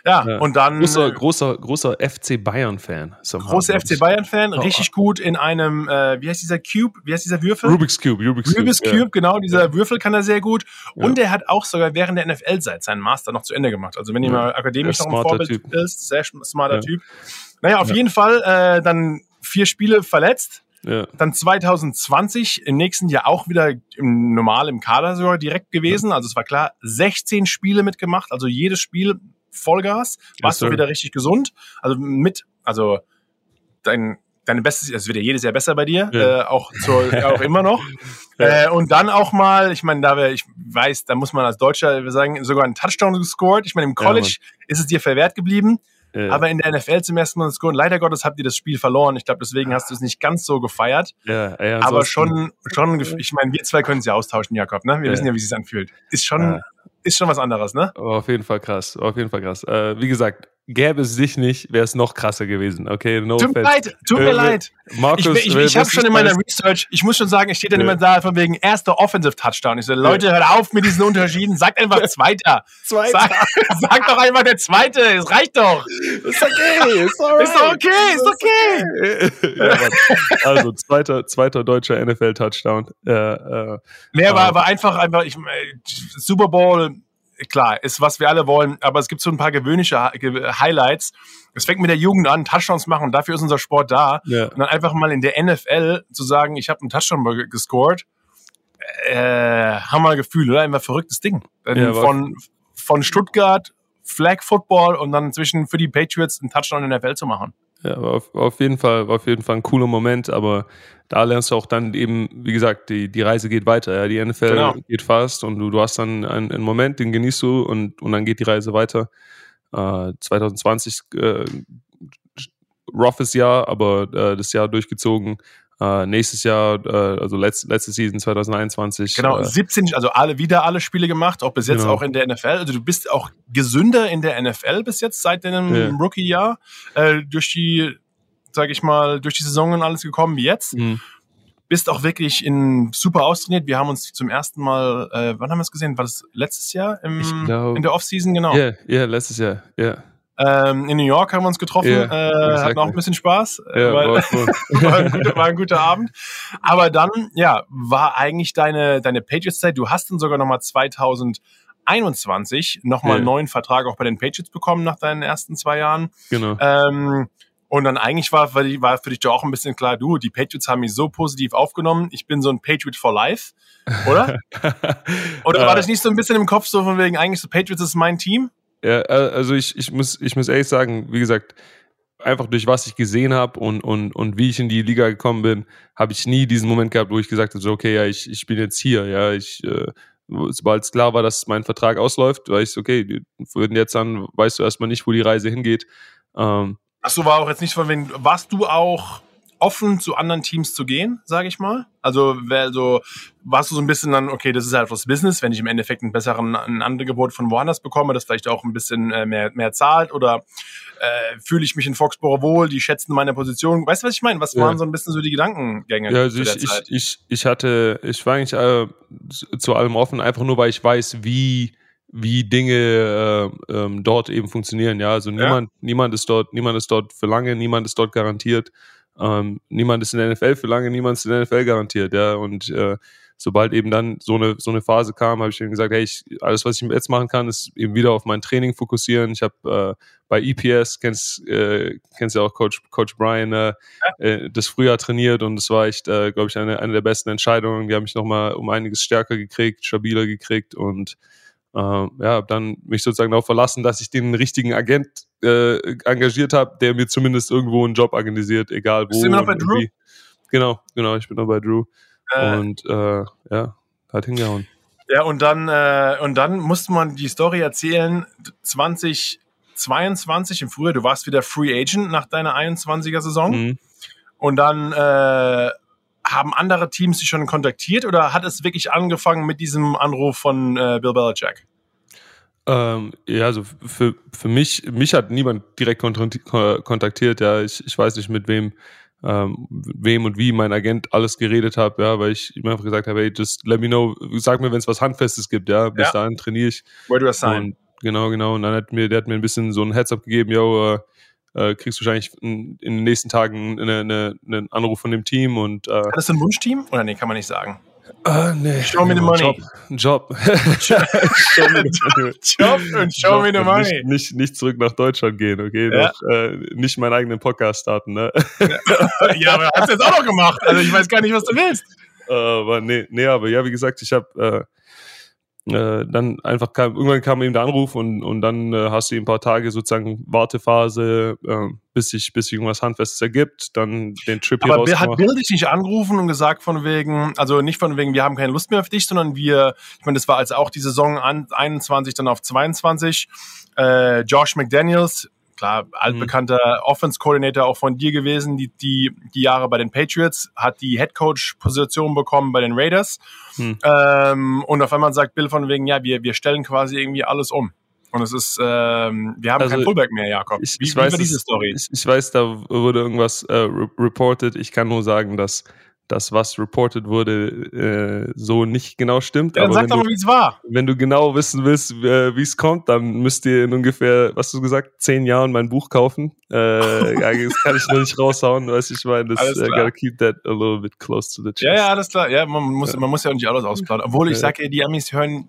Ja, und dann. Großer, großer, großer FC Bayern-Fan. Großer FC Bayern-Fan, richtig gut in einem, äh, wie heißt dieser Cube? Wie heißt dieser Würfel? Rubik's Cube, Rubik's, Rubik's Cube. Cube, genau, dieser Würfel kann er sehr gut. Und er hat auch sogar während der NFL-Zeit seinen Master noch zu Ende gemacht. Also wenn ihr mal akademisch noch ein Vorbild typ. ist, sehr smarter Typ. Naja, auf jeden Fall äh, dann vier Spiele verletzt. Ja. Dann 2020 im nächsten Jahr auch wieder im, normal im Kader sogar direkt gewesen. Ja. Also es war klar, 16 Spiele mitgemacht, also jedes Spiel Vollgas, warst yes, du wieder richtig gesund. Also mit, also dein deine Bestes, es wird ja jedes Jahr besser bei dir, ja. äh, auch, zur, auch immer noch. [laughs] ja. äh, und dann auch mal, ich meine, da wir, ich weiß, da muss man als Deutscher sagen, sogar einen Touchdown gescored. Ich meine, im College ja, ist es dir verwehrt geblieben. Aber in der NFL zum ersten Mal scoren. Leider Gottes habt ihr das Spiel verloren. Ich glaube, deswegen hast du es nicht ganz so gefeiert. Ja, ja, aber schon, schon, ich meine, wir zwei können es ja austauschen, Jakob. Ne? Wir wissen ja, wie es sich anfühlt. Ist schon, ist schon was anderes, ne? Auf jeden Fall krass. Auf jeden Fall krass. Äh, wie gesagt, gäbe es dich nicht, wäre es noch krasser gewesen. Okay, no Tut mir leid, tut mir äh, leid. Markus, ich, ich, ich habe schon in meiner Research, ich muss schon sagen, ich stehe dann immer da von wegen erster Offensive Touchdown. Ich so, Leute, hört auf mit diesen Unterschieden, sagt einfach [laughs] Zweiter. Zweiter. Sag, sag, doch einfach der Zweite, es reicht doch. Ist okay, ist, alright. ist okay, ist okay. [laughs] ja, also, zweiter, zweiter deutscher NFL-Touchdown. Äh, äh, nee, war, war einfach, einfach, ich, Super Bowl, klar, ist, was wir alle wollen, aber es gibt so ein paar gewöhnliche Highlights. Es fängt mit der Jugend an, Touchdowns machen und dafür ist unser Sport da. Ja. Und dann einfach mal in der NFL zu sagen, ich habe einen Touchdown gescored, äh, hammer Gefühl, oder? Einfach verrücktes Ding. Ja, von, von Stuttgart, Flag Football und dann zwischen für die Patriots einen Touchdown in der NFL zu machen. Ja, war auf, auf jeden Fall, war auf jeden Fall ein cooler Moment, aber da lernst du auch dann eben, wie gesagt, die, die Reise geht weiter. Ja, die NFL genau. geht fast und du, du hast dann einen, einen Moment, den genießt du und, und dann geht die Reise weiter. Äh, 2020 äh, roughes Jahr, aber äh, das Jahr durchgezogen. Uh, nächstes Jahr, uh, also letzt, letzte Season 2021. Genau, uh, 17, also alle wieder alle Spiele gemacht, auch bis jetzt genau. auch in der NFL. Also du bist auch gesünder in der NFL bis jetzt seit deinem ja. Rookie-Jahr äh, durch die, sage ich mal, durch die Saison und alles gekommen wie jetzt. Mhm. Bist auch wirklich in super austrainiert. Wir haben uns zum ersten Mal, äh, wann haben wir es gesehen? War das letztes Jahr im, glaub, in der Offseason genau? Ja, yeah, ja, yeah, letztes Jahr, ja. Yeah. Ähm, in New York haben wir uns getroffen, yeah, äh, hatten auch ein bisschen Spaß, yeah, weil, [laughs] war, ein guter, war, ein guter, Abend. Aber dann, ja, war eigentlich deine, deine Patriots-Zeit. Du hast dann sogar nochmal 2021 nochmal yeah. einen neuen Vertrag auch bei den Patriots bekommen nach deinen ersten zwei Jahren. Genau. Ähm, und dann eigentlich war, war für dich doch auch ein bisschen klar, du, die Patriots haben mich so positiv aufgenommen, ich bin so ein Patriot for life, oder? [laughs] oder war das nicht so ein bisschen im Kopf so von wegen, eigentlich so Patriots ist mein Team? Ja, äh, also ich, ich, muss, ich muss ehrlich sagen, wie gesagt, einfach durch was ich gesehen habe und, und, und wie ich in die Liga gekommen bin, habe ich nie diesen Moment gehabt, wo ich gesagt habe, so, okay, ja, ich, ich bin jetzt hier, ja, ich, äh, sobald es klar war, dass mein Vertrag ausläuft, war ich okay, würden jetzt an, weißt du erstmal nicht, wo die Reise hingeht. Ähm, Ach so, war auch jetzt nicht von wenn warst du auch offen zu anderen Teams zu gehen, sage ich mal? Also, also warst du so ein bisschen dann, okay, das ist halt was Business, wenn ich im Endeffekt einen besseren ein Angebot von woanders bekomme, das vielleicht auch ein bisschen äh, mehr, mehr zahlt oder äh, fühle ich mich in Foxborough wohl, die schätzen meine Position. Weißt du, was ich meine? Was ja. waren so ein bisschen so die Gedankengänge? Ja, also ich, ich, ich, ich hatte, ich war eigentlich äh, zu allem offen, einfach nur, weil ich weiß, wie wie Dinge äh, ähm, dort eben funktionieren. Ja, also niemand, ja. niemand ist dort, niemand ist dort für lange, niemand ist dort garantiert. Ähm, niemand ist in der NFL für lange, niemand ist in der NFL garantiert, ja. Und äh, sobald eben dann so eine, so eine Phase kam, habe ich ihm gesagt, hey, ich, alles, was ich jetzt machen kann, ist eben wieder auf mein Training fokussieren. Ich habe äh, bei EPS, kennst, äh, kennst ja auch Coach, Coach Brian, äh, äh, das Frühjahr trainiert und es war echt, äh, glaube ich, eine, eine der besten Entscheidungen. Die haben mich nochmal um einiges stärker gekriegt, stabiler gekriegt und äh, ja, dann mich sozusagen darauf verlassen, dass ich den richtigen Agent äh, engagiert habe, der mir zumindest irgendwo einen Job organisiert, egal wo. Bist du immer noch bei Drew? Genau, genau, ich bin noch bei Drew. Äh, und äh, ja, hat hingehauen. Ja, und dann, äh, und dann musste man die Story erzählen, 2022 im Frühjahr, du warst wieder Free Agent nach deiner 21er Saison. Mhm. Und dann äh, haben andere Teams dich schon kontaktiert oder hat es wirklich angefangen mit diesem Anruf von äh, Bill Belichick? Ähm, ja, also für, für mich, mich hat niemand direkt kontaktiert, ja. Ich, ich weiß nicht, mit wem ähm, wem und wie mein Agent alles geredet habe, ja, weil ich ihm einfach gesagt habe, hey, just let me know, sag mir, wenn es was Handfestes gibt, ja, bis ja. dahin trainiere ich. Where do I sign? genau, genau. Und dann hat mir, der hat mir ein bisschen so ein Heads-up gegeben, yo, äh, äh, kriegst du wahrscheinlich in, in, den nächsten Tagen eine, eine, einen Anruf von dem Team und äh, Hat das ein Wunschteam? Oder nee, kann man nicht sagen. Uh, nee. Show me the money. Job. Job. [laughs] show me the Job und show Job me the money. Nicht, nicht, nicht, zurück nach Deutschland gehen, okay? Ja. Noch, äh, nicht meinen eigenen Podcast starten, ne? ja, [laughs] aber hast du jetzt auch noch gemacht. Also ich weiß gar nicht, was du willst. Uh, aber nee, nee, aber ja, wie gesagt, ich habe äh, äh, dann einfach kam, irgendwann kam eben der Anruf und, und dann äh, hast du ein paar Tage sozusagen Wartephase, äh, bis sich bis sich irgendwas Handfestes ergibt, dann den Trip hier Aber hat Bill dich nicht angerufen und gesagt von wegen, also nicht von wegen, wir haben keine Lust mehr auf dich, sondern wir, ich meine, das war als auch die Saison an 21 dann auf 22, äh, Josh McDaniels, klar, altbekannter mhm. Offense-Coordinator auch von dir gewesen, die, die, die Jahre bei den Patriots, hat die Headcoach-Position bekommen bei den Raiders. Mhm. Ähm, und auf einmal sagt Bill von wegen, ja, wir, wir stellen quasi irgendwie alles um. Und es ist, ähm, wir haben also, kein Fullback mehr, Jakob. Ich, wie, ich wie weiß, war diese Story? Ich, ich, weiß, da wurde irgendwas äh, reported. Ich kann nur sagen, dass das, was reported wurde, äh, so nicht genau stimmt. Ja, dann sag doch mal, wie es war. Wenn du genau wissen willst, äh, wie es kommt, dann müsst ihr in ungefähr, was du gesagt, zehn Jahren mein Buch kaufen. Äh, [laughs] das kann ich nur nicht raushauen, weiß ich meine. Das uh, gotta keep that a little bit close to the chest. Ja, ja, alles klar. Ja, man muss, man muss ja auch nicht alles ausplaudern. Obwohl ich sage, die Amis hören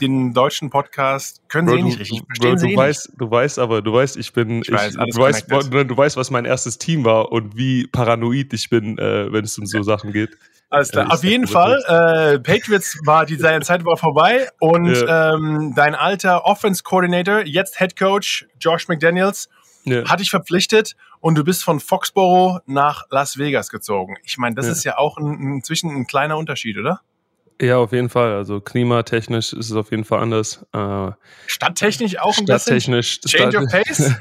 den deutschen Podcast können Bro, sie eh nicht richtig verstehen. Bro, du, weißt, du weißt aber, du weißt, ich bin, ich weiß, ich, du, weißt, du weißt, was mein erstes Team war und wie paranoid ich bin, äh, wenn es um so Sachen geht. Alles klar. Äh, Auf jeden Fall, äh, Patriots war die seine Zeit war vorbei und ja. ähm, dein alter Offense Coordinator, jetzt Head Coach Josh McDaniels, ja. hat dich verpflichtet und du bist von Foxborough nach Las Vegas gezogen. Ich meine, das ja. ist ja auch ein, inzwischen ein kleiner Unterschied, oder? Ja, auf jeden Fall. Also klimatechnisch ist es auf jeden Fall anders. Äh, Stadttechnisch auch ein Stadttechnisch, bisschen? Change of Pace?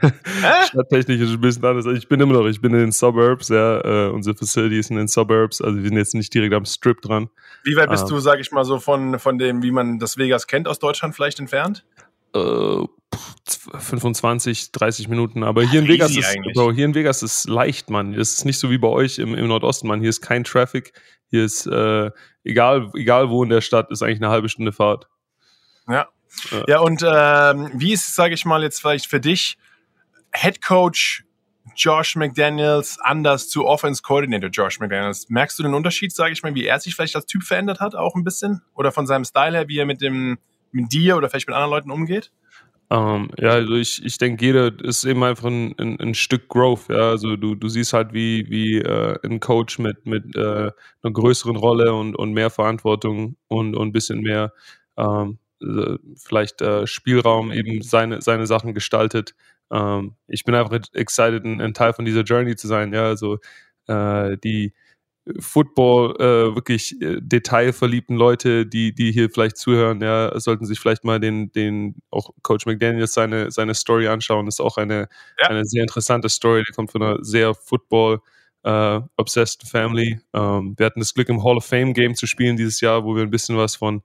[laughs] Stadttechnisch ist es ein bisschen anders. Also ich bin immer noch, ich bin in den Suburbs, ja. Äh, unsere Facility ist in den Suburbs. Also wir sind jetzt nicht direkt am Strip dran. Wie weit bist ähm, du, sag ich mal, so von, von dem, wie man das Vegas kennt, aus Deutschland vielleicht entfernt? Äh, 25, 30 Minuten. Aber hier in Vegas ist, Bro, hier in Vegas ist leicht, Mann. Es ist nicht so wie bei euch im, im Nordosten, Mann. Hier ist kein Traffic. Hier ist, äh, egal, egal wo in der Stadt, ist eigentlich eine halbe Stunde Fahrt. Ja. Ja, ja und ähm, wie ist sage ich mal, jetzt vielleicht für dich, Head Coach Josh McDaniels anders zu Offense Coordinator Josh McDaniels? Merkst du den Unterschied, sage ich mal, wie er sich vielleicht als Typ verändert hat, auch ein bisschen? Oder von seinem Style her, wie er mit dem mit dir oder vielleicht mit anderen Leuten umgeht? Ähm, ja, also ich, ich denke, jeder ist eben einfach ein, ein, ein, Stück Growth. Ja, also du, du siehst halt, wie, wie äh, ein Coach mit, mit äh, einer größeren Rolle und, und mehr Verantwortung und, und ein bisschen mehr ähm, äh, vielleicht äh, Spielraum eben seine, seine Sachen gestaltet. Ähm, ich bin einfach excited, ein, ein, Teil von dieser Journey zu sein. Ja, also äh, die Football äh, wirklich äh, detailverliebten Leute, die, die hier vielleicht zuhören, ja, sollten sich vielleicht mal den, den auch Coach McDaniels seine, seine Story anschauen. Das ist auch eine, ja. eine sehr interessante Story, die kommt von einer sehr Football äh, obsessed Family. Ähm, wir hatten das Glück, im Hall of Fame Game zu spielen dieses Jahr, wo wir ein bisschen was von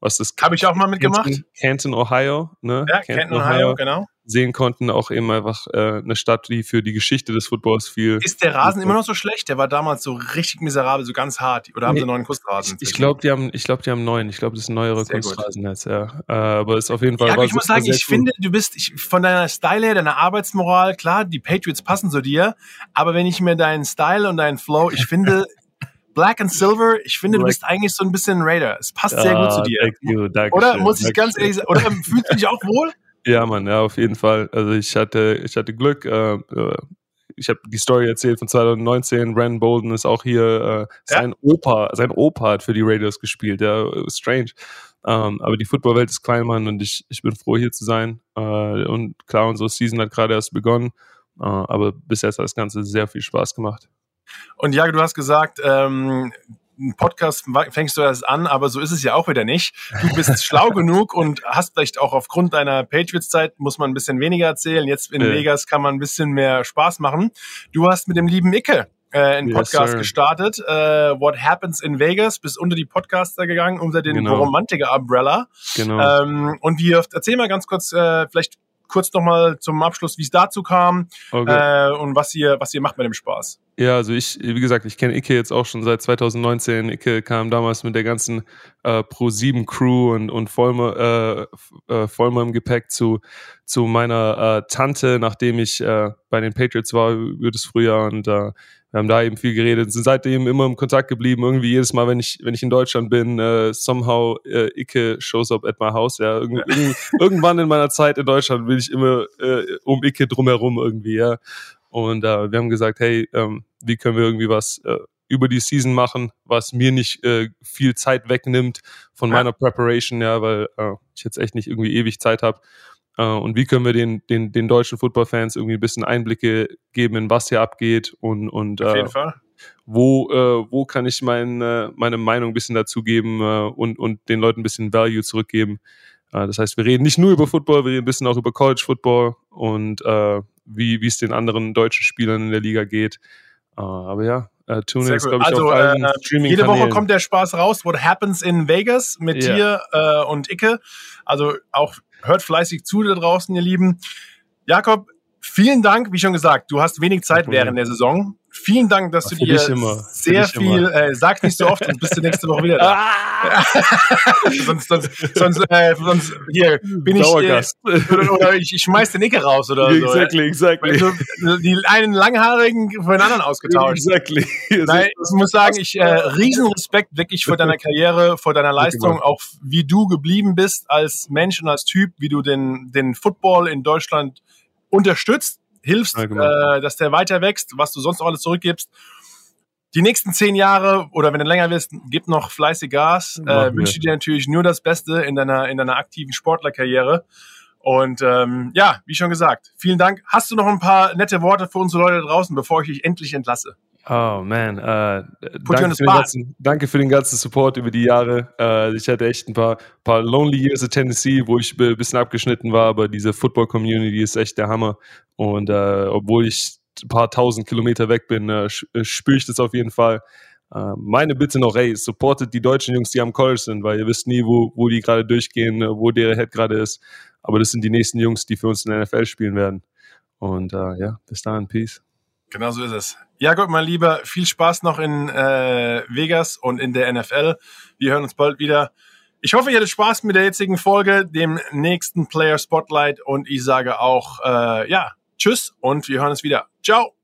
was das habe ich auch mal mitgemacht. Canton, Ohio, ne? Ja, Canton, Canton Ohio, Ohio, genau. Sehen konnten. Auch eben einfach äh, eine Stadt, die für die Geschichte des Footballs viel. Ist der Rasen immer noch so schlecht? Der war damals so richtig miserabel, so ganz hart. Oder haben nee, sie einen neuen Kunstrasen? Ich, ich glaube, die haben, ich glaube, die haben neuen. Ich glaube, das ist ein neuere Kunstrasen jetzt. Ja, äh, aber ist auf jeden Fall. Ja, ich muss sagen, ich finde, du bist ich, von deiner Style her, deiner Arbeitsmoral, klar, die Patriots passen zu dir. Aber wenn ich mir deinen Style und deinen Flow, ich finde [laughs] Black and Silver, ich finde, Black. du bist eigentlich so ein bisschen Raider. Es passt sehr gut zu dir. You, oder muss ich ganz ehrlich sagen, oder fühlst du dich auch wohl? [laughs] Ja, Mann, ja, auf jeden Fall. Also ich hatte, ich hatte Glück. Äh, äh ich habe die Story erzählt von 2019. Rand Bolden ist auch hier. Äh, sein ja. Opa, sein Opa hat für die Raiders gespielt. Ja, strange. Ähm, aber die Footballwelt ist klein, Mann, und ich, ich bin froh, hier zu sein. Äh, und klar, unsere Season hat gerade erst begonnen. Äh, aber bis jetzt hat das Ganze sehr viel Spaß gemacht. Und ja, du hast gesagt, ähm, ein Podcast fängst du erst an, aber so ist es ja auch wieder nicht. Du bist [laughs] schlau genug und hast vielleicht auch aufgrund deiner Patriots-Zeit, muss man ein bisschen weniger erzählen. Jetzt in ja. Vegas kann man ein bisschen mehr Spaß machen. Du hast mit dem lieben Icke äh, einen yes, Podcast sir. gestartet, äh, What Happens in Vegas, bist unter die Podcaster gegangen, unter den genau. Romantiker-Umbrella. Genau. Ähm, und wir, erzähl mal ganz kurz, äh, vielleicht kurz nochmal zum Abschluss, wie es dazu kam okay. äh, und was ihr, was ihr macht mit dem Spaß. Ja, also ich, wie gesagt, ich kenne Icke jetzt auch schon seit 2019. Icke kam damals mit der ganzen äh, Pro7 Crew und, und Vollmer, äh, äh, Vollmer im Gepäck zu, zu meiner äh, Tante, nachdem ich äh, bei den Patriots war über das Frühjahr und äh, wir haben da eben viel geredet, sind seitdem immer im Kontakt geblieben. Irgendwie jedes Mal, wenn ich, wenn ich in Deutschland bin, äh, somehow äh, Icke shows up at my house. Ja, Irgend, irgendwann in meiner Zeit in Deutschland bin ich immer äh, um Icke drumherum irgendwie. Ja, und äh, wir haben gesagt, hey, ähm, wie können wir irgendwie was äh, über die Season machen, was mir nicht äh, viel Zeit wegnimmt von meiner Preparation, ja, weil äh, ich jetzt echt nicht irgendwie ewig Zeit habe. Äh, und wie können wir den, den, den deutschen Football-Fans irgendwie ein bisschen Einblicke geben, in was hier abgeht und, und Auf jeden äh, Fall. Wo, äh, wo kann ich mein, äh, meine Meinung ein bisschen dazugeben äh, und, und den Leuten ein bisschen Value zurückgeben. Äh, das heißt, wir reden nicht nur über Football, wir reden ein bisschen auch über College Football und äh, wie wie es den anderen deutschen Spielern in der Liga geht. Äh, aber ja, äh, tune ist, glaube ich, also, auf allen äh, Streaming Jede Woche kommt der Spaß raus. What happens in Vegas mit yeah. dir äh, und Icke. Also auch hört fleißig zu da draußen, ihr Lieben. Jakob, vielen Dank. Wie schon gesagt, du hast wenig Zeit während der Saison. Vielen Dank, dass du dir sehr viel, äh, sag nicht so oft, sonst bist du nächste Woche wieder da. Ah! [laughs] sonst, sonst, sonst, äh, sonst, hier, bin ich, äh, oder, ich, ich schmeiß den Icke raus oder so. Exactly, exactly. Also, die einen langhaarigen für den anderen ausgetauscht. Exactly. Nein, ich muss sagen, ich, äh, Riesenrespekt wirklich vor deiner Karriere, vor deiner Leistung, auch wie du geblieben bist als Mensch und als Typ, wie du den, den Football in Deutschland unterstützt hilfst, ja, genau. äh, dass der weiter wächst, was du sonst auch alles zurückgibst. Die nächsten zehn Jahre oder wenn du länger willst, gib noch fleißig Gas. Äh, wünsche dir natürlich nur das Beste in deiner in deiner aktiven Sportlerkarriere. Und ähm, ja, wie schon gesagt, vielen Dank. Hast du noch ein paar nette Worte für unsere Leute draußen, bevor ich dich endlich entlasse? Oh man, äh, danke, für ganzen, danke, für den ganzen Support über die Jahre. Äh, ich hatte echt ein paar, paar Lonely Years in Tennessee, wo ich ein bisschen abgeschnitten war, aber diese Football-Community ist echt der Hammer. Und äh, obwohl ich ein paar tausend Kilometer weg bin, äh, äh spüre ich das auf jeden Fall. Äh, meine Bitte noch, hey, supportet die deutschen Jungs, die am College sind, weil ihr wisst nie, wo, wo die gerade durchgehen, wo der Head gerade ist. Aber das sind die nächsten Jungs, die für uns in der NFL spielen werden. Und ja, bis dahin, Peace. Genau so ist es. Jakob, mein Lieber, viel Spaß noch in äh, Vegas und in der NFL. Wir hören uns bald wieder. Ich hoffe, ihr hattet Spaß mit der jetzigen Folge, dem nächsten Player Spotlight und ich sage auch, äh, ja, tschüss und wir hören uns wieder. Ciao.